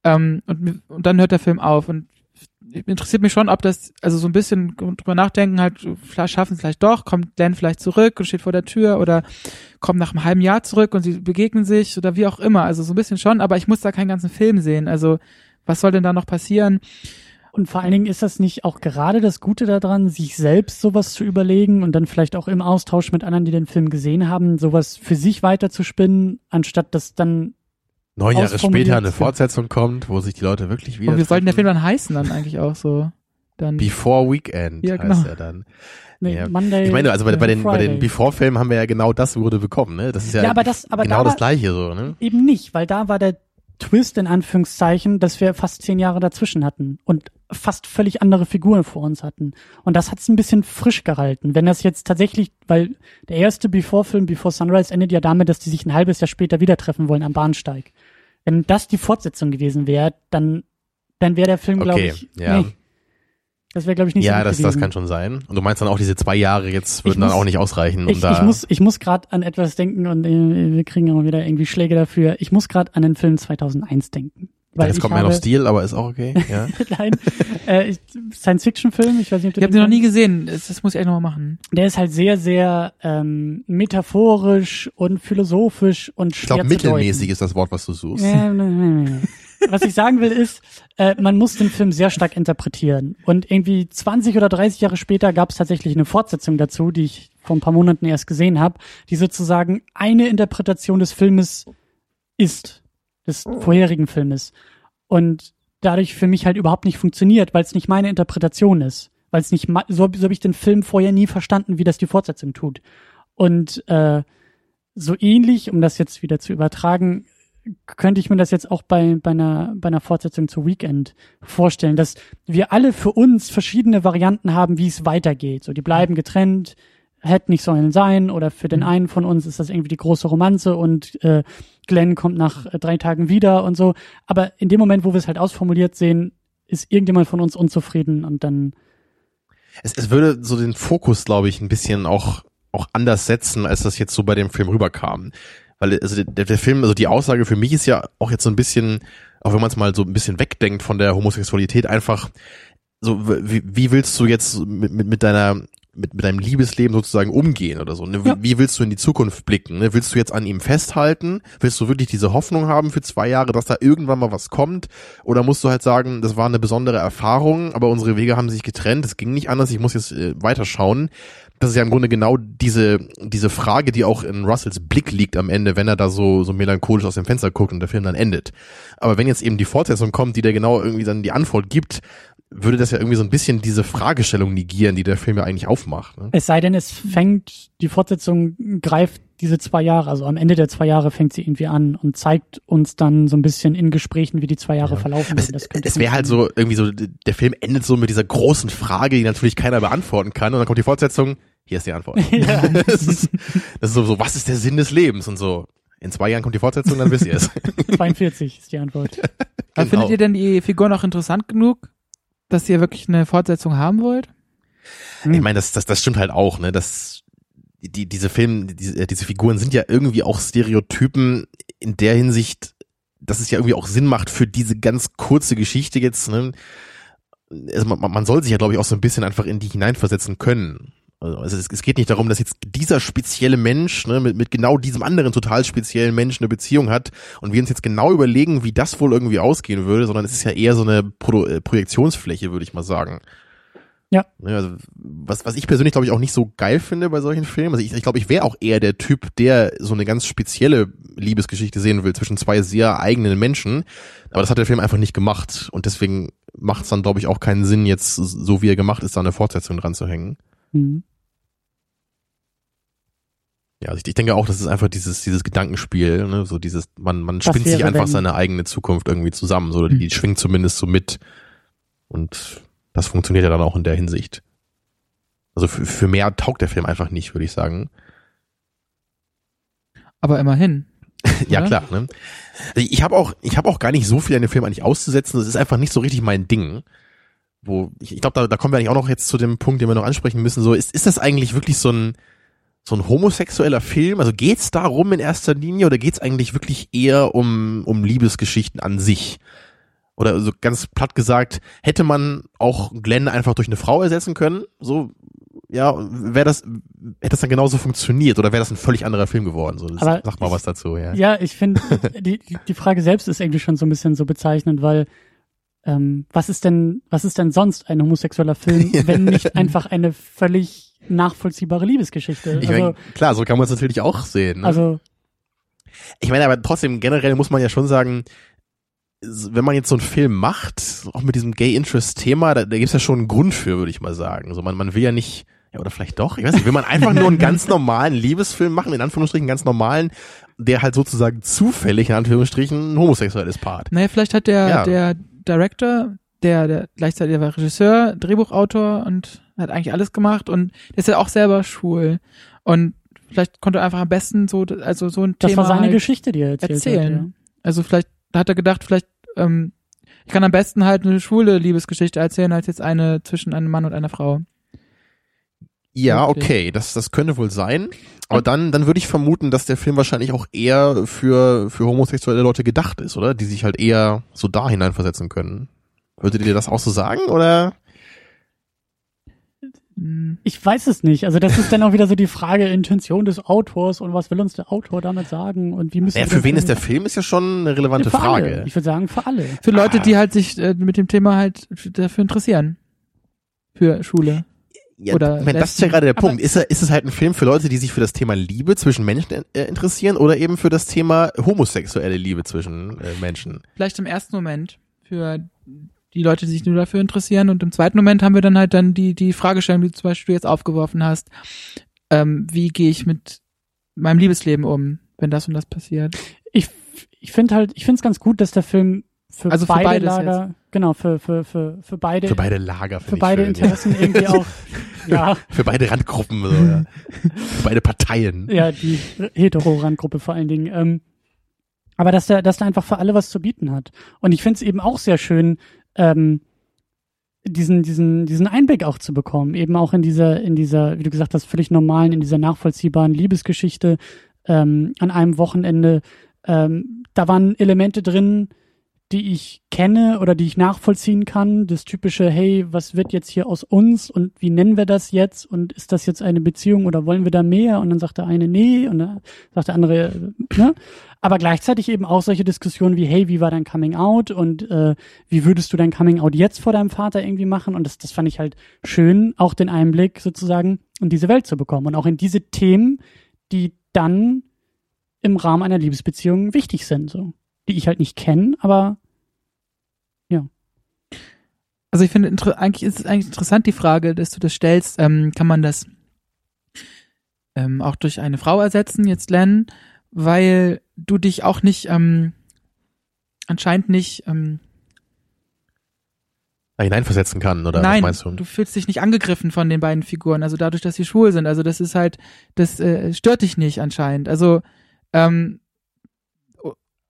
Ähm, und, und dann hört der Film auf und interessiert mich schon, ob das, also so ein bisschen drüber nachdenken, halt, schaffen es vielleicht doch, kommt Glenn vielleicht zurück und steht vor der Tür oder kommt nach einem halben Jahr zurück und sie begegnen sich oder wie auch immer, also so ein bisschen schon, aber ich muss da keinen ganzen Film sehen, also was soll denn da noch passieren? Und vor allen Dingen ist das nicht auch gerade das Gute daran, sich selbst sowas zu überlegen und dann vielleicht auch im Austausch mit anderen, die den Film gesehen haben, sowas für sich weiterzuspinnen, anstatt das dann Neun Jahre später eine. Fortsetzung kommt, wo sich die Leute wirklich wieder. Und wie soll denn der Film dann heißen dann eigentlich auch so? Dann, Before Weekend Ja, heißt genau. er dann. nee, Ja. Monday. Ich meine, also bei, bei den, bei den. Before-Filmen haben wir ja genau das wurde bekommen, ne? Das ist ja, Ja, aber das, aber genau da das gleiche so, ne? eben nicht, weil da war der Twist in Anführungszeichen, dass wir fast zehn Jahre dazwischen hatten und fast völlig andere Figuren vor uns hatten. Und das hat's ein bisschen frisch gehalten. Wenn das jetzt tatsächlich, weil der erste Before-Film, Before Sunrise, endet ja damit, dass die sich ein halbes Jahr später wieder treffen wollen am Bahnsteig. Wenn das die Fortsetzung gewesen wäre, dann, dann wäre der Film, glaube Okay, ich, ja. nee, das wäre, glaube ich, nicht so Ja, das, gewesen. das kann schon sein. Und du meinst dann auch, diese zwei Jahre jetzt würden dann muss- auch nicht ausreichen, um Ich, da. ich muss, ich muss gerade an etwas denken und äh, wir kriegen immer wieder irgendwie Schläge dafür. Ich muss gerade an den Film 2001 denken. Weil jetzt ich kommt Man of Steel, aber ist auch okay. Ja. Nein, äh, ich- Science-Fiction-Film, ich weiß nicht, ob du ich habe den den noch nie gesehen, das, das muss ich echt nochmal machen. Der ist halt sehr, sehr ähm, metaphorisch und philosophisch und Ich schwer glaube, zu mittelmäßig ist das Wort, was du suchst. Ja. Was ich sagen will ist, äh, man muss den Film sehr stark interpretieren. Und irgendwie 20 oder 30 Jahre später gab es tatsächlich eine Fortsetzung dazu, die ich vor ein paar Monaten erst gesehen habe, die sozusagen eine Interpretation des Filmes ist, des vorherigen Filmes. Und dadurch für mich halt überhaupt nicht funktioniert, weil es nicht meine Interpretation ist. Weil es nicht, so, so habe ich den Film vorher nie verstanden, wie das die Fortsetzung tut. Und äh, so ähnlich, um das jetzt wieder zu übertragen, könnte ich mir das jetzt auch bei, bei, einer, bei einer Fortsetzung zu Weekend vorstellen, dass wir alle für uns verschiedene Varianten haben, wie es weitergeht. So, die bleiben getrennt, hätte nicht sollen sein, oder für den Mhm. einen von uns ist das irgendwie die große Romanze und äh, Glenn kommt nach äh, drei Tagen wieder und so. Aber in dem Moment, wo wir es halt ausformuliert sehen, ist irgendjemand von uns unzufrieden und dann Es, es würde so den Fokus, glaube ich, ein bisschen auch, auch anders setzen, als das jetzt so bei dem Film rüberkam. Weil also der, der Film, also die Aussage für mich ist ja auch jetzt so ein bisschen, auch wenn man es mal so ein bisschen wegdenkt von der Homosexualität, einfach so, wie, wie willst du jetzt mit, mit, mit deiner mit, mit deinem Liebesleben sozusagen umgehen oder so. Ne? Wie, Ja. wie willst du in die Zukunft blicken? Ne? Willst du jetzt an ihm festhalten? Willst du wirklich diese Hoffnung haben für zwei Jahre, dass da irgendwann mal was kommt? Oder musst du halt sagen, das war eine besondere Erfahrung, aber unsere Wege haben sich getrennt, es ging nicht anders, ich muss jetzt äh, weiterschauen. Das ist ja im Grunde genau diese, diese Frage, die auch in Russells Blick liegt am Ende, wenn er da so, so melancholisch aus dem Fenster guckt und der Film dann endet. Aber wenn jetzt eben die Fortsetzung kommt, die der genau irgendwie dann die Antwort gibt, würde das ja irgendwie so ein bisschen diese Fragestellung negieren, die der Film ja eigentlich aufmacht. Ne? Es sei denn, es fängt, die Fortsetzung greift diese zwei Jahre, also am Ende der zwei Jahre fängt sie irgendwie an und zeigt uns dann so ein bisschen in Gesprächen, wie die zwei Jahre Ja. verlaufen. Es, es wäre halt so, irgendwie so, der Film endet so mit dieser großen Frage, die natürlich keiner beantworten kann. Und dann kommt die Fortsetzung, hier ist die Antwort. ja. das, ist, das ist so, so, was ist der Sinn des Lebens? Und so, in zwei Jahren kommt die Fortsetzung, dann wisst ihr es. 42 ist die Antwort. Aber Genau. findet ihr denn die Figur noch interessant genug, dass ihr wirklich eine Fortsetzung haben wollt? Ich meine, das, das, das stimmt halt auch, ne? Das, die, diese Filme, diese, diese Figuren sind ja irgendwie auch Stereotypen in der Hinsicht, dass es ja irgendwie auch Sinn macht für diese ganz kurze Geschichte jetzt, ne? Also man, man soll sich ja, glaube ich, auch so ein bisschen einfach in die hineinversetzen können. Also es, es geht nicht darum, dass jetzt dieser spezielle Mensch ne, mit, mit genau diesem anderen total speziellen Menschen eine Beziehung hat und wir uns jetzt genau überlegen, wie das wohl irgendwie ausgehen würde, sondern es ist ja eher so eine Pro äh, Projektionsfläche, würde ich mal sagen. Ja. Ne, Also, was, was ich persönlich, glaube ich, auch nicht so geil finde bei solchen Filmen. Also ich, ich glaube, ich wäre auch eher der Typ, der so eine ganz spezielle Liebesgeschichte sehen will zwischen zwei sehr eigenen Menschen. Aber das hat der Film einfach nicht gemacht. Und deswegen macht es dann, glaube ich, auch keinen Sinn, jetzt so wie er gemacht ist, da eine Fortsetzung dran zu hängen. Mhm. Ja, also ich, ich denke auch, das ist einfach dieses, dieses Gedankenspiel, ne? so dieses, man, man spinnt sich einfach wenn- seine eigene Zukunft irgendwie zusammen, so, die, die schwingt zumindest so mit. Und das funktioniert ja dann auch in der Hinsicht. Also für, für mehr taugt der Film einfach nicht, würde ich sagen. Aber immerhin. Ja, klar, ne? Also Ich habe auch, ich habe auch gar nicht so viel an dem Film eigentlich auszusetzen. Das ist einfach nicht so richtig mein Ding. Wo, ich, ich glaube, da, da kommen wir eigentlich auch noch jetzt zu dem Punkt, den wir noch ansprechen müssen. So, ist, ist das eigentlich wirklich so ein, so ein homosexueller Film? Also geht's darum in erster Linie oder geht's eigentlich wirklich eher um, um Liebesgeschichten an sich? Oder so ganz platt gesagt, hätte man auch Glenn einfach durch eine Frau ersetzen können? So, ja, wäre das, hätte das dann genauso funktioniert oder wäre das ein völlig anderer Film geworden? So, Aber sag mal ich- was dazu, ja. Ja, ich finde, die, die- die Frage selbst ist irgendwie schon so ein bisschen so bezeichnend, weil ähm, was ist denn, was ist denn sonst ein homosexueller Film, wenn nicht einfach eine völlig nachvollziehbare Liebesgeschichte? Ich Also, mein, klar, so kann man es natürlich auch sehen. Ne? also ich meine, aber trotzdem generell muss man ja schon sagen, wenn man jetzt so einen Film macht, auch mit diesem Gay Interest Thema, da, da gibt es ja schon einen Grund für, würde ich mal sagen. So, man, man will ja nicht, ja, oder vielleicht doch, ich weiß nicht, will man einfach nur einen ganz normalen Liebesfilm machen, in Anführungsstrichen ganz normalen, der halt sozusagen zufällig, in Anführungsstrichen, ein homosexuelles Part. Naja, vielleicht hat der, Ja. der Director, der, der gleichzeitig der war Regisseur, Drehbuchautor und hat eigentlich alles gemacht und der ist ja auch selber schwul. Und vielleicht konnte er einfach am besten so, also so ein das Thema war seine halt Geschichte, die er erzählt erzählen. hat. Also vielleicht hat er gedacht, vielleicht, ähm, ich kann am besten halt eine schwule Liebesgeschichte erzählen, als jetzt eine zwischen einem Mann und einer Frau. Ja, okay, das, das könnte wohl sein. Aber dann, dann würde ich vermuten, dass der Film wahrscheinlich auch eher für, für homosexuelle Leute gedacht ist, oder? Die sich halt eher so da hineinversetzen können. Würdet ihr das auch so sagen, oder? Ich weiß es nicht. Also das ist dann auch wieder so die Frage Intention des Autors und was will uns der Autor damit sagen und wie müssen wir für wen ist Film- der Film, ist ja schon eine relevante für Frage. Alle. Ich würde sagen für alle. Für Leute, Ah. die halt sich äh, mit dem Thema halt dafür interessieren. Für Schule. Ja, Oder ich meine, das ist ja gerade der Punkt. Ist, er, ist es halt ein Film für Leute, die sich für das Thema Liebe zwischen Menschen äh, interessieren oder eben für das Thema homosexuelle Liebe zwischen äh, Menschen? Vielleicht im ersten Moment für die Leute, die sich nur dafür interessieren. Und im zweiten Moment haben wir dann halt dann die, die Fragestellung, die du zum Beispiel jetzt aufgeworfen hast. Ähm, wie gehe ich mit meinem Liebesleben um, wenn das und das passiert? Ich ich finde halt, ich finde es ganz gut, dass der Film für Also für beide beides Lager, genau, für, für, für, für beide, Für beide Lager. für beide schön, Interessen irgendwie auch, ja, Ja. Für beide Randgruppen. So, ja. Für beide Parteien. ja, die hetero-Randgruppe vor allen Dingen. Ähm, aber dass der, dass der einfach für alle was zu bieten hat. Und ich finde es eben auch sehr schön, ähm, diesen, diesen, diesen Einblick auch zu bekommen, eben auch in dieser, in dieser, wie du gesagt hast, völlig normalen, in dieser nachvollziehbaren Liebesgeschichte ähm, an einem Wochenende. Ähm, da waren Elemente drin, die ich kenne oder die ich nachvollziehen kann. Das typische, hey, was wird jetzt hier aus uns und wie nennen wir das jetzt und ist das jetzt eine Beziehung oder wollen wir da mehr? Und dann sagt der eine nee und dann sagt der andere, äh, ne? Aber gleichzeitig eben auch solche Diskussionen wie, hey, wie war dein Coming Out und äh, wie würdest du dein Coming Out jetzt vor deinem Vater irgendwie machen? Und das, das fand ich halt schön, auch den Einblick sozusagen in diese Welt zu bekommen und auch in diese Themen, die dann im Rahmen einer Liebesbeziehung wichtig sind, so. Die ich halt nicht kenne, aber Also ich finde, eigentlich ist es eigentlich interessant, die Frage, dass du das stellst, ähm, kann man das ähm, auch durch eine Frau ersetzen, jetzt Len, weil du dich auch nicht, ähm, anscheinend nicht, ähm, hineinversetzen kann, oder nein, was meinst du? du fühlst dich nicht angegriffen von den beiden Figuren, also dadurch, dass sie schwul sind, also das ist halt, das äh, stört dich nicht anscheinend, also, ähm,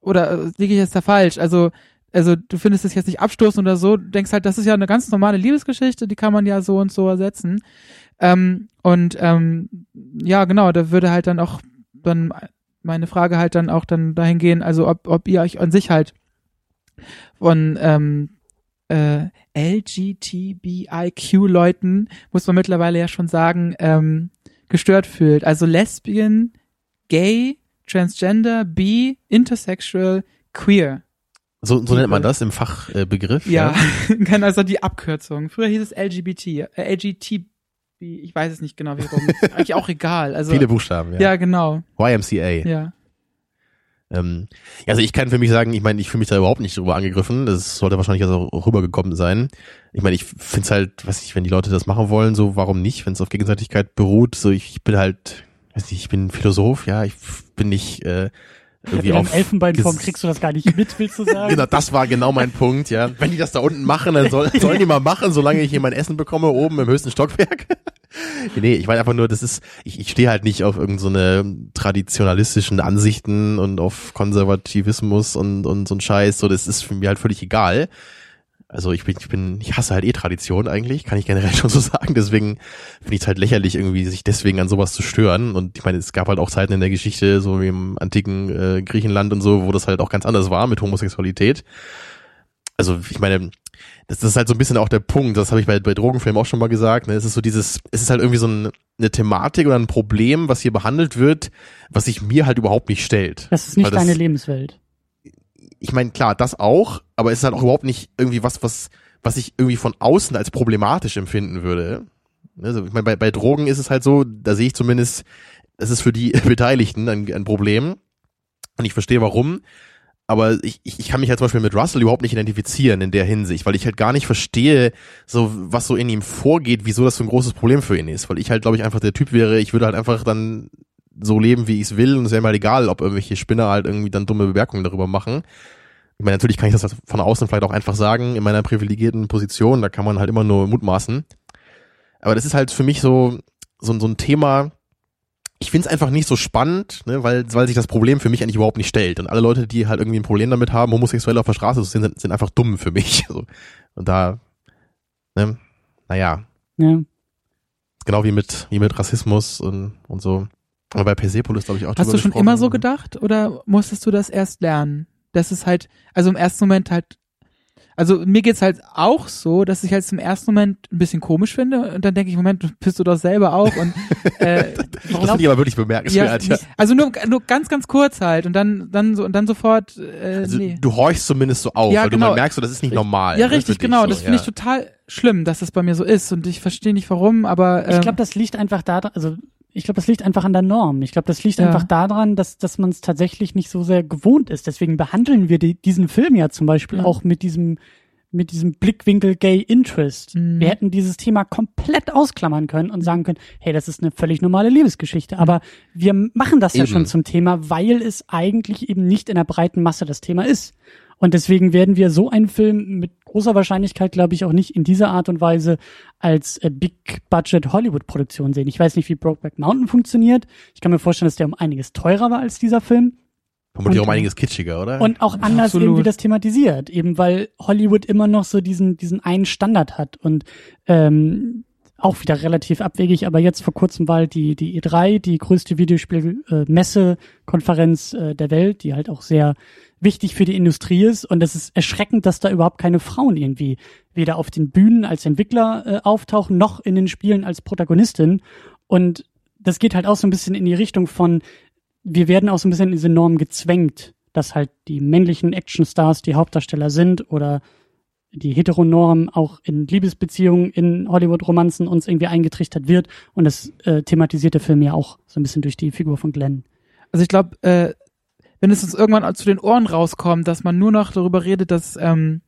oder äh, liege ich jetzt da falsch, also, also du findest es jetzt nicht abstoßend oder so, du denkst halt, das ist ja eine ganz normale Liebesgeschichte, die kann man ja so und so ersetzen. Ähm, und ähm, ja, genau, da würde halt dann auch dann meine Frage halt dann auch dann dahin gehen, also ob, ob ihr euch an sich halt von ähm, äh, LGTBIQ-Leuten, muss man mittlerweile ja schon sagen, ähm, gestört fühlt. Also Lesbian, Gay, Transgender, Bi, Intersexual, Queer. So, so nennt man das im Fachbegriff. Ja, genau, also die Abkürzung. Früher hieß es LGBT, äh, LGTB, ich weiß es nicht genau, wie rum. Eigentlich auch egal. Also, Viele Buchstaben, ja. ja, genau, YMCA. ja. Ähm, ja, also ich kann für mich sagen, ich meine, ich fühle mich da überhaupt nicht drüber angegriffen. Das sollte wahrscheinlich also auch rübergekommen sein. Ich meine, ich finde es halt, weiß nicht, wenn die Leute das machen wollen, so warum nicht, wenn es auf Gegenseitigkeit beruht. So ich bin halt, weiß nicht, ich bin Philosoph, ja, ich bin nicht äh, irgendwie in auf Elfenbeinform kriegst du das gar nicht mit, willst du sagen? Genau, das war genau mein Punkt, ja. Wenn die das da unten machen, dann soll, sollen die mal machen, solange ich hier mein Essen bekomme, oben im höchsten Stockwerk. nee, ich meine einfach nur, das ist, ich, ich stehe halt nicht auf irgendeine so traditionalistischen Ansichten und auf Konservativismus und, und so ein Scheiß, so, das ist für mich halt völlig egal. Also ich bin, ich bin, ich hasse halt eh Tradition eigentlich, kann ich generell schon so sagen. Deswegen finde ich es halt lächerlich, irgendwie sich deswegen an sowas zu stören. Und ich meine, es gab halt auch Zeiten in der Geschichte, so wie im antiken äh, Griechenland und so, wo das halt auch ganz anders war mit Homosexualität. Also ich meine, das, das ist halt so ein bisschen auch der Punkt, das habe ich bei, bei Drogenfilmen auch schon mal gesagt. Ne? Es ist so dieses, es ist halt irgendwie so ein, eine Thematik oder ein Problem, was hier behandelt wird, was sich mir halt überhaupt nicht stellt. Das ist nicht das- deine Lebenswelt. Ich meine, klar, das auch, aber es ist halt auch überhaupt nicht irgendwie was, was, was ich irgendwie von außen als problematisch empfinden würde. Also, ich meine, bei, bei Drogen ist es halt so, da sehe ich zumindest, es ist für die Beteiligten ein, ein Problem. Und ich verstehe warum. Aber ich, ich, ich kann mich halt zum Beispiel mit Russell überhaupt nicht identifizieren in der Hinsicht, weil ich halt gar nicht verstehe, so was so in ihm vorgeht, wieso das so ein großes Problem für ihn ist. Weil ich halt, glaube ich, einfach der Typ wäre, ich würde halt einfach dann so leben, wie ich es will, und es wäre mir halt egal, ob irgendwelche Spinner halt irgendwie dann dumme Bemerkungen darüber machen. Ich meine, natürlich kann ich das halt von außen vielleicht auch einfach sagen, in meiner privilegierten Position, da kann man halt immer nur mutmaßen. Aber das ist halt für mich so, so, so ein Thema, ich find's einfach nicht so spannend, ne, weil, weil sich das Problem für mich eigentlich überhaupt nicht stellt. Und alle Leute, die halt irgendwie ein Problem damit haben, homosexuell auf der Straße zu sehen, sind, sind einfach dumm für mich. So. Und da, ne, naja, Ja. genau wie mit, wie mit Rassismus und, und so. Aber bei Persepolis, glaube ich, auch Hast du schon immer so gedacht oder musstest du das erst lernen? Das ist halt, also im ersten Moment halt, also mir geht's halt auch so, dass ich halt zum ersten Moment ein bisschen komisch finde und dann denke ich, Moment, bist du doch selber auch und äh, Das finde ich aber wirklich bemerkenswert, ja. nee, also nur, nur ganz, ganz kurz halt und dann, dann so und dann sofort, äh, Also nee. du horchst zumindest so auf, Ja, weil genau. du mal merkst, so, das ist nicht normal. Ja, ne, richtig, genau. so, das finde ja. ich total schlimm, dass das bei mir so ist und ich verstehe nicht warum, aber ähm, Ich glaube, das liegt einfach da, also ich glaube, das liegt einfach an der Norm. Ich glaube, das liegt Ja. einfach daran, dass, dass man es tatsächlich nicht so sehr gewohnt ist. Deswegen behandeln wir die, diesen Film ja zum Beispiel Ja. auch mit diesem, mit diesem Blickwinkel Gay Interest. Mhm. Wir hätten dieses Thema komplett ausklammern können und sagen können, hey, das ist eine völlig normale Liebesgeschichte. Aber wir machen das ja Eben. schon zum Thema, weil es eigentlich eben nicht in der breiten Masse das Thema ist. Und deswegen werden wir so einen Film mit großer Wahrscheinlichkeit, glaube ich, auch nicht in dieser Art und Weise als äh, Big-Budget Hollywood-Produktion sehen. Ich weiß nicht, wie Brokeback Mountain funktioniert. Ich kann mir vorstellen, dass der um einiges teurer war als dieser Film. Vermutlich Und- auch um einiges kitschiger, oder? Und auch anders Absolut. irgendwie das thematisiert, eben weil Hollywood immer noch so diesen, diesen einen Standard hat und ähm, auch wieder relativ abwegig, aber jetzt vor kurzem war halt die, die E3, die größte Videospiel-Messe-Konferenz äh, der Welt, die halt auch sehr wichtig für die Industrie ist und es ist erschreckend, dass da überhaupt keine Frauen irgendwie weder auf den Bühnen als Entwickler äh, auftauchen, noch in den Spielen als Protagonistin und das geht halt auch so ein bisschen in die Richtung von, wir werden auch so ein bisschen in diese Norm gezwängt, dass halt die männlichen Actionstars die Hauptdarsteller sind oder die Heteronorm auch in Liebesbeziehungen, in Hollywood-Romanzen uns irgendwie eingetrichtert wird. Und das äh, thematisiert der Film ja auch so ein bisschen durch die Figur von Glenn. Also ich glaube, äh, wenn es uns irgendwann zu den Ohren rauskommt, dass man nur noch darüber redet, dass ähm,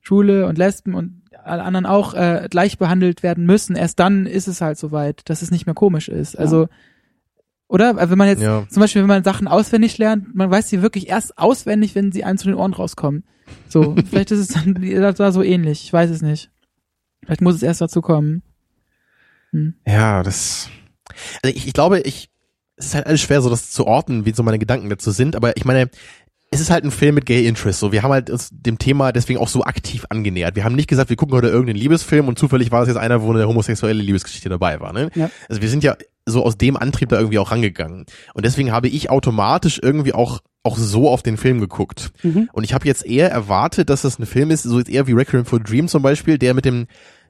Schwule und Lesben und alle anderen auch äh, gleich behandelt werden müssen, erst dann ist es halt soweit, dass es nicht mehr komisch ist. Also, oder? Also wenn man jetzt ja. zum Beispiel, wenn man Sachen auswendig lernt, man weiß sie wirklich erst auswendig, wenn sie einem zu den Ohren rauskommen. So, vielleicht ist es dann da so ähnlich. Ich weiß es nicht. Vielleicht muss es erst dazu kommen. Hm. Ja, das. Also ich, ich glaube, ich. Es ist halt alles schwer, so das zu orten, wie so meine Gedanken dazu sind, aber ich meine, es ist halt ein Film mit Gay Interest. So, wir haben halt uns dem Thema deswegen auch so aktiv angenähert. Wir haben nicht gesagt, wir gucken heute irgendeinen Liebesfilm und zufällig war es jetzt einer, wo eine homosexuelle Liebesgeschichte dabei war. Ne? Ja. Also wir sind ja so aus dem Antrieb da irgendwie auch rangegangen. Und deswegen habe ich automatisch irgendwie auch auch so auf den Film geguckt. Mhm. Und ich habe jetzt eher erwartet, dass das ein Film ist, so jetzt eher wie Requiem for Dream zum Beispiel, der mit dem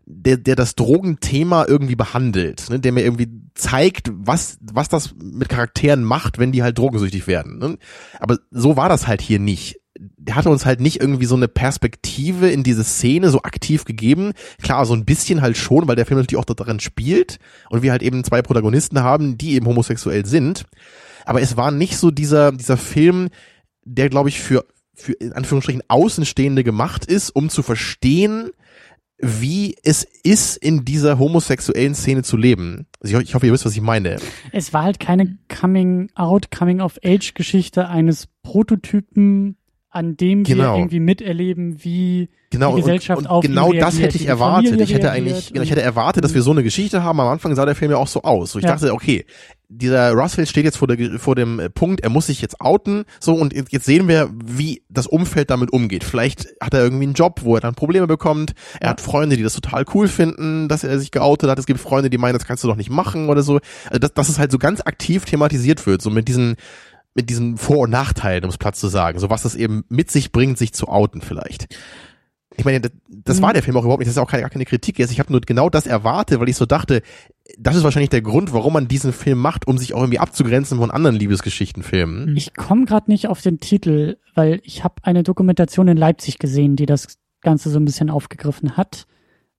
der, der das Drogenthema irgendwie behandelt, ne? der mir irgendwie zeigt, was, was das mit Charakteren macht, wenn die halt drogensüchtig werden. Ne? Aber so war das halt hier nicht. Der hatte uns halt nicht irgendwie so eine Perspektive in diese Szene so aktiv gegeben. Klar, so ein bisschen halt schon, weil der Film natürlich auch daran spielt und wir halt eben zwei Protagonisten haben, die eben homosexuell sind. Aber es war nicht so dieser, dieser Film, der, glaube ich, für, für in Anführungsstrichen Außenstehende gemacht ist, um zu verstehen, wie es ist, in dieser homosexuellen Szene zu leben. Also ich, ich hoffe, ihr wisst, was ich meine. Es war halt keine Coming-out, Coming-of-Age-Geschichte eines Prototypen, an dem wir Genau. irgendwie miterleben, wie Genau, die Gesellschaft und, auf und ihn genau das hätte ich erwartet. Ich hätte eigentlich, ich hätte erwartet, dass wir so eine Geschichte haben. Am Anfang sah der Film ja auch so aus. So, ich Ja. dachte, okay, dieser Russell steht jetzt vor, der, vor dem äh, Punkt, er muss sich jetzt outen. So, und jetzt sehen wir, wie das Umfeld damit umgeht. Vielleicht hat er irgendwie einen Job, wo er dann Probleme bekommt. Er hat Freunde, die das total cool finden, dass er sich geoutet hat. Es gibt Freunde, die meinen, das kannst du doch nicht machen oder so. Also, dass, dass es halt so ganz aktiv thematisiert wird, so mit diesen mit diesen Vor- und Nachteilen, um es platt zu sagen. So was es eben mit sich bringt, sich zu outen vielleicht. Ich meine, das, das war der Film auch überhaupt nicht. Das ist auch keine, gar keine Kritik jetzt. Ich habe nur genau das erwartet, weil ich so dachte, das ist wahrscheinlich der Grund, warum man diesen Film macht, um sich auch irgendwie abzugrenzen von anderen Liebesgeschichtenfilmen. Ich komme gerade nicht auf den Titel, weil ich habe eine Dokumentation in Leipzig gesehen, die das Ganze so ein bisschen aufgegriffen hat.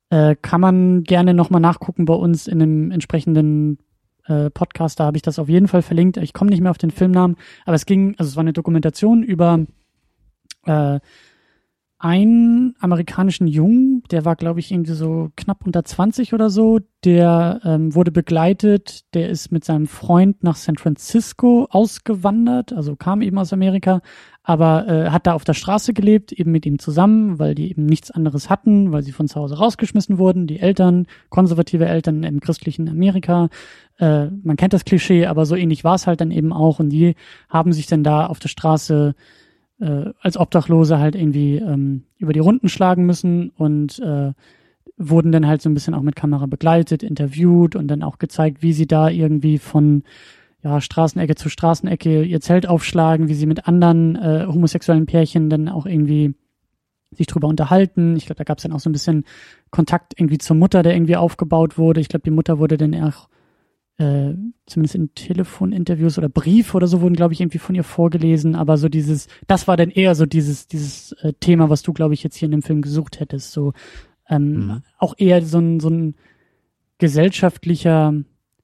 Äh, kann man gerne nochmal nachgucken bei uns in dem entsprechenden äh, Podcast, da habe ich das auf jeden Fall verlinkt. Ich komme nicht mehr auf den Filmnamen, aber es ging, also es war eine Dokumentation über äh, einen amerikanischen Jungen, der war, glaube ich, irgendwie so knapp unter 20 oder so, der ähm, wurde begleitet, der ist mit seinem Freund nach San Francisco ausgewandert, also kam eben aus Amerika, aber äh, hat da auf der Straße gelebt, eben mit ihm zusammen, weil die eben nichts anderes hatten, weil sie von zu Hause rausgeschmissen wurden, die Eltern, konservative Eltern im christlichen Amerika. Äh, man kennt das Klischee, aber so ähnlich war es halt dann eben auch und die haben sich dann da auf der Straße äh, als Obdachlose halt irgendwie ähm, über die Runden schlagen müssen und äh, wurden dann halt so ein bisschen auch mit Kamera begleitet, interviewt und dann auch gezeigt, wie sie da irgendwie von ja, Straßenecke zu Straßenecke ihr Zelt aufschlagen, wie sie mit anderen äh, homosexuellen Pärchen dann auch irgendwie sich drüber unterhalten. Ich glaube, da gab es dann auch so ein bisschen Kontakt irgendwie zur Mutter, der irgendwie aufgebaut wurde. Ich glaube, die Mutter wurde dann auch äh, zumindest in Telefoninterviews oder Brief oder so wurden, glaube ich, irgendwie von ihr vorgelesen. Aber so dieses, das war dann eher so dieses, dieses äh, Thema, was du, glaube ich, jetzt hier in dem Film gesucht hättest. So ähm, Mhm. auch eher so ein, so ein gesellschaftlicher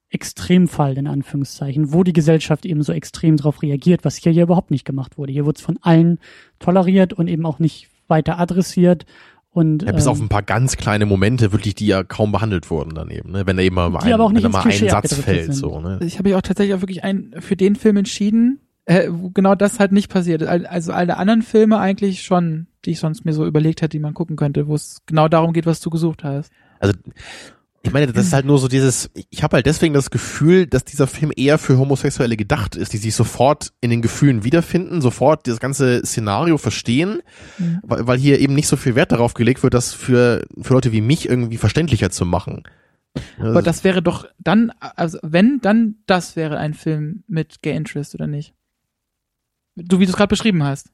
Extremfall, in Anführungszeichen, wo die Gesellschaft eben so extrem darauf reagiert, was hier ja überhaupt nicht gemacht wurde. Hier wurde es von allen toleriert und eben auch nicht weiter adressiert. Und, Ja, bis ähm, auf ein paar ganz kleine Momente wirklich, die ja kaum behandelt wurden daneben, ne? Wenn da eben mal, ein, aber auch nicht wenn mal ein Satz fällt, sind. so, ne? Ich habe mich auch tatsächlich auch wirklich ein, für den Film entschieden, äh, wo genau das halt nicht passiert. Also alle anderen Filme eigentlich schon, die ich sonst mir so überlegt hätte, die man gucken könnte, wo es genau darum geht, was du gesucht hast. Also ich meine, das ist halt nur so dieses, ich habe halt deswegen das Gefühl, dass dieser Film eher für Homosexuelle gedacht ist, die sich sofort in den Gefühlen wiederfinden, sofort das ganze Szenario verstehen, Mhm. weil, weil hier eben nicht so viel Wert darauf gelegt wird, das für, für Leute wie mich irgendwie verständlicher zu machen. Aber das wäre doch dann, also wenn, dann das wäre ein Film mit Gay Interest oder nicht? Du, wie du es gerade beschrieben hast.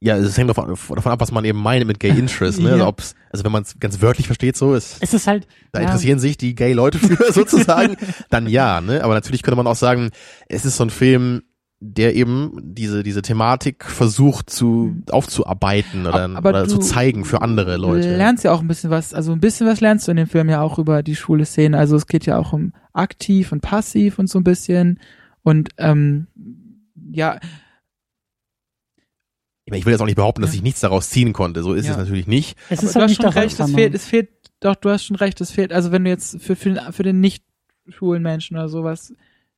Ja, es hängt davon, davon ab, was man eben meint mit Gay Interest, ne? Ja. Also, ob's, also wenn man es ganz wörtlich versteht, so ist, es ist halt, da ja, interessieren sich die gay Leute für sozusagen, dann ja, ne? Aber natürlich könnte man auch sagen, es ist so ein Film, der eben diese diese Thematik versucht zu aufzuarbeiten oder, Ab- aber oder zu zeigen für andere Leute. Du lernst ja auch ein bisschen was, also ein bisschen was lernst du in dem Film ja auch über die schwule Szene. Also es geht ja auch um aktiv und passiv und so ein bisschen. Und ähm, ja, Ich meine, ich will jetzt auch nicht behaupten, dass Ja. ich nichts daraus ziehen konnte. So ist Ja. es natürlich nicht. es aber ist du halt hast nicht schon recht, es fehlt, es fehlt, doch, du hast schon recht, es fehlt, also wenn du jetzt für, für, den, für den nicht schwulen Menschen oder sowas.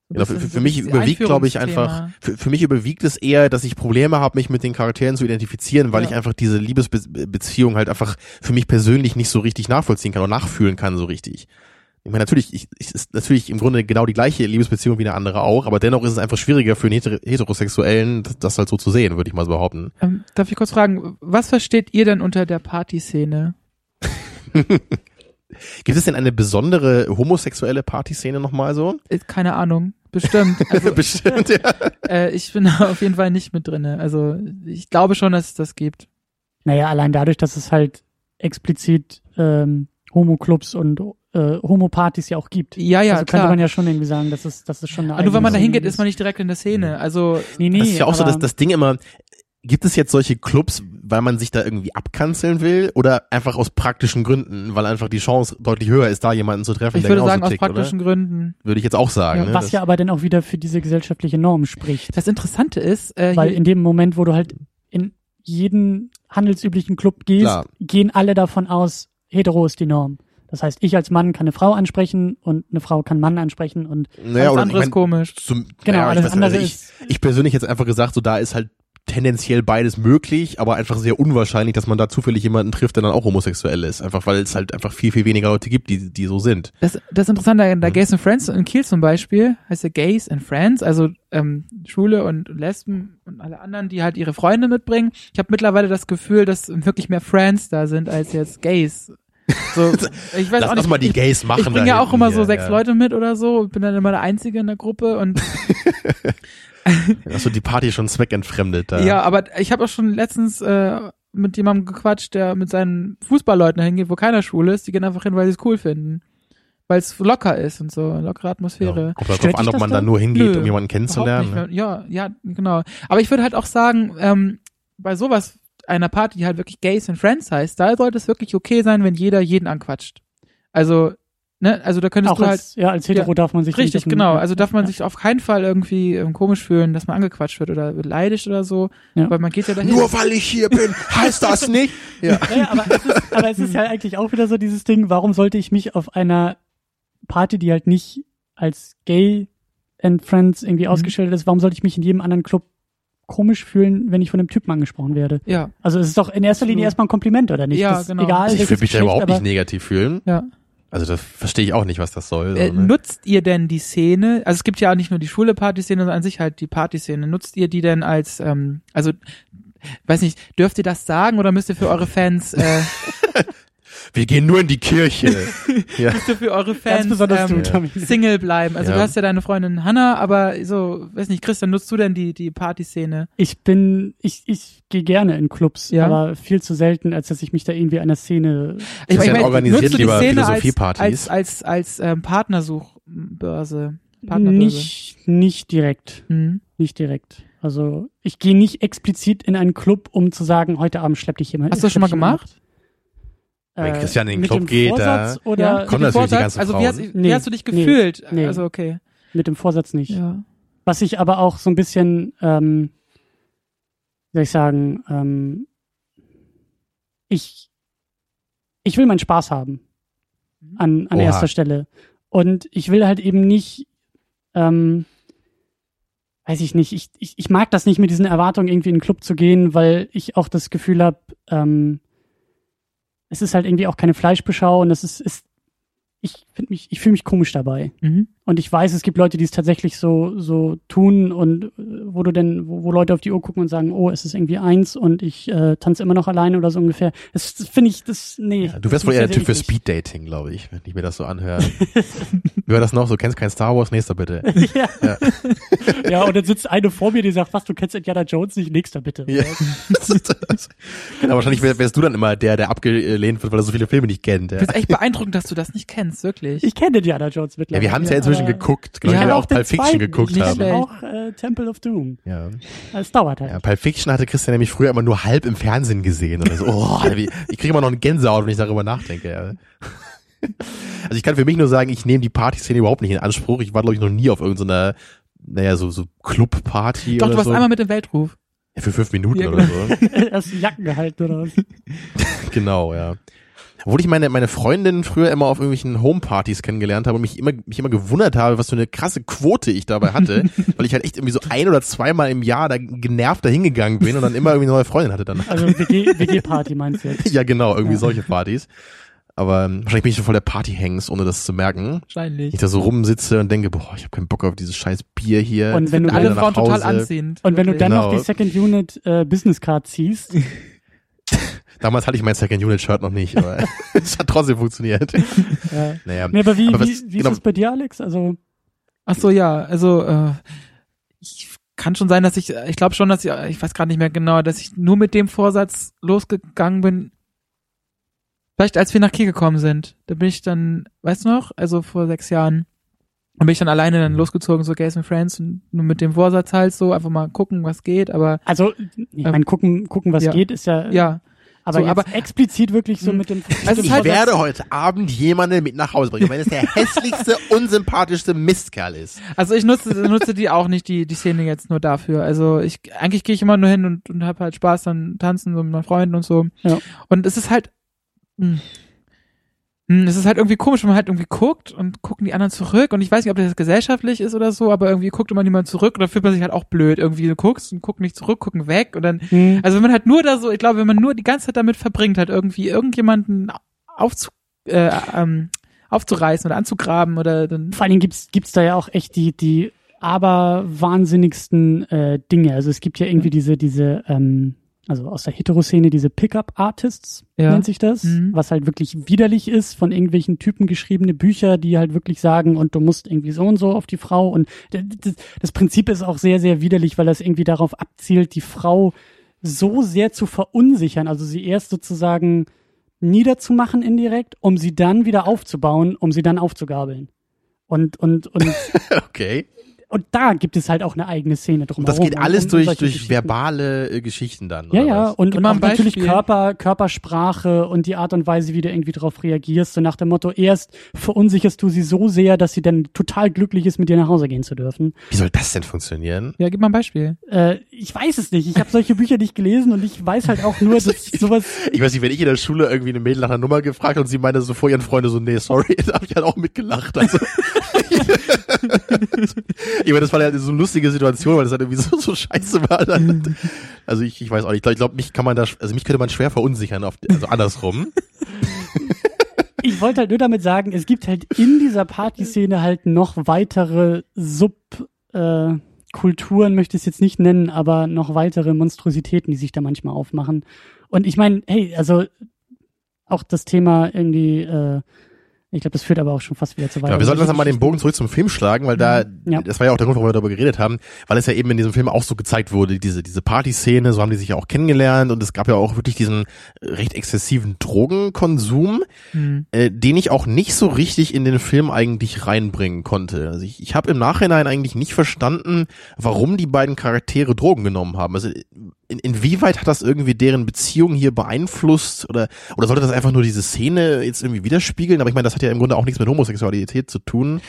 Genau, für, für, für mich überwiegt, glaube ich, einfach, für, für mich überwiegt es eher, dass ich Probleme habe, mich mit den Charakteren zu identifizieren, weil Ja. ich einfach diese Liebesbeziehung halt einfach für mich persönlich nicht so richtig nachvollziehen kann oder nachfühlen kann so richtig. Ich meine, natürlich, ich, ich ist natürlich im Grunde genau die gleiche Liebesbeziehung wie eine andere auch, aber dennoch ist es einfach schwieriger für einen Heter Heterosexuellen, das, das halt so zu sehen, würde ich mal so behaupten. Ähm, darf ich kurz fragen, was versteht ihr denn unter der Partyszene? Gibt es denn eine besondere homosexuelle Partyszene nochmal so? Äh, Keine Ahnung, bestimmt. Also, Bestimmt, ja. äh, ich bin da auf jeden Fall nicht mit drinne. Also ich glaube schon, dass es das gibt. Naja, allein dadurch, dass es halt explizit ähm, Homo-Clubs und äh, Homo-Partys ja auch gibt. Ja, ja, also klar. könnte man ja schon irgendwie sagen, dass es, dass es schon eine Aber nur wenn man da hingeht, ist man nicht direkt in der Szene. Also Nee, nee, Das ist ja auch so aber das, das Ding immer, gibt es jetzt solche Clubs, weil man sich da irgendwie abkanzeln will oder einfach aus praktischen Gründen, weil einfach die Chance deutlich höher ist, da jemanden zu treffen, ich der würde genauso sagen, aus tickt, praktischen Gründen. oder? Würde ich jetzt auch sagen. Ja, ne? was Das- ja aber dann auch wieder für diese gesellschaftliche Norm spricht. Das Interessante ist, äh, Weil in dem Moment, wo du halt in jeden handelsüblichen Club gehst, Klar. gehen alle davon aus, hetero ist die Norm. Das heißt, ich als Mann kann eine Frau ansprechen und eine Frau kann einen Mann ansprechen und naja, alles andere ich ist mein, komisch. zum, genau, naja, alles ich, weiß, andere also ich, ist ich persönlich jetzt einfach gesagt, so da ist halt tendenziell beides möglich, aber einfach sehr unwahrscheinlich, dass man da zufällig jemanden trifft, der dann auch homosexuell ist. Einfach weil es halt einfach viel, viel weniger Leute gibt, die, die so sind. Das, das Interessante an der. Gays and Friends in Kiel zum Beispiel heißt ja Gays and Friends, also ähm, Schwule und Lesben und alle anderen, die halt ihre Freunde mitbringen. Ich habe mittlerweile das Gefühl, dass wirklich mehr Friends da sind als jetzt Gays. So, ich weiß Lass auch nicht. mal die Gays machen. ich bringe da ja auch immer hier, so sechs ja. Leute mit oder so, bin dann immer der Einzige in der Gruppe und Hast du die Party schon zweckentfremdet da? ja, aber ich habe auch schon letztens äh, mit jemandem gequatscht, der mit seinen Fußballleuten hingeht, wo keiner schwul ist, die gehen einfach hin, weil sie es cool finden. Weil es locker ist und so, lockere Atmosphäre. Ja, kommt halt drauf an, ob man da nur hingeht, Nö, um jemanden kennenzulernen. Ne? Ja, ja, genau. Aber ich würde halt auch sagen, ähm, bei sowas, einer Party, die halt wirklich Gays and Friends heißt, da sollte es wirklich okay sein, wenn jeder jeden anquatscht. Also, ne, also da könntest auch du halt, als, ja, als hetero darf man sich nicht richtig, den- genau, also darf man ja. sich auf keinen Fall irgendwie ähm, komisch fühlen, dass man angequatscht wird oder beleidigt oder so, Ja. weil man geht ja dahin. Nur weil ich hier bin, heißt das nicht. Ja. Ja, aber, es ist, aber es ist ja eigentlich auch wieder so dieses Ding, warum sollte ich mich auf einer Party, die halt nicht als Gay and Friends irgendwie Mhm. ausgestellt ist, warum sollte ich mich in jedem anderen Club komisch fühlen, wenn ich von einem Typen angesprochen werde? ja, Also es ist doch in erster Linie erstmal ein Kompliment, oder nicht? Ja, das ist genau. Egal, Ich würde mich da überhaupt nicht negativ fühlen. ja. Also das verstehe ich auch nicht, was das soll. Äh, so, ne? Nutzt ihr denn die Szene, also es gibt ja auch nicht nur die schwule Partyszene, sondern an sich halt die Partyszene, nutzt ihr die denn als, ähm, also, weiß nicht, dürft ihr das sagen oder müsst ihr für eure Fans, äh, Wir gehen nur in die Kirche. ja. müsst ihr für eure ganz Fans besonders du, ähm, Tommy. Single bleiben? Also Ja. du hast ja deine Freundin Hannah, aber so, weiß nicht, Christian, nutzt du denn die, die Partyszene? Ich bin, ich, ich gehe gerne in Clubs, Ja. aber viel zu selten, als dass ich mich da irgendwie einer Szene Christian organisiert nutzt du die lieber Szene als, Philosophiepartys. als, als, als ähm, Partnersuchbörse? Partnerbörse. nicht, nicht direkt. Hm. Nicht direkt. Also ich gehe nicht explizit in einen Club, um zu sagen, heute Abend schlepp dich jemand. Hast du das schon mal jemand gemacht? ab. Wenn Christian in den Club geht, Vorsatz da- oder Ja, Kommen mit dem natürlich die Vorsatz, ganzen also wie hast, wie Nee, hast du dich gefühlt? nee. Also okay. mit dem Vorsatz nicht. Ja. Was ich aber auch so ein bisschen, ähm, wie soll ich sagen, ähm, ich ich will meinen Spaß haben an, an Oha. erster Stelle. Und ich will halt eben nicht, ähm, weiß ich nicht, ich, ich, ich mag das nicht mit diesen Erwartungen irgendwie in den Club zu gehen, weil ich auch das Gefühl habe, ähm, es ist halt irgendwie auch keine Fleischbeschau und es ist, ist ich finde mich, ich fühle mich komisch dabei. Mhm. Und ich weiß, es gibt Leute, die es tatsächlich so, so tun und äh, wo du denn, wo, wo Leute auf die Uhr gucken und sagen, oh, es ist irgendwie eins und ich äh, tanze immer noch alleine oder so ungefähr. Das, das finde ich, das, nee. Ja, du wärst wohl eher der Typ für. Speeddating, glaube ich, wenn ich mir das so anhöre. Wie war das noch? So, kennst kein Star Wars? Nächster bitte. ja. Ja. ja, und dann sitzt eine vor mir, die sagt, was, du kennst Indiana Jones nicht? Nächster bitte. Ja. genau, wahrscheinlich wär, wärst du dann immer der, der abgelehnt wird, weil er so viele Filme nicht kennt. Ja, Das ist echt beeindruckend, dass du das nicht kennst, wirklich. Ich kenne Indiana Jones ja mittlerweile. wir haben es ja inzwischen aber geguckt. Genau, Ja, ich habe auch Pulp Fiction geguckt nicht haben. Auch äh, Temple of Doom. Ja. Es dauert halt. ja, Pulp Fiction hatte Christian nämlich früher immer nur halb im Fernsehen gesehen. Oder so. Oh, ich kriege immer noch eine Gänsehaut, wenn ich darüber nachdenke. Ja. Also ich kann für mich nur sagen, ich nehme die Partyszene überhaupt nicht in Anspruch. Ich war, glaube ich, noch nie auf irgendeiner, naja, so, so Club-Party Doch, oder du warst so. einmal mit dem Weltruf. ja, für fünf Minuten Ja, oder so. Erst Jacken gehalten oder was? Genau, ja. Obwohl ich meine, meine Freundin früher immer auf irgendwelchen Homepartys kennengelernt habe und mich immer, mich immer gewundert habe, was für eine krasse Quote ich dabei hatte, weil ich halt echt irgendwie so ein oder zweimal im Jahr da genervt dahingegangen bin und dann immer irgendwie eine neue Freundin hatte dann. Also WG, WG-Party meinst du jetzt? Ja, genau, irgendwie Ja. solche Partys. Aber ähm, wahrscheinlich bin ich schon voll der Partyhengst, ohne das zu merken. Wahrscheinlich. Ich da so rumsitze und denke, boah, ich habe keinen Bock auf dieses scheiß Bier hier. Und wenn du Alle Frauen total anziehend. Und wenn du dann noch Genau. die Second Unit äh, Business Card ziehst, Damals hatte ich mein Second Unit Shirt noch nicht, aber es hat trotzdem funktioniert. äh, Naja. nee, aber wie, Aber was- wie, wie genau. ist es bei dir, Alex? Also, Ach so, ja, also äh, ich kann schon sein, dass ich, ich glaube schon, dass ich, ich weiß gerade nicht mehr genau, dass ich nur mit dem Vorsatz losgegangen bin. Vielleicht als wir nach Kiel gekommen sind, da bin ich dann, weißt du noch, also vor sechs Jahren, da bin ich dann alleine dann losgezogen, so Gays and Friends und nur mit dem Vorsatz halt so, einfach mal gucken, was geht, aber also, ich meine, gucken, gucken, was ja. geht, ist ja, ja, aber, so, jetzt aber- explizit wirklich so Hm. mit dem, Also halt- Ich werde heute Abend jemanden mit nach Hause bringen, wenn es der hässlichste, unsympathischste Mistkerl ist. Also ich nutze, nutze die auch nicht, die, die Szene jetzt nur dafür. Also ich, eigentlich gehe ich immer nur hin und, und habe halt Spaß dann tanzen so mit meinen Freunden und so. Ja. Und es ist halt, mh, mh, es ist halt irgendwie komisch, wenn man halt irgendwie guckt und gucken die anderen zurück und ich weiß nicht, ob das gesellschaftlich ist oder so, aber irgendwie guckt immer niemand zurück und dann fühlt man sich halt auch blöd. Irgendwie du guckst und gucken nicht zurück, gucken weg und dann, Hm. also wenn man halt nur da so, ich glaube, wenn man nur die ganze Zeit damit verbringt, halt irgendwie irgendjemanden aufzu, äh, ähm, aufzureißen oder anzugraben oder dann Vor allen Dingen gibt's gibt's da ja auch echt die die aber wahnsinnigsten äh, Dinge. Also es gibt ja irgendwie diese diese ähm, also aus der Heteroszene diese Pickup Artists Ja. nennt sich das, Mhm. was halt wirklich widerlich ist von irgendwelchen Typen geschriebene Bücher, die halt wirklich sagen und du musst irgendwie so und so auf die Frau und das Prinzip ist auch sehr sehr widerlich, weil das irgendwie darauf abzielt, die Frau so sehr zu verunsichern, also sie erst sozusagen niederzumachen indirekt, um sie dann wieder aufzubauen, um sie dann aufzugabeln. Und, und, und, Okay. Und da gibt es halt auch eine eigene Szene drum. Und das geht alles durch, durch verbale äh, Geschichten dann. Ja, oder ja, was? und, und natürlich. Körper, Körpersprache und die Art und Weise, wie du irgendwie drauf reagierst, so nach dem Motto, erst verunsicherst du sie so sehr, dass sie dann total glücklich ist, mit dir nach Hause gehen zu dürfen. Wie soll das denn funktionieren? Ja, gib mal ein Beispiel. Äh, ich weiß es nicht, ich habe solche Bücher nicht gelesen und ich weiß halt auch nur, dass sowas, Ich weiß nicht, wenn ich in der Schule irgendwie eine Mädel nach einer Nummer gefragt habe und sie meinte so vor ihren Freunden so, nee, sorry, da habe ich halt auch mitgelacht. Also, ich meine, das war ja so eine lustige Situation, weil das halt irgendwie so, so scheiße war. Also ich, ich weiß auch nicht, ich glaube, glaub, mich kann man da, also mich könnte man schwer verunsichern, auf, also andersrum. ich wollte halt nur damit sagen, es gibt halt in dieser Partyszene halt noch weitere Sub, äh, möchte ich es jetzt nicht nennen, aber noch weitere Monstrositäten, die sich da manchmal aufmachen. Und ich meine, hey, also auch das Thema irgendwie, äh, ich glaube, das führt aber auch schon fast wieder zu weit. Genau, wir sollten langsam mal den Bogen zurück zum Film schlagen, weil da, Ja. das war ja auch der Grund, warum wir darüber geredet haben, weil es ja eben in diesem Film auch so gezeigt wurde, diese, diese Partyszene, so haben die sich ja auch kennengelernt und es gab ja auch wirklich diesen recht exzessiven Drogenkonsum, Hm. äh, den ich auch nicht so richtig in den Film eigentlich reinbringen konnte. Also ich, ich habe im Nachhinein eigentlich nicht verstanden, warum die beiden Charaktere Drogen genommen haben. Also in, inwieweit hat das irgendwie deren Beziehung hier beeinflusst oder oder sollte das einfach nur diese Szene jetzt irgendwie widerspiegeln? Aber ich meine, das hat ja im Grunde auch nichts mit Homosexualität zu tun.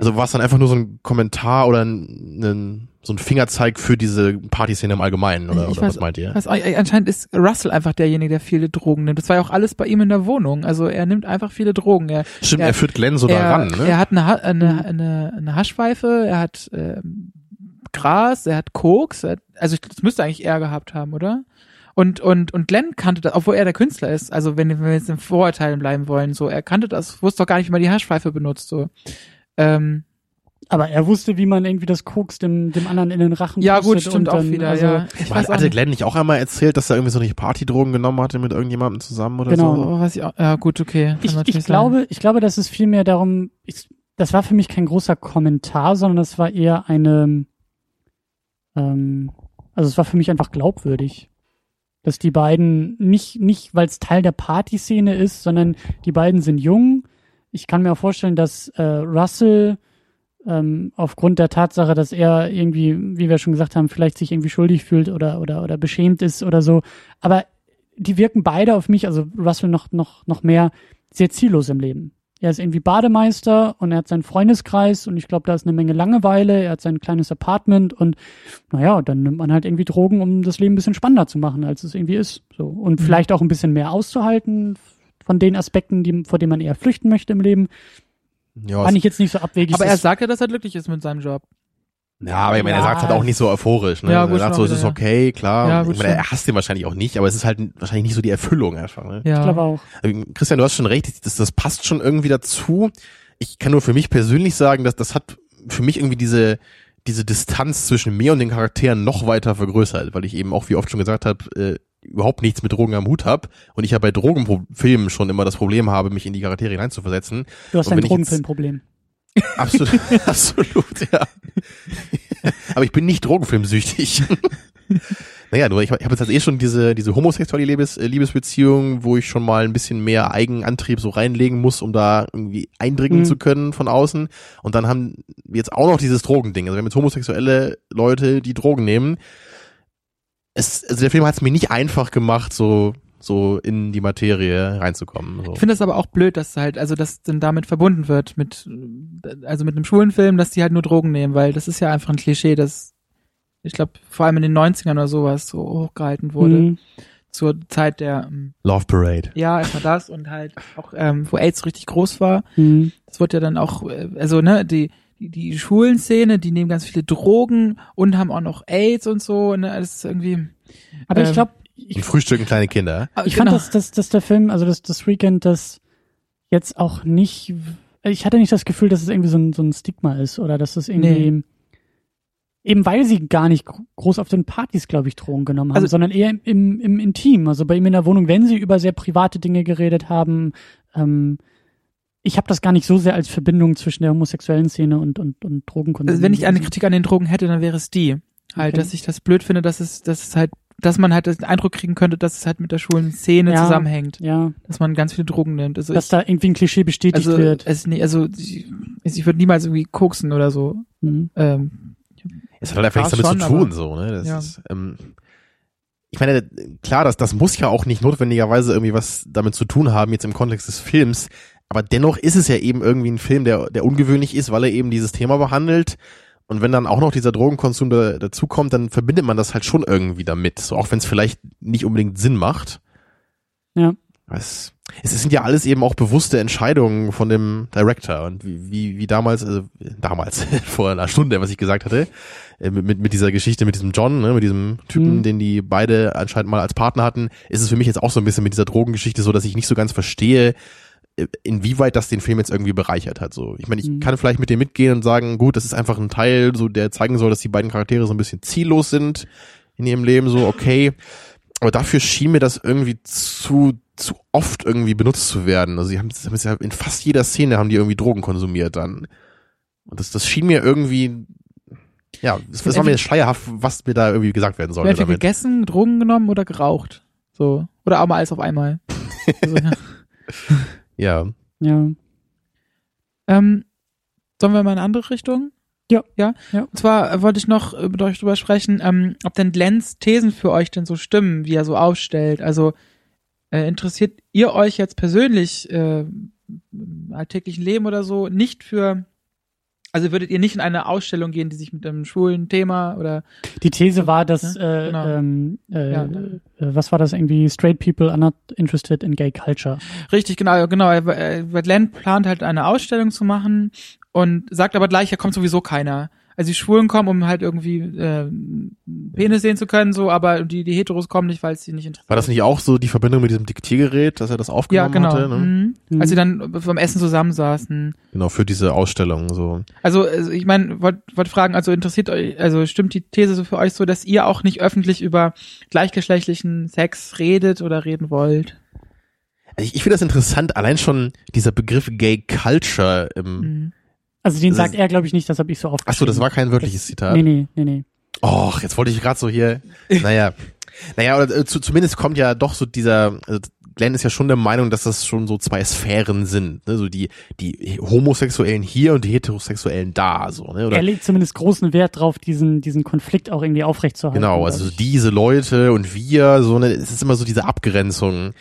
Also war es dann einfach nur so ein Kommentar oder ein, ein, so ein Fingerzeig für diese Partyszene im Allgemeinen oder, oder weiß- was meint ihr? Was, äh, anscheinend ist Russell einfach derjenige, der viele Drogen nimmt. Das war ja auch alles bei ihm in der Wohnung. Also er nimmt einfach viele Drogen. Er, Stimmt, er- er führt Glenn so da er, ran, ne? er hat eine, Ha- eine, eine, eine Haschpfeife, er hat ähm, Gras, er hat Koks. Er hat, also ich, das müsste eigentlich er gehabt haben, oder? Und, und, und Glenn kannte das, obwohl er der Künstler ist. Also wenn, wenn wir jetzt in Vorurteilen bleiben wollen, so, er kannte das, wusste doch gar nicht, wie man die Haschpfeife benutzt, so. Ähm, Aber er wusste, wie man irgendwie das Koks dem, dem anderen in den Rachen ja, gut, stimmt und auch dann, wieder, also, ja. Ich weiß auch hatte. Glenn nicht auch einmal erzählt, dass er irgendwie so nicht Partydrogen genommen hatte mit irgendjemandem zusammen oder Genau. so? Oh, weiß ich auch, ja, gut, okay. Kann Ich, ich sein. glaube, ich glaube, dass es vielmehr darum, ich, das war für mich kein großer Kommentar, sondern das war eher eine, ähm, also es war für mich einfach glaubwürdig, dass die beiden nicht, nicht, weil es Teil der Partyszene ist, sondern die beiden sind jung. Ich kann mir auch vorstellen, dass äh, Russell ähm, aufgrund der Tatsache, dass er irgendwie, wie wir schon gesagt haben, vielleicht sich irgendwie schuldig fühlt oder oder oder beschämt ist oder so. Aber die wirken beide auf mich, also Russell noch noch noch mehr sehr ziellos im Leben. Er ist irgendwie Bademeister und er hat seinen Freundeskreis und ich glaube, da ist eine Menge Langeweile. Er hat sein kleines Apartment und naja, dann nimmt man halt irgendwie Drogen, um das Leben ein bisschen spannender zu machen, als es irgendwie ist. So und Mhm. vielleicht auch ein bisschen mehr auszuhalten von den Aspekten, die, vor denen man eher flüchten möchte im Leben. Ja, Fand ich jetzt nicht so abwegig. Aber er sagt ja, dass er glücklich ist mit seinem Job. Ja, aber ich meine, er Ja. sagt halt auch nicht so euphorisch. Ne? Ja, er gut, sagt schon so, es ist okay, klar. Ja, ich gut, meine, er hasst ihn wahrscheinlich auch nicht, aber es ist halt wahrscheinlich nicht so die Erfüllung einfach. Ne? Ja. ich glaube auch. Also, Christian, du hast schon recht, das, das passt schon irgendwie dazu. Ich kann nur für mich persönlich sagen, dass das hat für mich irgendwie diese diese Distanz zwischen mir und den Charakteren noch weiter vergrößert, weil ich eben auch, wie oft schon gesagt habe, äh, überhaupt nichts mit Drogen am Hut hab und ich ja bei Drogenfilmen schon immer das Problem habe, mich in die Charaktere hineinzuversetzen. Du hast Und ein ich Drogenfilmproblem. Absolut, absolut, ja. Aber ich bin nicht drogenfilmsüchtig. naja, nur ich, ich habe jetzt halt eh schon diese, diese homosexuelle Liebes, Liebesbeziehung, wo ich schon mal ein bisschen mehr Eigenantrieb so reinlegen muss, um da irgendwie eindringen Mhm. zu können von außen. Und dann haben wir jetzt auch noch dieses Drogending. Also wir haben jetzt homosexuelle Leute, die Drogen nehmen. Es, also der Film hat es mir nicht einfach gemacht, so so in die Materie reinzukommen. So. Ich finde das aber auch blöd, dass halt, also das dann damit verbunden wird mit, also mit einem schwulen Film, dass die halt nur Drogen nehmen, weil das ist ja einfach ein Klischee, das, ich glaube, vor allem in den 90ern oder sowas so hochgehalten wurde, Mhm. zur Zeit der, ähm, Love Parade. ja, erstmal das und halt auch, ähm, wo AIDS richtig groß war. Mhm. Das wird ja dann auch, äh, also, ne, die, die, die schwulen Szene, die nehmen ganz viele Drogen und haben auch noch AIDS und so, ne, das ist irgendwie, Aber ich Ähm, glaube, Und ich, frühstücken kleine Kinder. ich fand, genau. dass, dass, dass der Film, also das, das Weekend, das jetzt auch nicht, ich hatte nicht das Gefühl, dass es irgendwie so ein, so ein Stigma ist oder dass es irgendwie, eben weil sie gar nicht gro- groß auf den Partys, glaube ich, Drogen genommen haben, Also- sondern eher im, im, im Intim. Also bei ihm in der Wohnung, wenn sie über sehr private Dinge geredet haben, ähm, ich habe das gar nicht so sehr als Verbindung zwischen der homosexuellen Szene und, und, und Drogenkonsum. Also wenn ich eine. Kritik an den Drogen hätte, dann wäre es die. Halt, Okay. dass ich das blöd finde, dass es, dass es halt, dass man halt den Eindruck kriegen könnte, dass es halt mit der schwulen Szene Ja. zusammenhängt. Ja, Dass man ganz viele Drogen nimmt. Also dass ich, da irgendwie ein Klischee bestätigt also, wird. es, nee, also ich, ich würde niemals irgendwie koksen oder so. Mhm. Ähm, Es hat halt einfach nichts damit schon, zu tun, aber- so, ne? Das Ja. ist, ähm, ich meine, klar, das, das muss ja auch nicht notwendigerweise irgendwie was damit zu tun haben, jetzt im Kontext des Films. Aber dennoch ist es ja eben irgendwie ein Film, der, der ungewöhnlich ist, weil er eben dieses Thema behandelt. Und wenn dann auch noch dieser Drogenkonsum da, dazukommt, dann verbindet man das halt schon irgendwie damit. So, auch wenn es vielleicht nicht unbedingt Sinn macht. Ja. Es, es sind ja alles eben auch bewusste Entscheidungen von dem Director und wie, wie, wie damals, also damals, vor einer Stunde, was ich gesagt hatte, äh, mit, mit, dieser Geschichte mit diesem John, ne, mit diesem Typen, Mhm. den die beide anscheinend mal als Partner hatten, ist es für mich jetzt auch so ein bisschen mit dieser Drogengeschichte so, dass ich nicht so ganz verstehe, inwieweit das den Film jetzt irgendwie bereichert hat. So, ich meine, ich Mhm. kann vielleicht mit dir mitgehen und sagen, gut, das ist einfach ein Teil, so der zeigen soll, dass die beiden Charaktere so ein bisschen ziellos sind in ihrem Leben, so okay. Aber dafür schien mir das irgendwie zu zu oft irgendwie benutzt zu werden. Also sie haben, es ja in fast jeder Szene haben die irgendwie Drogen konsumiert dann. Und das, das schien mir irgendwie, ja, es war mir schleierhaft, was mir da irgendwie gesagt werden sollte entweder gegessen, Drogen genommen oder geraucht. So. Oder auch mal alles auf einmal. also, ja. Ja. Ähm, sollen wir mal in eine andere Richtung? Ja. Ja. Ja. Und zwar äh, wollte ich noch äh, mit euch drüber sprechen, ähm, ob denn Glens Thesen für euch denn so stimmen, wie er so aufstellt. Also äh, interessiert ihr euch jetzt persönlich äh, im alltäglichen Leben oder so nicht für Also würdet ihr nicht in eine Ausstellung gehen, die sich mit einem schwulen Thema oder Die These war, dass, Ja, äh, genau. ähm, äh, Ja. äh, was war das irgendwie? Straight people are not interested in gay culture. Richtig, genau, genau. Len plant halt eine Ausstellung zu machen und sagt aber gleich, ja kommt sowieso keiner. Also die Schwulen kommen, um halt irgendwie äh, Penis sehen zu können, so, aber die, die Heteros kommen nicht, weil es sie nicht interessiert. War das nicht auch so die Verbindung mit diesem Diktiergerät, dass er das Ja, aufgenommen genau. hatte? Ne? Mhm. Mhm. Als sie dann beim Essen zusammensaßen. Genau, für diese Ausstellung so. Also, also ich meine, wollte wollt fragen, also interessiert euch, also stimmt die These so für euch so, dass ihr auch nicht öffentlich über gleichgeschlechtlichen Sex redet oder reden wollt? Also ich, ich finde das interessant, allein schon dieser Begriff Gay Culture im, Mhm. Also den Das sagt er, glaube ich, nicht, das habe ich so aufgeschrieben. Ach so, das war kein wörtliches Zitat. Nee, nee, nee, nee. Och, jetzt wollte ich gerade so hier, naja, naja, oder äh, zu, zumindest kommt ja doch so dieser, also Glenn ist ja schon der Meinung, dass das schon so zwei Sphären sind, ne? so die, die Homosexuellen hier und die Heterosexuellen da, so, ne? Oder Er legt zumindest großen Wert drauf, diesen, diesen Konflikt auch irgendwie aufrechtzuerhalten. Genau, also diese Leute und wir, so eine, es ist immer so diese Abgrenzung,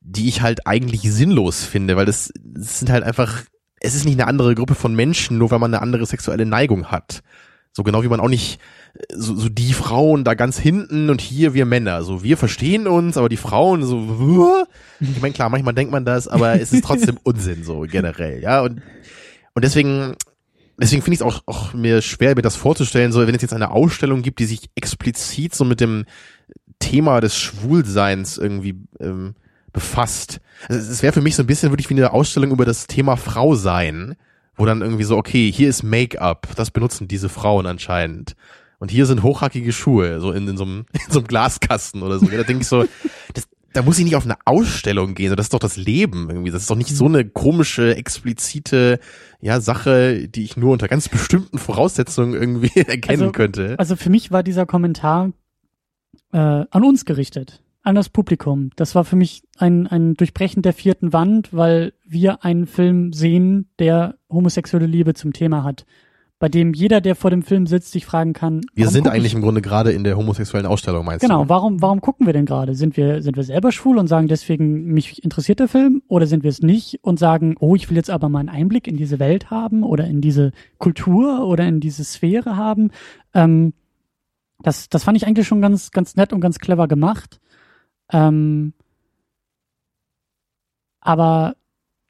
die ich halt eigentlich sinnlos finde, weil das, das sind halt einfach, es ist nicht eine andere Gruppe von Menschen, nur weil man eine andere sexuelle Neigung hat. So genau wie man auch nicht so, so die Frauen da ganz hinten und hier wir Männer. So wir verstehen uns, aber die Frauen so. Ich meine klar, manchmal denkt man das, aber es ist trotzdem Unsinn so generell, ja und und deswegen deswegen finde ich es auch, auch mir schwer, mir das vorzustellen, so wenn es jetzt eine Ausstellung gibt, die sich explizit so mit dem Thema des Schwulseins irgendwie ähm, befasst. Also es wäre für mich so ein bisschen wirklich wie eine Ausstellung über das Thema Frau sein, wo dann irgendwie so, okay, hier ist Make-up, das benutzen diese Frauen anscheinend. Und hier sind hochhackige Schuhe, so in, in, so, einem, in so einem Glaskasten oder so. Da denke ich so, das, da muss ich nicht auf eine Ausstellung gehen, das ist doch das Leben irgendwie. Das ist doch nicht so eine komische, explizite ja, Sache, die ich nur unter ganz bestimmten Voraussetzungen irgendwie erkennen Also- könnte. Also für mich war dieser Kommentar äh, an uns gerichtet, an das Publikum. Das war für mich ein, ein Durchbrechen der vierten Wand, weil wir einen Film sehen, der homosexuelle Liebe zum Thema hat. Bei dem jeder, der vor dem Film sitzt, sich fragen kann, Wir sind eigentlich ich, im Grunde gerade in der homosexuellen Ausstellung, meinst Genau, du? warum, warum gucken wir denn gerade? Sind wir, sind wir selber schwul und sagen deswegen, mich interessiert der Film? Oder sind wir es nicht und sagen, oh, ich will jetzt aber mal einen Einblick in diese Welt haben oder in diese Kultur oder in diese Sphäre haben? Ähm, das, das fand ich eigentlich schon ganz, ganz nett und ganz clever gemacht. Ähm, aber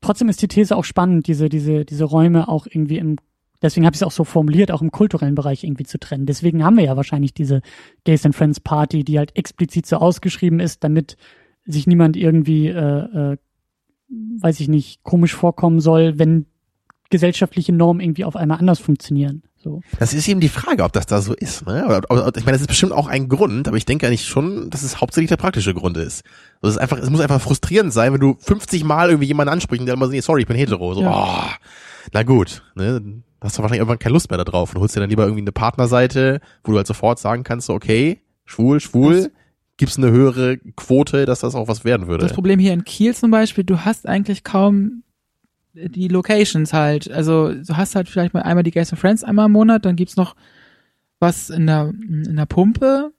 trotzdem ist die These auch spannend, diese, diese, diese Räume auch irgendwie im, deswegen habe ich es auch so formuliert, auch im kulturellen Bereich irgendwie zu trennen. Deswegen haben wir ja wahrscheinlich diese Gays and Friends Party, die halt explizit so ausgeschrieben ist, damit sich niemand irgendwie, äh, äh, weiß ich nicht, komisch vorkommen soll, wenn gesellschaftliche Normen irgendwie auf einmal anders funktionieren. So. Das ist eben die Frage, ob das da so ist. Ne? Ich meine, das ist bestimmt auch ein Grund, aber ich denke eigentlich schon, dass es hauptsächlich der praktische Grund ist. Das ist einfach, es muss einfach frustrierend sein, wenn du 50 Mal irgendwie jemanden ansprichst und der immer so, nee, sorry, ich bin hetero. So, oh, na gut, ne? Dann hast du wahrscheinlich irgendwann keine Lust mehr da drauf und holst dir dann lieber irgendwie eine Partnerseite, wo du halt sofort sagen kannst, so, okay, schwul, schwul, Das- gibt's eine höhere Quote, dass das auch was werden würde. Das Problem hier in Kiel zum Beispiel, du hast eigentlich kaum die Locations halt. Also du hast halt vielleicht mal einmal die Gays and Friends einmal im Monat, dann gibt's noch was in der, in der Pumpe.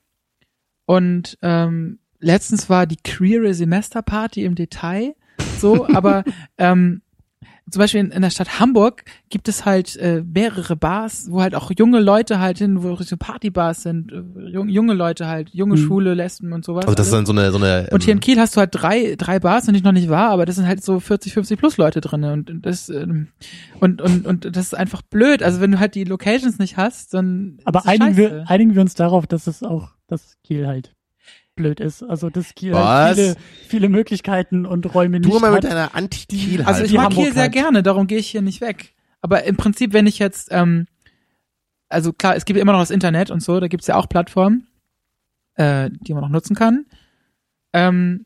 Und ähm, letztens war die queere Semesterparty im Detail. So, aber ähm, zum Beispiel in, in der Stadt Hamburg gibt es halt äh, mehrere Bars, wo halt auch junge Leute halt hin, wo so Partybars sind, äh, jung, junge Leute halt, junge Mhm. Schwule, Lesben und sowas. also das ist dann so eine, so eine Und hier in ähm, Kiel hast du halt drei, drei Bars, und ich noch nicht war, aber das sind halt so 40, 50 plus Leute drin und und das ähm, und und und das ist einfach blöd. Also wenn du halt die Locations nicht hast, dann Aber einigen scheiße. wir, einigen wir uns darauf, dass es auch, dass Kiel halt blöd ist. Also dass Kiel halt viele, viele Möglichkeiten und Räume du nicht mal hat. mit deiner Anti-Kiel Also ich mag Kiel sehr hat. gerne, darum gehe ich hier nicht weg. Aber im Prinzip, wenn ich jetzt, ähm, also klar, es gibt ja immer noch das Internet und so, da gibt's ja auch Plattformen, äh, die man noch nutzen kann. Ähm,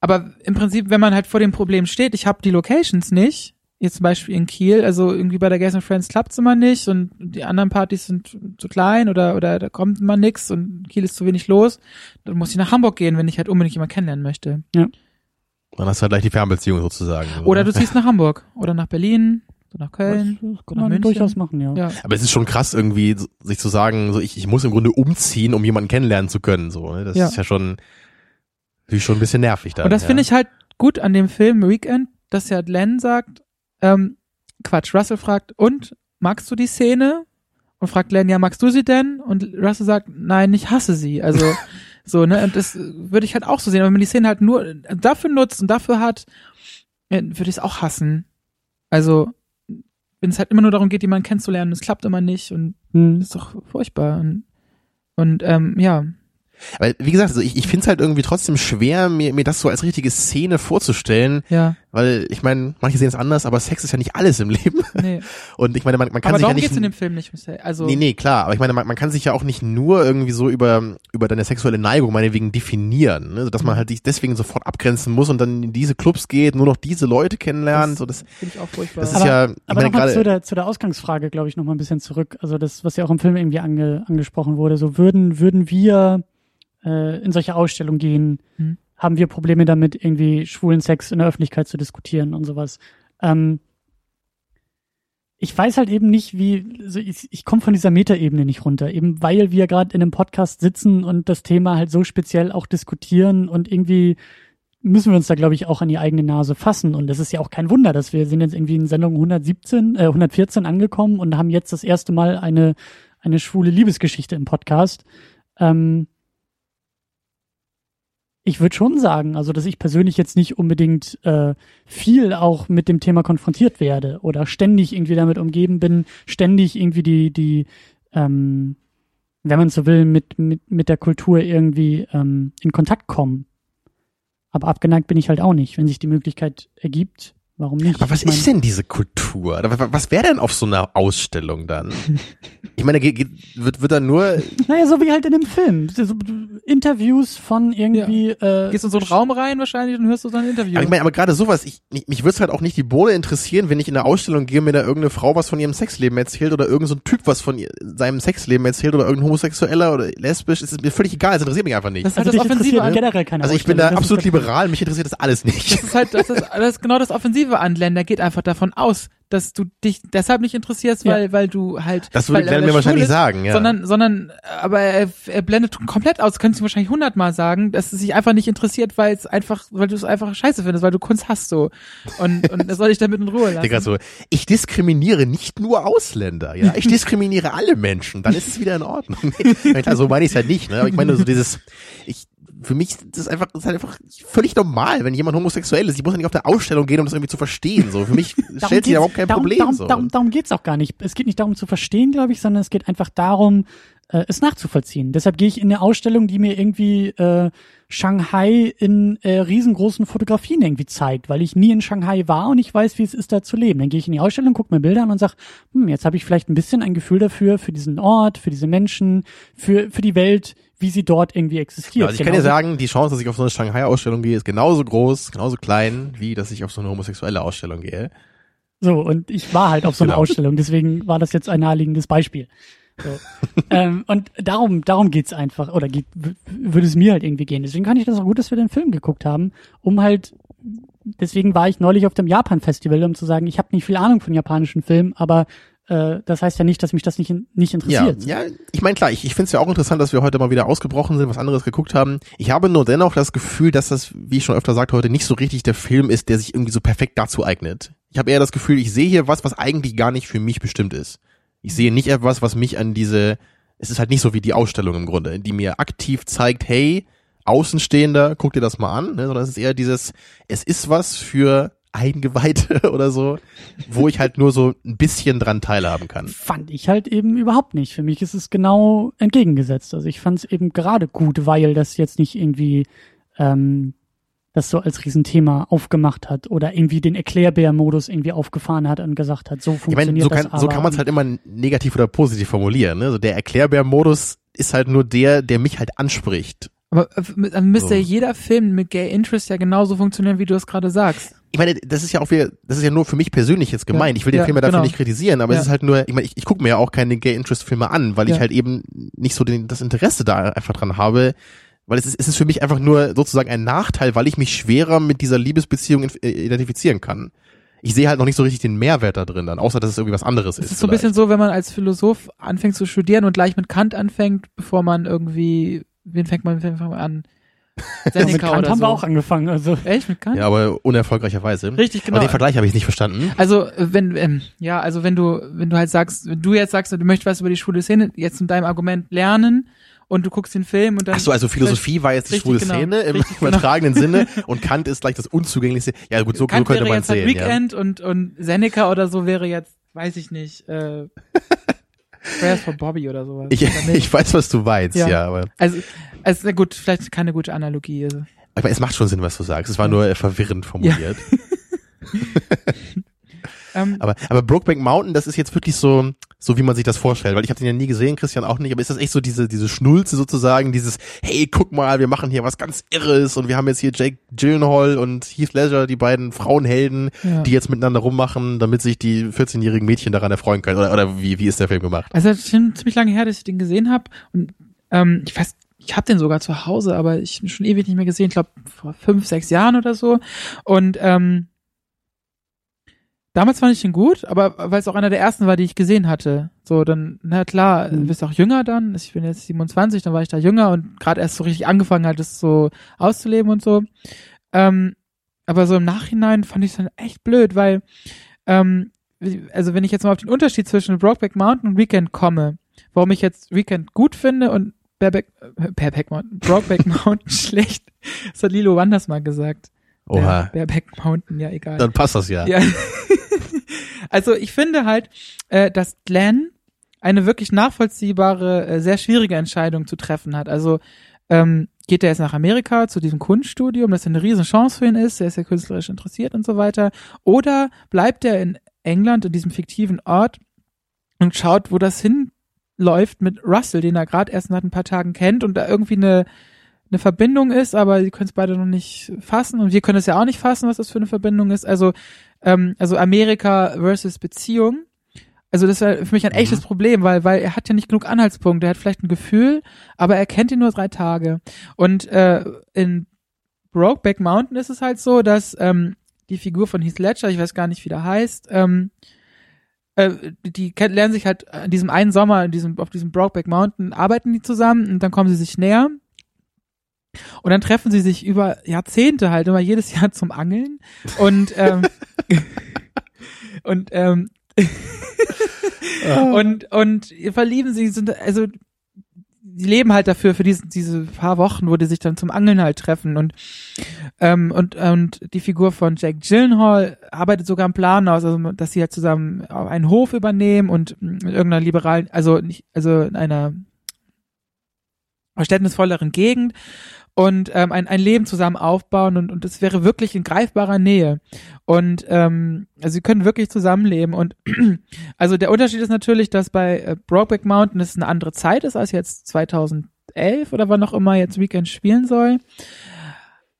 aber im Prinzip, wenn man halt vor dem Problem steht, ich habe die Locations nicht, jetzt zum Beispiel in Kiel, also irgendwie bei der Gays and Friends klappt's immer nicht und die anderen Partys sind zu klein oder oder da kommt immer nix und Kiel ist zu wenig los, dann muss ich nach Hamburg gehen, wenn ich halt unbedingt jemanden kennenlernen möchte. Dann hast du halt gleich die Fernbeziehung sozusagen. so, Oder ne? du ziehst nach Hamburg oder nach Berlin oder nach Köln. Das kann Oder man München. durchaus machen, ja. Ja. Aber es ist schon krass irgendwie, so- sich zu sagen, so ich, ich muss im Grunde umziehen, um jemanden kennenlernen zu können. So, ne? Das Ja. ist ja schon, natürlich schon ein bisschen nervig da. Und das ja. finde ich halt gut an dem Film Weekend, dass ja Len sagt, ähm, Quatsch, Russell fragt, und magst du die Szene? Und fragt Len, ja, magst du sie denn? Und Russell sagt, nein, ich hasse sie. Also so, ne? Und das würde ich halt auch so sehen. Aber wenn man die Szene halt nur dafür nutzt und dafür hat, ja, würde ich es auch hassen. Also wenn es halt immer nur darum geht, jemanden kennenzulernen, es klappt immer nicht und Hm. ist doch furchtbar. Und, und ähm, ja, Weil, wie gesagt, also ich, ich finde es halt irgendwie trotzdem schwer, mir, mir das so als richtige Szene vorzustellen, ja, weil ich meine, manche sehen es anders, aber Sex ist ja nicht alles im Leben. nee. Und ich meine, man, man kann Aber sich ja darum nicht. geht's in dem Film nicht. Marcel. Also Nee, nee, klar. Aber ich meine, man, man kann sich ja auch nicht nur irgendwie so über, über deine sexuelle Neigung meinetwegen definieren. Ne? Dass man Mhm. halt sich deswegen sofort abgrenzen muss und dann in diese Clubs geht, nur noch diese Leute kennenlernt. Das- so das, finde ich auch furchtbar. das ist Aber- ja, ich Aber meine, nochmal zu gerade, der, zu der Ausgangsfrage, glaube ich, nochmal ein bisschen zurück. Also das, was ja auch im Film irgendwie ange, angesprochen wurde. So würden, würden wir äh, in solche Ausstellungen gehen, Hm. haben wir Probleme damit, irgendwie schwulen Sex in der Öffentlichkeit zu diskutieren und sowas. Ähm, ich weiß halt eben nicht, wie, also ich, ich komme von dieser Metaebene nicht runter, eben weil wir gerade in einem Podcast sitzen und das Thema halt so speziell auch diskutieren und irgendwie müssen wir uns da, glaube ich, auch an die eigene Nase fassen. Und es ist ja auch kein Wunder, dass wir sind jetzt irgendwie in Sendung 117, äh, 114 angekommen und haben jetzt das erste Mal eine, eine schwule Liebesgeschichte im Podcast. Ähm, ich würde schon sagen, also dass ich persönlich jetzt nicht unbedingt äh, viel auch mit dem Thema konfrontiert werde oder ständig irgendwie damit umgeben bin, ständig irgendwie die, die, ähm, wenn man so will, mit, mit, mit der Kultur irgendwie ähm, in Kontakt kommen. Aber abgeneigt bin ich halt auch nicht, wenn sich die Möglichkeit ergibt. Warum nicht? aber was Ich mein, ist denn diese Kultur? Was wäre denn auf so einer Ausstellung dann? Ich meine, geht, geht, wird, wird da nur, Naja, so wie halt in dem Film. So, Interviews von irgendwie. Äh, Gehst du in so einen Raum rein wahrscheinlich und hörst du so ein Interview. aber ich meine, aber gerade sowas, ich, mich, mich würde es halt auch nicht die Bohne interessieren, wenn ich in eine Ausstellung gehe, mir da irgendeine Frau was von ihrem Sexleben erzählt oder irgendein so ein Typ was von ihr, seinem Sexleben erzählt oder irgendein Homosexueller oder lesbisch, es ist mir völlig egal, es interessiert mich einfach nicht. Das ist also halt das dich interessiert Offensive. generell keine Also ich bin da Das absolut das- liberal, mich interessiert das alles nicht. Das ist halt, das ist, das ist genau das Offensive an Len. Der geht einfach davon aus, dass du dich deshalb nicht interessierst, Ja. weil, weil du halt. Das weil, würde weil mir wahrscheinlich ist, sagen, ja. Sondern, sondern, aber er, er blendet komplett aus, könntest du wahrscheinlich hundertmal sagen, dass es sich einfach nicht interessiert, weil es einfach, weil du es einfach scheiße findest, weil du Kunst hast so. Und, und er soll dich damit in Ruhe lassen. Digga, so, ich diskriminiere nicht nur Ausländer, ja, ich diskriminiere alle Menschen, dann ist es wieder in Ordnung. Nee, klar, so meine ich es halt nicht, ne? Aber ich meine so dieses, ich, für mich ist das einfach, das ist halt einfach völlig normal, wenn jemand homosexuell ist. Ich muss ja nicht auf der Ausstellung gehen, um das irgendwie zu verstehen. So, für mich stellt sich da überhaupt kein darum, Problem. Darum, so. darum, darum geht's auch gar nicht. Es geht nicht darum zu verstehen, glaube ich, sondern es geht einfach darum, äh, es nachzuvollziehen. Deshalb gehe ich in eine Ausstellung, die mir irgendwie äh, Shanghai in äh, riesengroßen Fotografien irgendwie zeigt, weil ich nie in Shanghai war und ich weiß, wie es ist, da zu leben. Dann gehe ich in die Ausstellung, gucke mir Bilder an und sag, hm, jetzt habe ich vielleicht ein bisschen ein Gefühl dafür, für diesen Ort, für diese Menschen, für, für die Welt, wie sie dort irgendwie existiert. also ich kann dir Genauso- sagen, die Chance, dass ich auf so eine Shanghai-Ausstellung gehe, ist genauso groß, genauso klein, wie dass ich auf so eine homosexuelle Ausstellung gehe. So, und ich war halt auf so einer Genau. Ausstellung, deswegen war das jetzt ein naheliegendes Beispiel. So. ähm, und darum, darum geht's einfach, oder geht, würde es mir halt irgendwie gehen. Deswegen kann ich das auch gut, dass wir den Film geguckt haben, um halt, deswegen war ich neulich auf dem Japan-Festival, um zu sagen, ich habe nicht viel Ahnung von japanischen Filmen, aber äh, das heißt ja nicht, dass mich das nicht, nicht Ja, interessiert. ja, ich meine klar, ich, ich finde es ja auch interessant, dass wir heute mal wieder ausgebrochen sind, was anderes geguckt haben. Ich habe nur dennoch das Gefühl, dass das, wie ich schon öfter sagte, heute nicht so richtig der Film ist, der sich irgendwie so perfekt dazu eignet. Ich habe eher das Gefühl, ich sehe hier was, was eigentlich gar nicht für mich bestimmt ist. Ich sehe nicht etwas, was mich an diese, es ist halt nicht so wie die Ausstellung im Grunde, die mir aktiv zeigt, hey, Außenstehender, guck dir das mal an, ne, sondern es ist eher dieses, es ist was für Eingeweihte oder so, wo ich halt nur so ein bisschen dran teilhaben kann. Fand ich halt eben überhaupt nicht. Für mich ist es genau entgegengesetzt. Also ich fand es eben gerade gut, weil das jetzt nicht irgendwie ähm, das so als Riesenthema aufgemacht hat oder irgendwie den Erklärbär-Modus irgendwie aufgefahren hat und gesagt hat, so Ich funktioniert meine, so das kann, aber. so kann man es halt immer negativ oder positiv formulieren. Ne? Also der Erklärbär-Modus ist halt nur der, der mich halt anspricht. Aber äh, dann müsste So. ja jeder Film mit Gay Interest ja genauso funktionieren, wie du es gerade sagst. Ich meine, das ist ja auch wieder, das ist ja nur für mich persönlich jetzt gemeint. Ich will den ja, Film ja dafür genau. nicht kritisieren, aber Ja. es ist halt nur, ich meine, ich, ich gucke mir ja auch keine Gay Interest Filme an, weil Ja. ich halt eben nicht so den, das Interesse da einfach dran habe. Weil es ist, es ist für mich einfach nur sozusagen ein Nachteil, weil ich mich schwerer mit dieser Liebesbeziehung äh, identifizieren kann. Ich sehe halt noch nicht so richtig den Mehrwert da drin dann, außer dass es irgendwie was anderes Es ist. ist so ein bisschen so, wenn man als Philosoph anfängt zu studieren und gleich mit Kant anfängt, bevor man irgendwie, wen fängt man, wen fängt man an? mit Seneca Kant oder haben so. wir auch angefangen. Also Echt mit Kant? Ja, aber unerfolgreicherweise. Richtig, genau. Aber den Vergleich habe ich nicht verstanden. Also äh, wenn ähm, ja, also wenn du wenn du halt sagst, wenn du jetzt sagst, du möchtest was über die schwule Szene jetzt mit deinem Argument lernen und du guckst den Film und dann Ach so, also Philosophie war jetzt die Richtig, schwule genau. Szene im Richtig, genau. übertragenen Sinne und Kant ist gleich das unzugänglichste. Ja gut, so, so Kant könnte wäre man jetzt halt sehen. Ja. Weekend und und Seneca oder so wäre jetzt, weiß ich nicht, äh, Prayers for Bobby oder sowas. Ich, ich weiß, was du meinst, Ja. ja, aber, also, also na gut, vielleicht keine gute Analogie. Also. aber es macht schon Sinn, was du sagst. Es war nur verwirrend formuliert. Ähm, Aber, aber Brokeback Mountain, das ist jetzt wirklich so, so wie man sich das vorstellt, weil ich habe den ja nie gesehen, Christian auch nicht, aber ist das echt so diese, diese Schnulze sozusagen, dieses, hey, guck mal, wir machen hier was ganz Irres und wir haben jetzt hier Jake Gyllenhaal und Heath Ledger, die beiden Frauenhelden, Ja. die jetzt miteinander rummachen, damit sich die 14-jährigen Mädchen daran erfreuen können. Oder, oder wie, wie ist der Film gemacht? Also es ist schon ziemlich lange her, dass ich den gesehen habe und ähm, ich weiß, ich habe den sogar zu Hause, aber ich schon ewig nicht mehr gesehen. Ich glaube vor fünf, sechs Jahren oder so. Und ähm, damals fand ich den gut, aber weil es auch einer der ersten war, die ich gesehen hatte. So dann, na klar, Mhm. du bist auch jünger dann. Ich bin jetzt 27, dann war ich da jünger und gerade erst so richtig angefangen halt, das so auszuleben und so. Ähm, aber so im Nachhinein fand ich es dann echt blöd, weil ähm, also wenn ich jetzt mal auf den Unterschied zwischen Brokeback Mountain und Weekend komme, warum ich jetzt Weekend gut finde und Bareback, äh, Bareback Mountain, Brokeback Mountain schlecht, das hat Lilo Wanders mal gesagt. Oha, Bare- Bareback Mountain, ja egal. dann passt das ja. Ja. also ich finde halt, äh, dass Glenn eine wirklich nachvollziehbare, äh, sehr schwierige Entscheidung zu treffen hat. Also ähm, geht er jetzt nach Amerika zu diesem Kunststudium, das eine riesen Chance für ihn ist, er ist ja künstlerisch interessiert und so weiter, oder bleibt er in England, in diesem fiktiven Ort und schaut, wo das hinläuft mit Russell, den er gerade erst nach ein paar Tagen kennt und da irgendwie eine eine Verbindung ist, aber sie können es beide noch nicht fassen und wir können es ja auch nicht fassen, was das für eine Verbindung ist. Also ähm, also Amerika versus Beziehung. Also das war für mich ein Mhm. echtes Problem, weil weil er hat ja nicht genug Anhaltspunkte. Er hat vielleicht ein Gefühl, aber er kennt ihn nur drei Tage. Und äh, in Brokeback Mountain ist es halt so, dass ähm, die Figur von Heath Ledger, ich weiß gar nicht, wie der heißt, ähm, äh, die kenn- lernen sich halt an diesem einen Sommer, in diesem, auf diesem Brokeback Mountain, arbeiten die zusammen und dann kommen sie sich näher. Und dann treffen sie sich über Jahrzehnte halt immer jedes Jahr zum Angeln. Und ähm, und ähm, und und verlieben sie sind also die leben halt dafür für diese diese paar Wochen, wo die sich dann zum Angeln halt treffen. Und ähm, und und die Figur von Jack Gyllenhaal arbeitet sogar einen Plan aus, also dass sie halt zusammen einen Hof übernehmen und mit irgendeiner liberalen, also nicht, also in einer verständnisvolleren Gegend und ähm, ein, ein Leben zusammen aufbauen und und es wäre wirklich in greifbarer Nähe und ähm, also sie können wirklich zusammenleben und also der Unterschied ist natürlich, dass bei äh, Brokeback Mountain es eine andere Zeit ist als jetzt 2011 oder wann auch immer jetzt Weekend spielen soll.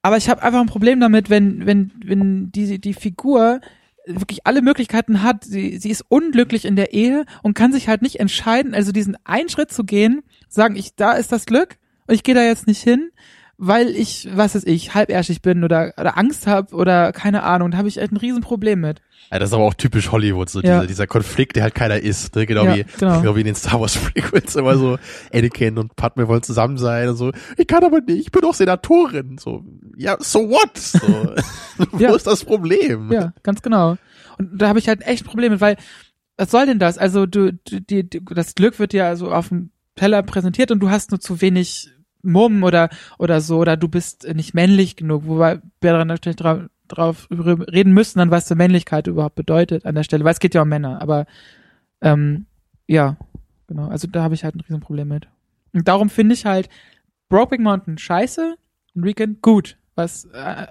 Aber ich habe einfach ein Problem damit, wenn wenn wenn die die Figur wirklich alle Möglichkeiten hat. Sie, sie ist unglücklich in der Ehe und kann sich halt nicht entscheiden, also diesen einen Schritt zu gehen, sagen, ich, da ist das Glück und ich gehe da jetzt nicht hin, weil ich, was weiß ich, halbärschig bin oder, oder Angst habe oder keine Ahnung. Da habe ich echt ein Riesenproblem mit. Ja, das ist aber auch typisch Hollywood, so Ja. dieser, dieser Konflikt, der halt keiner ist. Ne? Genau, Ja, wie, genau. genau wie in den Star Wars Prequels immer so, Anakin und Padme wollen zusammen sein und so, ich kann aber nicht, ich bin doch Senatorin. So, ja, so what? So, wo Ja. ist das Problem? Ja, ganz genau. Und da habe ich halt echt ein Problem mit, weil was soll denn das? Also du, du die, das Glück wird ja so auf dem Teller präsentiert und du hast nur zu wenig Mumm oder oder so oder du bist nicht männlich genug, wobei wir dann natürlich drauf, drauf reden müssen, dann was für Männlichkeit überhaupt bedeutet an der Stelle, weil es geht ja um Männer, aber ähm, ja, genau, also da habe ich halt ein Riesenproblem mit. Und darum finde ich halt Brokeback Mountain scheiße und Weekend gut, was äh,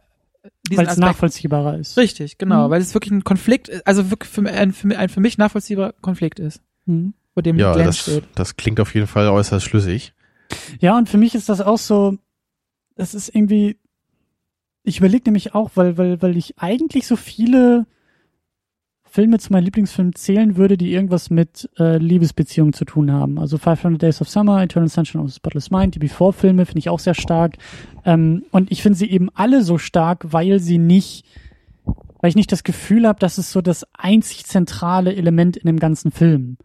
weil es nachvollziehbarer ist. Richtig, genau, Mhm. weil es wirklich ein Konflikt, ist, also wirklich für, ein, für, mich- ein für mich nachvollziehbarer Konflikt ist, Mhm. vor dem Ja, das, steht. das klingt auf jeden Fall äußerst schlüssig. Ja, und für mich ist das auch so, das ist irgendwie, ich überlege nämlich auch, weil, weil, weil ich eigentlich so viele Filme zu meinen Lieblingsfilmen zählen würde, die irgendwas mit äh, Liebesbeziehungen zu tun haben. Also 500 Days of Summer, Eternal Sunshine of the Spotless Mind, die Before-Filme finde ich auch sehr stark. Ähm, und ich finde sie eben alle so stark, weil sie nicht, weil ich nicht das Gefühl habe, dass es so das einzig zentrale Element in dem ganzen Film.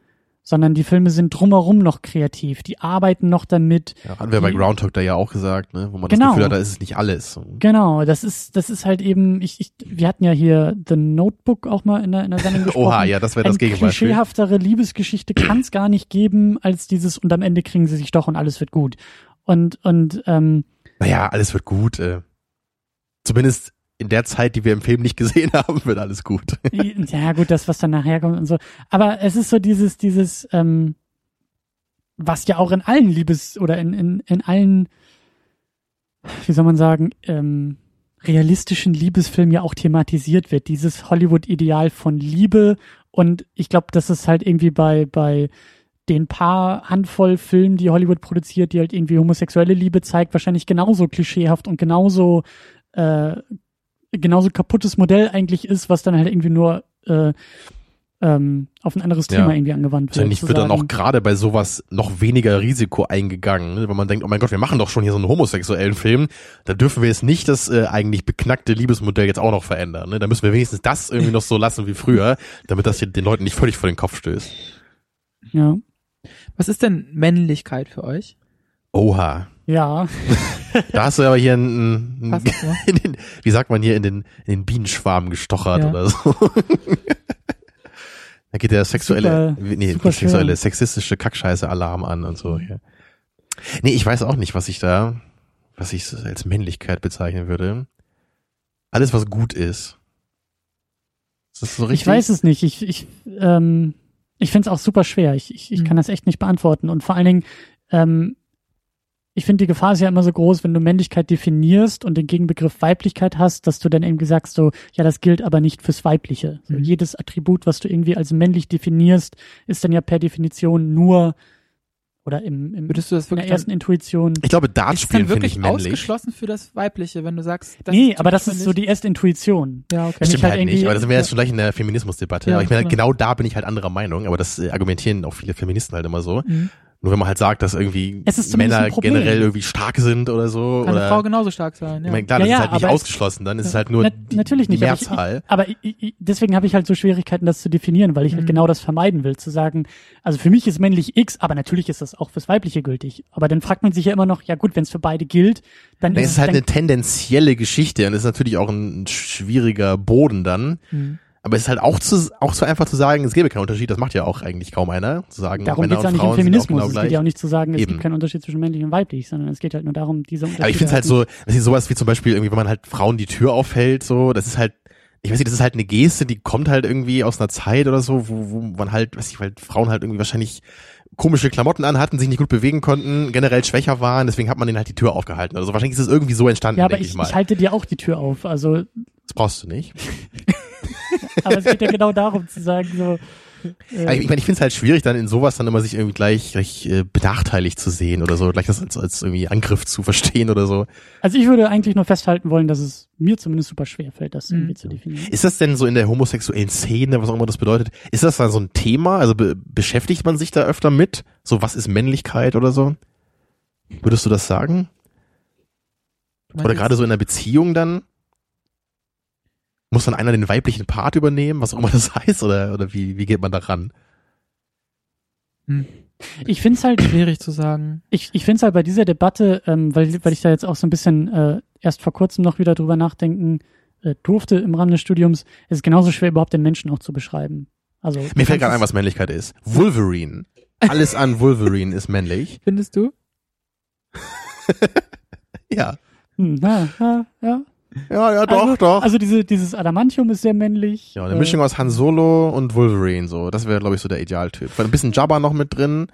Sondern die Filme sind drumherum noch kreativ. Die arbeiten noch damit. Ja, hatten wir bei Die- Groundhog da ja auch gesagt, ne? wo man Genau. das Gefühl hat, da ist es nicht alles. Genau, das ist, das ist halt eben, ich, ich, wir hatten ja hier The Notebook auch mal in der, in der Sendung gesprochen. Oha, ja, das wäre das Eine Gegenbeispiel. klischeehaftere Liebesgeschichte kann es gar nicht geben, als dieses und am Ende kriegen sie sich doch und alles wird gut. Und, und, ähm, Naja, alles wird gut. Äh. Zumindest in der Zeit, die wir im Film nicht gesehen haben, wird alles gut. ja gut, das, was dann nachher kommt und so. Aber es ist so dieses, dieses, ähm, was ja auch in allen Liebes- oder in, in, in allen, wie soll man sagen, ähm, realistischen Liebesfilmen ja auch thematisiert wird. Dieses Hollywood-Ideal von Liebe. Und ich glaube, das ist halt irgendwie bei, bei den paar Handvoll Filmen, die Hollywood produziert, die halt irgendwie homosexuelle Liebe zeigt, wahrscheinlich genauso klischeehaft und genauso äh, genauso kaputtes Modell eigentlich ist, was dann halt irgendwie nur äh, ähm, auf ein anderes Ja. Thema irgendwie angewandt wird. Wahrscheinlich wird dann auch gerade bei sowas noch weniger Risiko eingegangen, ne? weil man denkt, oh mein Gott, wir machen doch schon hier so einen homosexuellen Film, da dürfen wir jetzt nicht das äh, eigentlich beknackte Liebesmodell jetzt auch noch verändern. Ne? Da müssen wir wenigstens das irgendwie noch so lassen wie früher, damit das hier den Leuten nicht völlig vor den Kopf stößt. Ja. Was ist denn Männlichkeit für euch? Oha. Ja. Da hast du aber hier einen, einen ne? in den, wie sagt man hier, in den, in den Bienenschwarm gestochert Ja. oder so. da geht der sexuelle, Super- nee, super sexuelle, schön. sexistische Kackscheiße-Alarm an und so. Ja. Nee, ich weiß auch nicht, was ich da, was ich als Männlichkeit bezeichnen würde. Alles, was gut ist. Ist das so richtig? Ich weiß es nicht. Ich, ich, ähm, ich finde es auch super schwer. Ich, ich, ich Mhm. kann das echt nicht beantworten. Und vor allen Dingen, ähm, ich finde, die Gefahr ist ja immer so groß, wenn du Männlichkeit definierst und den Gegenbegriff Weiblichkeit hast, dass du dann irgendwie sagst, so, ja, das gilt aber nicht fürs Weibliche. So, Mhm. jedes Attribut, was du irgendwie als männlich definierst, ist dann ja per Definition nur oder im, im Würdest du das in der wirklich ersten dann, Intuition. Ich glaube, Dart ist es dann spielen finde ich wirklich männlich. ausgeschlossen für das Weibliche, wenn du sagst, das nee, ist aber das ist so die erste Intuition. Ja, okay. Stimmt ich halt halt nicht, aber da sind wir jetzt schon gleich in der Feminismusdebatte. Ja, aber ich meine, genau. genau da bin ich halt anderer Meinung, aber das äh, argumentieren auch viele Feministen halt immer so. Mhm. Nur wenn man halt sagt, dass irgendwie ist Männer generell irgendwie stark sind oder so. Kann oder eine Frau genau genauso stark sein. ich Ja. meine, klar, Ja, das ja, ist halt nicht aber es- ausgeschlossen, dann ist es halt nur Na, die, natürlich die nicht, aber ich- Mehrzahl. Aber ich, ich, deswegen habe ich halt so Schwierigkeiten, das zu definieren, weil ich halt Mhm. genau das vermeiden will, zu sagen, also für mich ist männlich X, aber natürlich ist das auch fürs Weibliche gültig. Aber dann fragt man sich ja immer noch, ja gut, wenn es für beide gilt, dann Nee, es ist halt dann, eine tendenzielle Geschichte und es ist natürlich auch ein schwieriger Boden dann. Mhm. Aber es ist halt auch zu, auch so einfach zu sagen, es gäbe keinen Unterschied. Das macht ja auch eigentlich kaum einer. Zu sagen, darum Männer geht es ja und nicht um Frauen sind Feminismus. genau es gleich. geht ja auch nicht zu sagen, es Eben. gibt keinen Unterschied zwischen männlich und weiblich, sondern es geht halt nur darum, diese Unterschiede. Aber ich finde es halt so, das ist sowas wie zum Beispiel irgendwie, wenn man halt Frauen die Tür aufhält, so, das ist halt, ich weiß nicht, das ist halt eine Geste, die kommt halt irgendwie aus einer Zeit oder so, wo, wo man halt, weiß ich, weil Frauen halt irgendwie wahrscheinlich komische Klamotten anhatten, sich nicht gut bewegen konnten, generell schwächer waren, deswegen hat man denen halt die Tür aufgehalten. Also wahrscheinlich ist es irgendwie so entstanden, ja, aber ich, ich ich halte dir auch die Tür auf. Also, das brauchst du nicht. aber es geht ja genau darum zu sagen, so. Äh, ich meine, ich finde es halt schwierig, dann in sowas dann immer sich irgendwie gleich, gleich äh, benachteiligt zu sehen oder so, gleich das als, als irgendwie Angriff zu verstehen oder so. also ich würde eigentlich nur festhalten wollen, dass es mir zumindest super schwer fällt, das Mhm. irgendwie zu definieren. Ist das denn so in der homosexuellen Szene, was auch immer das bedeutet, ist das dann so ein Thema? Also be beschäftigt man sich da öfter mit? So, was ist Männlichkeit oder so? Würdest du das sagen? Oder gerade so in einer Beziehung dann? Muss dann einer den weiblichen Part übernehmen, was auch immer das heißt? Oder, oder wie, wie geht man da ran? Ich finde es halt schwierig zu sagen. ich, ich finde es halt bei dieser Debatte, ähm, weil, weil ich da jetzt auch so ein bisschen äh, erst vor kurzem noch wieder drüber nachdenken äh, durfte im Rahmen des Studiums, es ist genauso schwer, überhaupt den Menschen auch zu beschreiben. Also Mir fällt gerade ein, was Männlichkeit ist. Wolverine. Alles an Wolverine ist männlich. Findest du? Ja. Hm, ja, ja, ja. Ja, ja, doch, also, doch. Also diese, dieses Adamantium ist sehr männlich. ja, eine Äh, Mischung aus Han Solo und Wolverine, so. Das wäre, glaube ich, so der Idealtyp. Ein bisschen Jabba noch mit drin.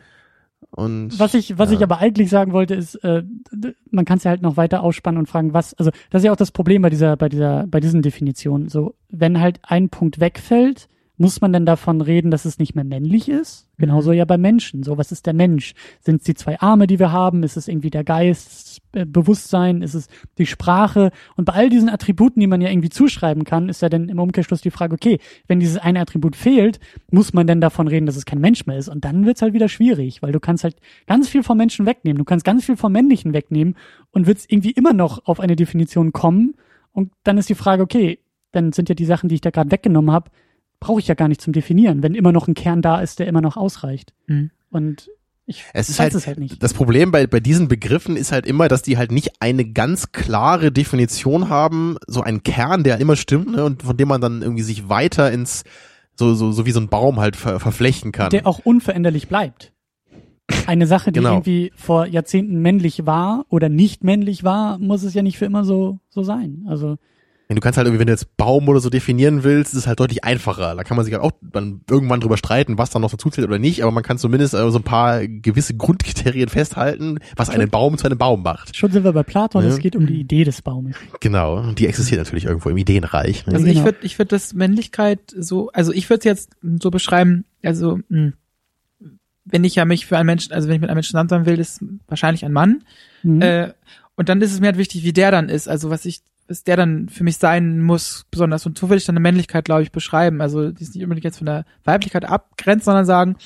Und Was ich, was ja. ich aber eigentlich sagen wollte, ist, äh, man kann es ja halt noch weiter ausspannen und fragen, was, also das ist ja auch das Problem bei dieser, bei dieser, bei diesen Definitionen. So, wenn halt ein Punkt wegfällt, muss man denn davon reden, dass es nicht mehr männlich ist? Genauso ja bei Menschen. So, was ist der Mensch? Sind es die zwei Arme, die wir haben? Ist es irgendwie der Geist, äh, Bewusstsein? Ist es die Sprache? Und bei all diesen Attributen, die man ja irgendwie zuschreiben kann, ist ja dann im Umkehrschluss die Frage, okay, wenn dieses eine Attribut fehlt, muss man denn davon reden, dass es kein Mensch mehr ist? Und dann wird's halt wieder schwierig, weil du kannst halt ganz viel vom Menschen wegnehmen. Du kannst ganz viel vom Männlichen wegnehmen und willst irgendwie immer noch auf eine Definition kommen. Und dann ist die Frage, okay, dann sind ja die Sachen, die ich da gerade weggenommen habe, brauche ich ja gar nicht zum Definieren, wenn immer noch ein Kern da ist, der immer noch ausreicht. Mhm. Und ich Es ist weiß halt, es halt nicht. das Problem bei, bei diesen Begriffen ist halt immer, dass die halt nicht eine ganz klare Definition haben, so einen Kern, der immer stimmt, ne, und von dem man dann irgendwie sich weiter ins, so, so, so wie so ein Baum halt ver, verflechten kann. Der auch unveränderlich bleibt. Eine Sache, die Genau. irgendwie vor Jahrzehnten männlich war oder nicht männlich war, muss es ja nicht für immer so, so sein. Also, du kannst halt irgendwie, wenn du jetzt Baum oder so definieren willst, ist es halt deutlich einfacher. Da kann man sich halt auch dann irgendwann drüber streiten, was da noch dazu zählt oder nicht, aber man kann zumindest äh, so ein paar gewisse Grundkriterien festhalten, was einen Baum zu einem Baum macht. schon sind wir bei Platon, Ja. es geht um die Idee des Baumes. Genau. Und die existiert natürlich irgendwo im Ideenreich. Ne? Also Genau. ich würde ich würd das Männlichkeit so, also ich würde es jetzt so beschreiben, also mh, wenn ich ja mich für einen Menschen, also wenn ich mit einem Menschen zusammen sein will, ist wahrscheinlich ein Mann. Mhm. Äh, und dann ist es mir halt wichtig, wie der dann ist, also was ich, was der dann für mich sein muss, besonders. Und so würde ich dann eine Männlichkeit, glaube ich, beschreiben. Also die ist nicht unbedingt jetzt von der Weiblichkeit abgrenzt, sondern sagen,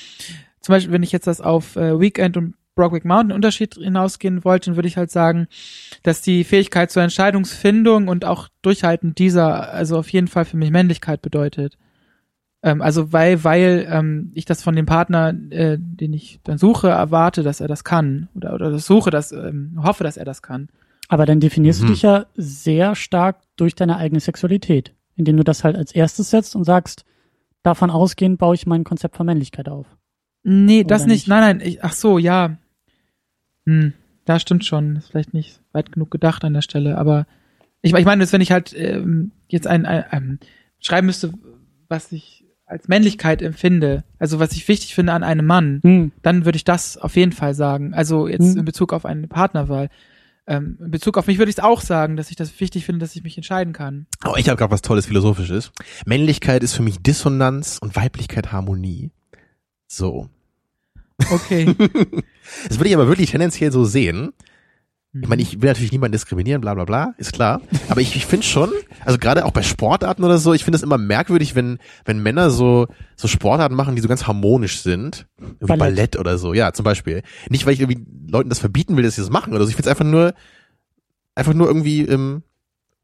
zum Beispiel, wenn ich jetzt das auf äh, Weekend und Brockwick Mountain Unterschied hinausgehen wollte, dann würde ich halt sagen, dass die Fähigkeit zur Entscheidungsfindung und auch Durchhalten dieser, also auf jeden Fall für mich Männlichkeit bedeutet. Ähm, also weil, weil ähm, ich das von dem Partner, äh, den ich dann suche, erwarte, dass er das kann. Oder, oder das suche, dass, ähm, hoffe, dass er das kann. Aber dann definierst Mhm. du dich ja sehr stark durch deine eigene Sexualität, indem du das halt als erstes setzt und sagst, davon ausgehend baue ich mein Konzept von Männlichkeit auf. Nee, das Oder nicht. nicht? Nein, nein. Ich, ach so, ja. Hm, da stimmt schon. Ist vielleicht nicht weit genug gedacht an der Stelle. Aber ich, ich meine, wenn ich halt ähm, jetzt ein, ein, ein schreiben müsste, was ich als Männlichkeit empfinde, also was ich wichtig finde an einem Mann, Hm. dann würde ich das auf jeden Fall sagen. Also jetzt Hm. in Bezug auf eine Partnerwahl. Ähm, in Bezug auf mich würde ich es auch sagen, dass ich das wichtig finde, dass ich mich entscheiden kann. Oh, ich habe gerade was Tolles Philosophisches. Männlichkeit ist für mich Dissonanz und Weiblichkeit Harmonie. So. Okay. Das würde ich aber wirklich tendenziell so sehen. Ich Mhm. meine, ich will natürlich niemanden diskriminieren, bla bla bla, ist klar. Aber ich, ich finde schon, also gerade auch bei Sportarten oder so, ich finde es immer merkwürdig, wenn, wenn Männer so, so Sportarten machen, die so ganz harmonisch sind. Irgendwie Ballett. Ballett. oder so, ja, zum Beispiel. Nicht, weil ich irgendwie Leuten das verbieten will, dass sie das machen oder so. Ich finde es einfach nur, einfach nur irgendwie ähm,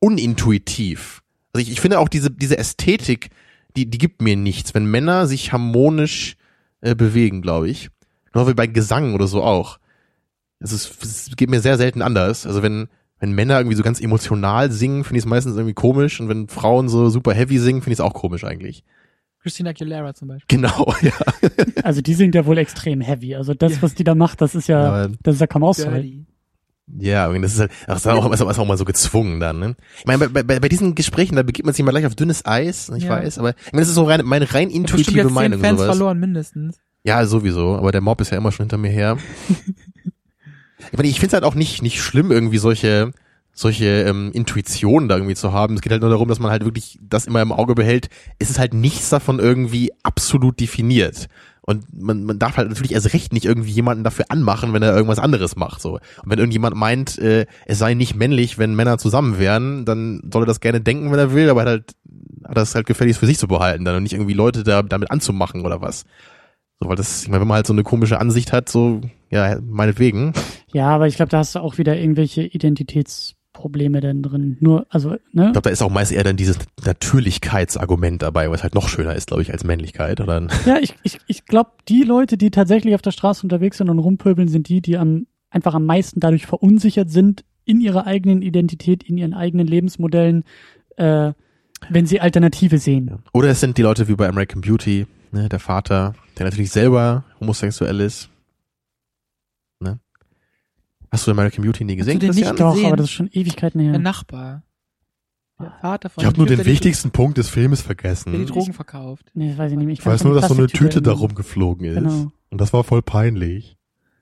unintuitiv. Also ich, ich finde auch diese, diese Ästhetik, die, die gibt mir nichts, wenn Männer sich harmonisch äh, bewegen, glaube ich. Genau wie bei Gesang oder so auch. Es, ist, es geht mir sehr selten anders. Also wenn, wenn Männer irgendwie so ganz emotional singen, finde ich es meistens irgendwie komisch. Und wenn Frauen so super heavy singen, finde ich es auch komisch eigentlich. Christina Aguilera zum Beispiel. Genau, ja. Also die sind ja wohl extrem heavy. Also das, Ja. was die da macht, das ist ja, Aber, das ist ja kaum auszuhalten. Ja, und das ist halt, das ist auch, ist auch, ist auch mal so gezwungen dann, ne? Ich meine, bei, bei, bei diesen Gesprächen, da begibt man sich mal gleich auf dünnes Eis, ich Ja. weiß, aber ich meine, das ist so rein, meine rein Ich intuitive jetzt zehn Meinung, Fans sowas. verloren, mindestens. Ja, sowieso, aber der Mob ist ja immer schon hinter mir her. ich meine, ich finde es halt auch nicht, nicht schlimm, irgendwie solche, solche ähm, Intuitionen da irgendwie zu haben. Es geht halt nur darum, dass man halt wirklich das immer im Auge behält. Es ist halt nichts davon irgendwie absolut definiert. Und man, man darf halt natürlich erst recht nicht irgendwie jemanden dafür anmachen, wenn er irgendwas anderes macht. So. Und wenn irgendjemand meint, äh, es sei nicht männlich, wenn Männer zusammen wären, dann soll er das gerne denken, wenn er will, aber halt hat das halt gefälligst für sich zu behalten, dann und nicht irgendwie Leute da, damit anzumachen oder was. So, weil das, ich meine, wenn man halt so eine komische Ansicht hat, so, ja, meinetwegen. Ja, aber ich glaube, da hast du auch wieder irgendwelche Identitätsprobleme denn drin. Nur, also, ne? Ich glaube, da ist auch meist eher dann dieses Natürlichkeitsargument dabei, was halt noch schöner ist, glaube ich, als Männlichkeit. Oder Ja, ich, ich, ich glaube, die Leute, die tatsächlich auf der Straße unterwegs sind und rumpöbeln, sind die, die am, einfach am meisten dadurch verunsichert sind in ihrer eigenen Identität, in ihren eigenen Lebensmodellen, äh, wenn sie Alternative sehen. Oder es sind die Leute wie bei American Beauty, ne, der Vater, der natürlich selber homosexuell ist. Ne? Hast du American Beauty nie gesehen, du den nicht? Doch, aber das ist schon Ewigkeiten her. Der Nachbar. Der Vater von Ich habe nur Typ, den wichtigsten Punkt des Filmes Der die vergessen. Drogen verkauft. Nee, weiß ich nicht. Ich weiß nur, dass so eine Tüte da darum. rumgeflogen ist. Genau. Und das war voll peinlich.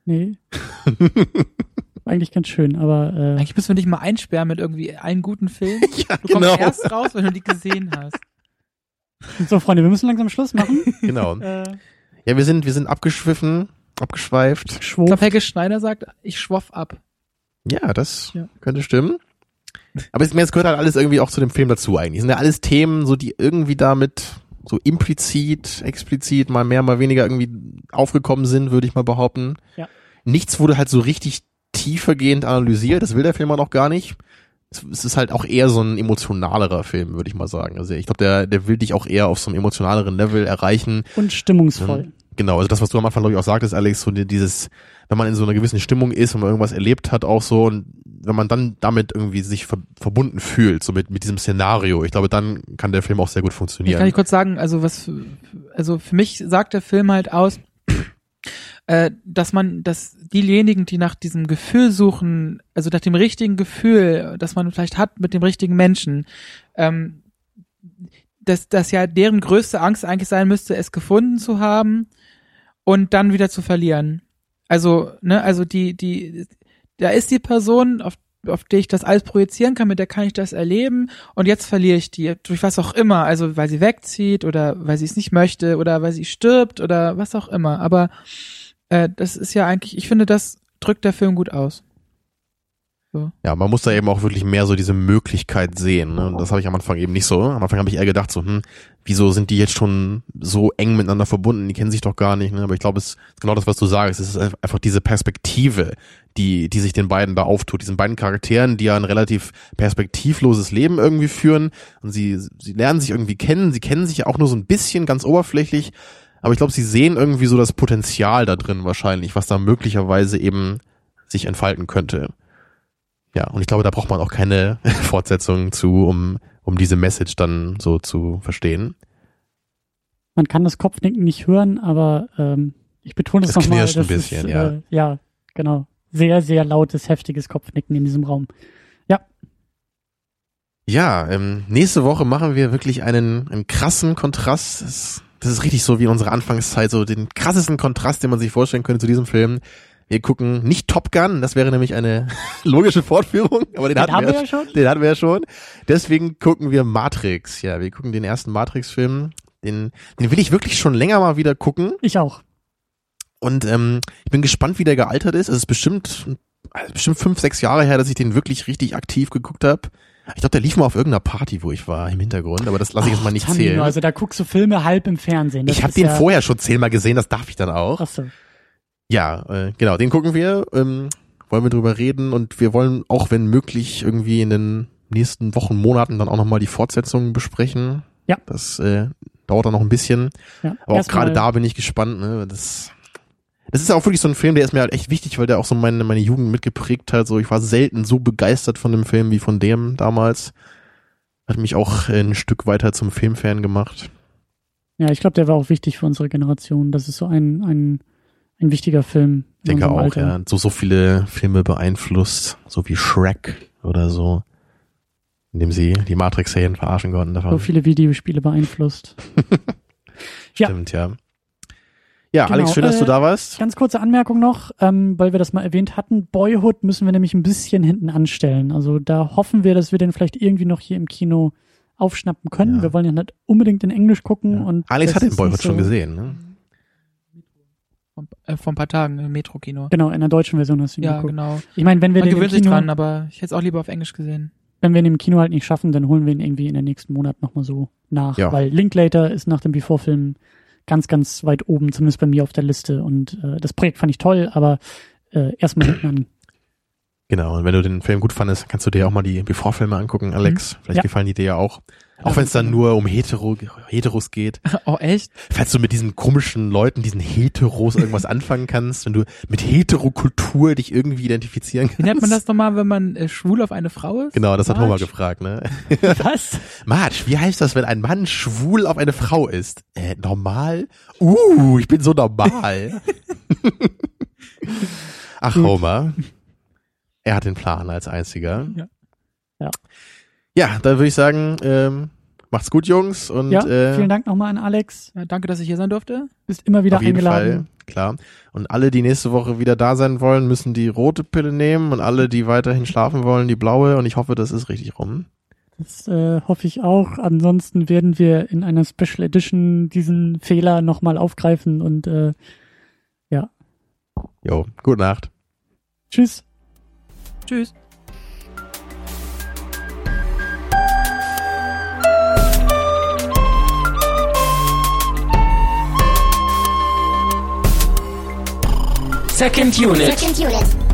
Nee. Eigentlich ganz schön, aber äh, Eigentlich müssen wir dich mal einsperren mit irgendwie allen guten Filmen. ja, Du kommst erst raus, wenn du die gesehen hast. so Freunde, wir müssen langsam Schluss machen. genau. äh, Ja, wir sind, wir sind abgeschwiffen, abgeschweift. Ich glaube, Helge Schneider sagt, ich schwoff ab. Ja, das Ja. könnte stimmen. Aber es, es gehört halt alles irgendwie auch zu dem Film dazu eigentlich. Es sind ja alles Themen, so die irgendwie damit so implizit, explizit, mal mehr, mal weniger irgendwie aufgekommen sind, würde ich mal behaupten. Ja. Nichts wurde halt so richtig tiefergehend analysiert, das will der Film auch noch gar nicht. es, es ist halt auch eher so ein emotionalerer Film, würde ich mal sagen. Also ich glaube, der, der will dich auch eher auf so einem emotionaleren Level erreichen. Und stimmungsvoll. Genau, also das, was du am Anfang, glaube ich, auch sagtest, Alex, so dieses, wenn man in so einer gewissen Stimmung ist und man irgendwas erlebt hat, auch so, und wenn man dann damit irgendwie sich ver verbunden fühlt, so mit, mit diesem Szenario, ich glaube, dann kann der Film auch sehr gut Ich funktionieren. kann ich kurz sagen, also was, also für mich sagt der Film halt aus, äh, dass man, dass diejenigen, die nach diesem Gefühl suchen, also nach dem richtigen Gefühl, das man vielleicht hat mit dem richtigen Menschen, ähm, dass, dass ja deren größte Angst eigentlich sein müsste, es gefunden zu haben und dann wieder zu verlieren. Also, ne, also die, die, da ist die Person, auf, auf die ich das alles projizieren kann, mit der kann ich das erleben und jetzt verliere ich die, durch was auch immer, also weil sie wegzieht oder weil sie es nicht möchte oder weil sie stirbt oder was auch immer. Aber äh, das ist ja eigentlich, ich finde, das drückt der Film gut aus. Ja, man muss da eben auch wirklich mehr so diese Möglichkeit sehen. Ne? Und das habe ich am Anfang eben nicht so. Am Anfang habe ich eher gedacht so, hm, wieso sind die jetzt schon so eng miteinander verbunden? Die kennen sich doch gar nicht. Ne? Aber ich glaube, es ist genau das, was du sagst. Es ist einfach diese Perspektive, die, die sich den beiden da auftut. Diesen beiden Charakteren, die ja ein relativ perspektivloses Leben irgendwie führen. Und sie, sie lernen sich irgendwie kennen. Sie kennen sich ja auch nur so ein bisschen, ganz oberflächlich. Aber ich glaube, sie sehen irgendwie so das Potenzial da drin wahrscheinlich, was da möglicherweise eben sich entfalten könnte. Ja, und ich glaube, da braucht man auch keine Fortsetzung zu, um, um diese Message dann so zu verstehen. Man kann das Kopfnicken nicht hören, aber ähm, ich betone es Es nochmal. knirscht ein bisschen, ist, ja. Äh, ja, genau. Sehr, sehr lautes, heftiges Kopfnicken in diesem Raum. Ja, ähm, nächste Woche machen wir wirklich einen, einen krassen Kontrast. Das, das ist richtig so wie in unserer Anfangszeit, so den krassesten Kontrast, den man sich vorstellen könnte zu diesem Film. Wir gucken nicht Top Gun, das wäre nämlich eine logische Fortführung, aber den, Den hatten haben wir, wir ja schon. Den hatten wir ja schon. Deswegen gucken wir Matrix. Ja, wir gucken den ersten Matrix-Film. Den, den will ich wirklich schon länger mal wieder gucken. Ich auch. Und ähm, ich bin gespannt, wie der gealtert ist. Es ist bestimmt, also bestimmt fünf, sechs Jahre her, dass ich den wirklich richtig aktiv geguckt habe. Ich glaube, der lief mal auf irgendeiner Party, wo ich war, im Hintergrund, aber das lasse ich jetzt mal nicht Tamino, zählen. Also da guckst du Filme halb im Fernsehen. Das ich habe den ja, vorher schon zehnmal gesehen, das darf ich dann auch. Ach so. Ja, äh, genau, den gucken wir. Ähm, wollen wir drüber reden und wir wollen auch, wenn möglich, irgendwie in den nächsten Wochen, Monaten dann auch nochmal die Fortsetzungen besprechen. Ja. Das äh, dauert dann noch ein bisschen. Ja. Aber auch gerade da bin ich gespannt. Ne? Das, das ist ja auch wirklich so ein Film, der ist mir halt echt wichtig, weil der auch so meine, meine Jugend mitgeprägt hat. So, ich war selten so begeistert von dem Film wie von dem damals. Hat mich auch ein Stück weiter zum Filmfan gemacht. Ja, ich glaube, der war auch wichtig für unsere Generation. Das ist so ein, ein, ein wichtiger Film. Ich denke auch, Alter. ja. So, so viele Filme beeinflusst, so wie Shrek oder so. In dem sie die Matrix-Serien verarschen konnten davon. So viele Videospiele beeinflusst. ja. Stimmt, ja. Ja, Genau, Alex, schön, dass äh, du da warst. Ganz kurze Anmerkung noch, ähm, weil wir das mal erwähnt hatten. Boyhood müssen wir nämlich ein bisschen hinten anstellen. Also da hoffen wir, dass wir den vielleicht irgendwie noch hier im Kino aufschnappen können. Ja. Wir wollen ja nicht unbedingt in Englisch gucken. Und Alex hat den Boyhood nicht schon so- gesehen, ne? Vor, äh, vor ein paar Tagen im Metro-Kino. Genau, in der deutschen Version hast du ihn Ja, geguckt. genau. Ich meine, wenn wir Man den im gewöhnt sich Kino, dran, aber ich hätte es auch lieber auf Englisch gesehen. wenn wir ihn im Kino halt nicht schaffen, dann holen wir ihn irgendwie in den nächsten Monat nochmal so nach. Ja. Weil Linklater ist nach dem Before-Film ganz, ganz weit oben, zumindest bei mir auf der Liste. Und äh, das Projekt fand ich toll, aber äh, erstmal hinten an. Genau, und wenn du den Film gut fandest, kannst du dir auch mal die Before-Filme angucken, Alex. Vielleicht Mhm. Ja. gefallen die dir ja auch. Auch wenn es dann nur um Hetero, Heteros geht. Oh, echt? Falls du mit diesen komischen Leuten, diesen Heteros irgendwas anfangen kannst, wenn du mit Heterokultur dich irgendwie identifizieren kannst. Wie nennt man das nochmal, wenn man äh, schwul auf eine Frau ist? Genau, das hat Homer gefragt, ne? Was? Marge, wie heißt das, wenn ein Mann schwul auf eine Frau ist? Äh, normal? Uh, ich bin so normal. Ach, Homer. Er hat den Plan als einziger. Ja. Ja. Ja, dann würde ich sagen, ähm, macht's gut, Jungs. Und ja, äh, vielen Dank nochmal an Alex. Ja, danke, dass ich hier sein durfte. Bist immer wieder auf jeden eingeladen. Fall, klar. Und alle, die nächste Woche wieder da sein wollen, müssen die rote Pille nehmen und alle, die weiterhin schlafen wollen, die blaue. Und ich hoffe, das ist richtig rum. Das äh, hoffe ich auch. Ansonsten werden wir in einer Special Edition diesen Fehler nochmal aufgreifen und äh, Jo, gute Nacht. tschüss. Tschüss. Second Unit. Second unit.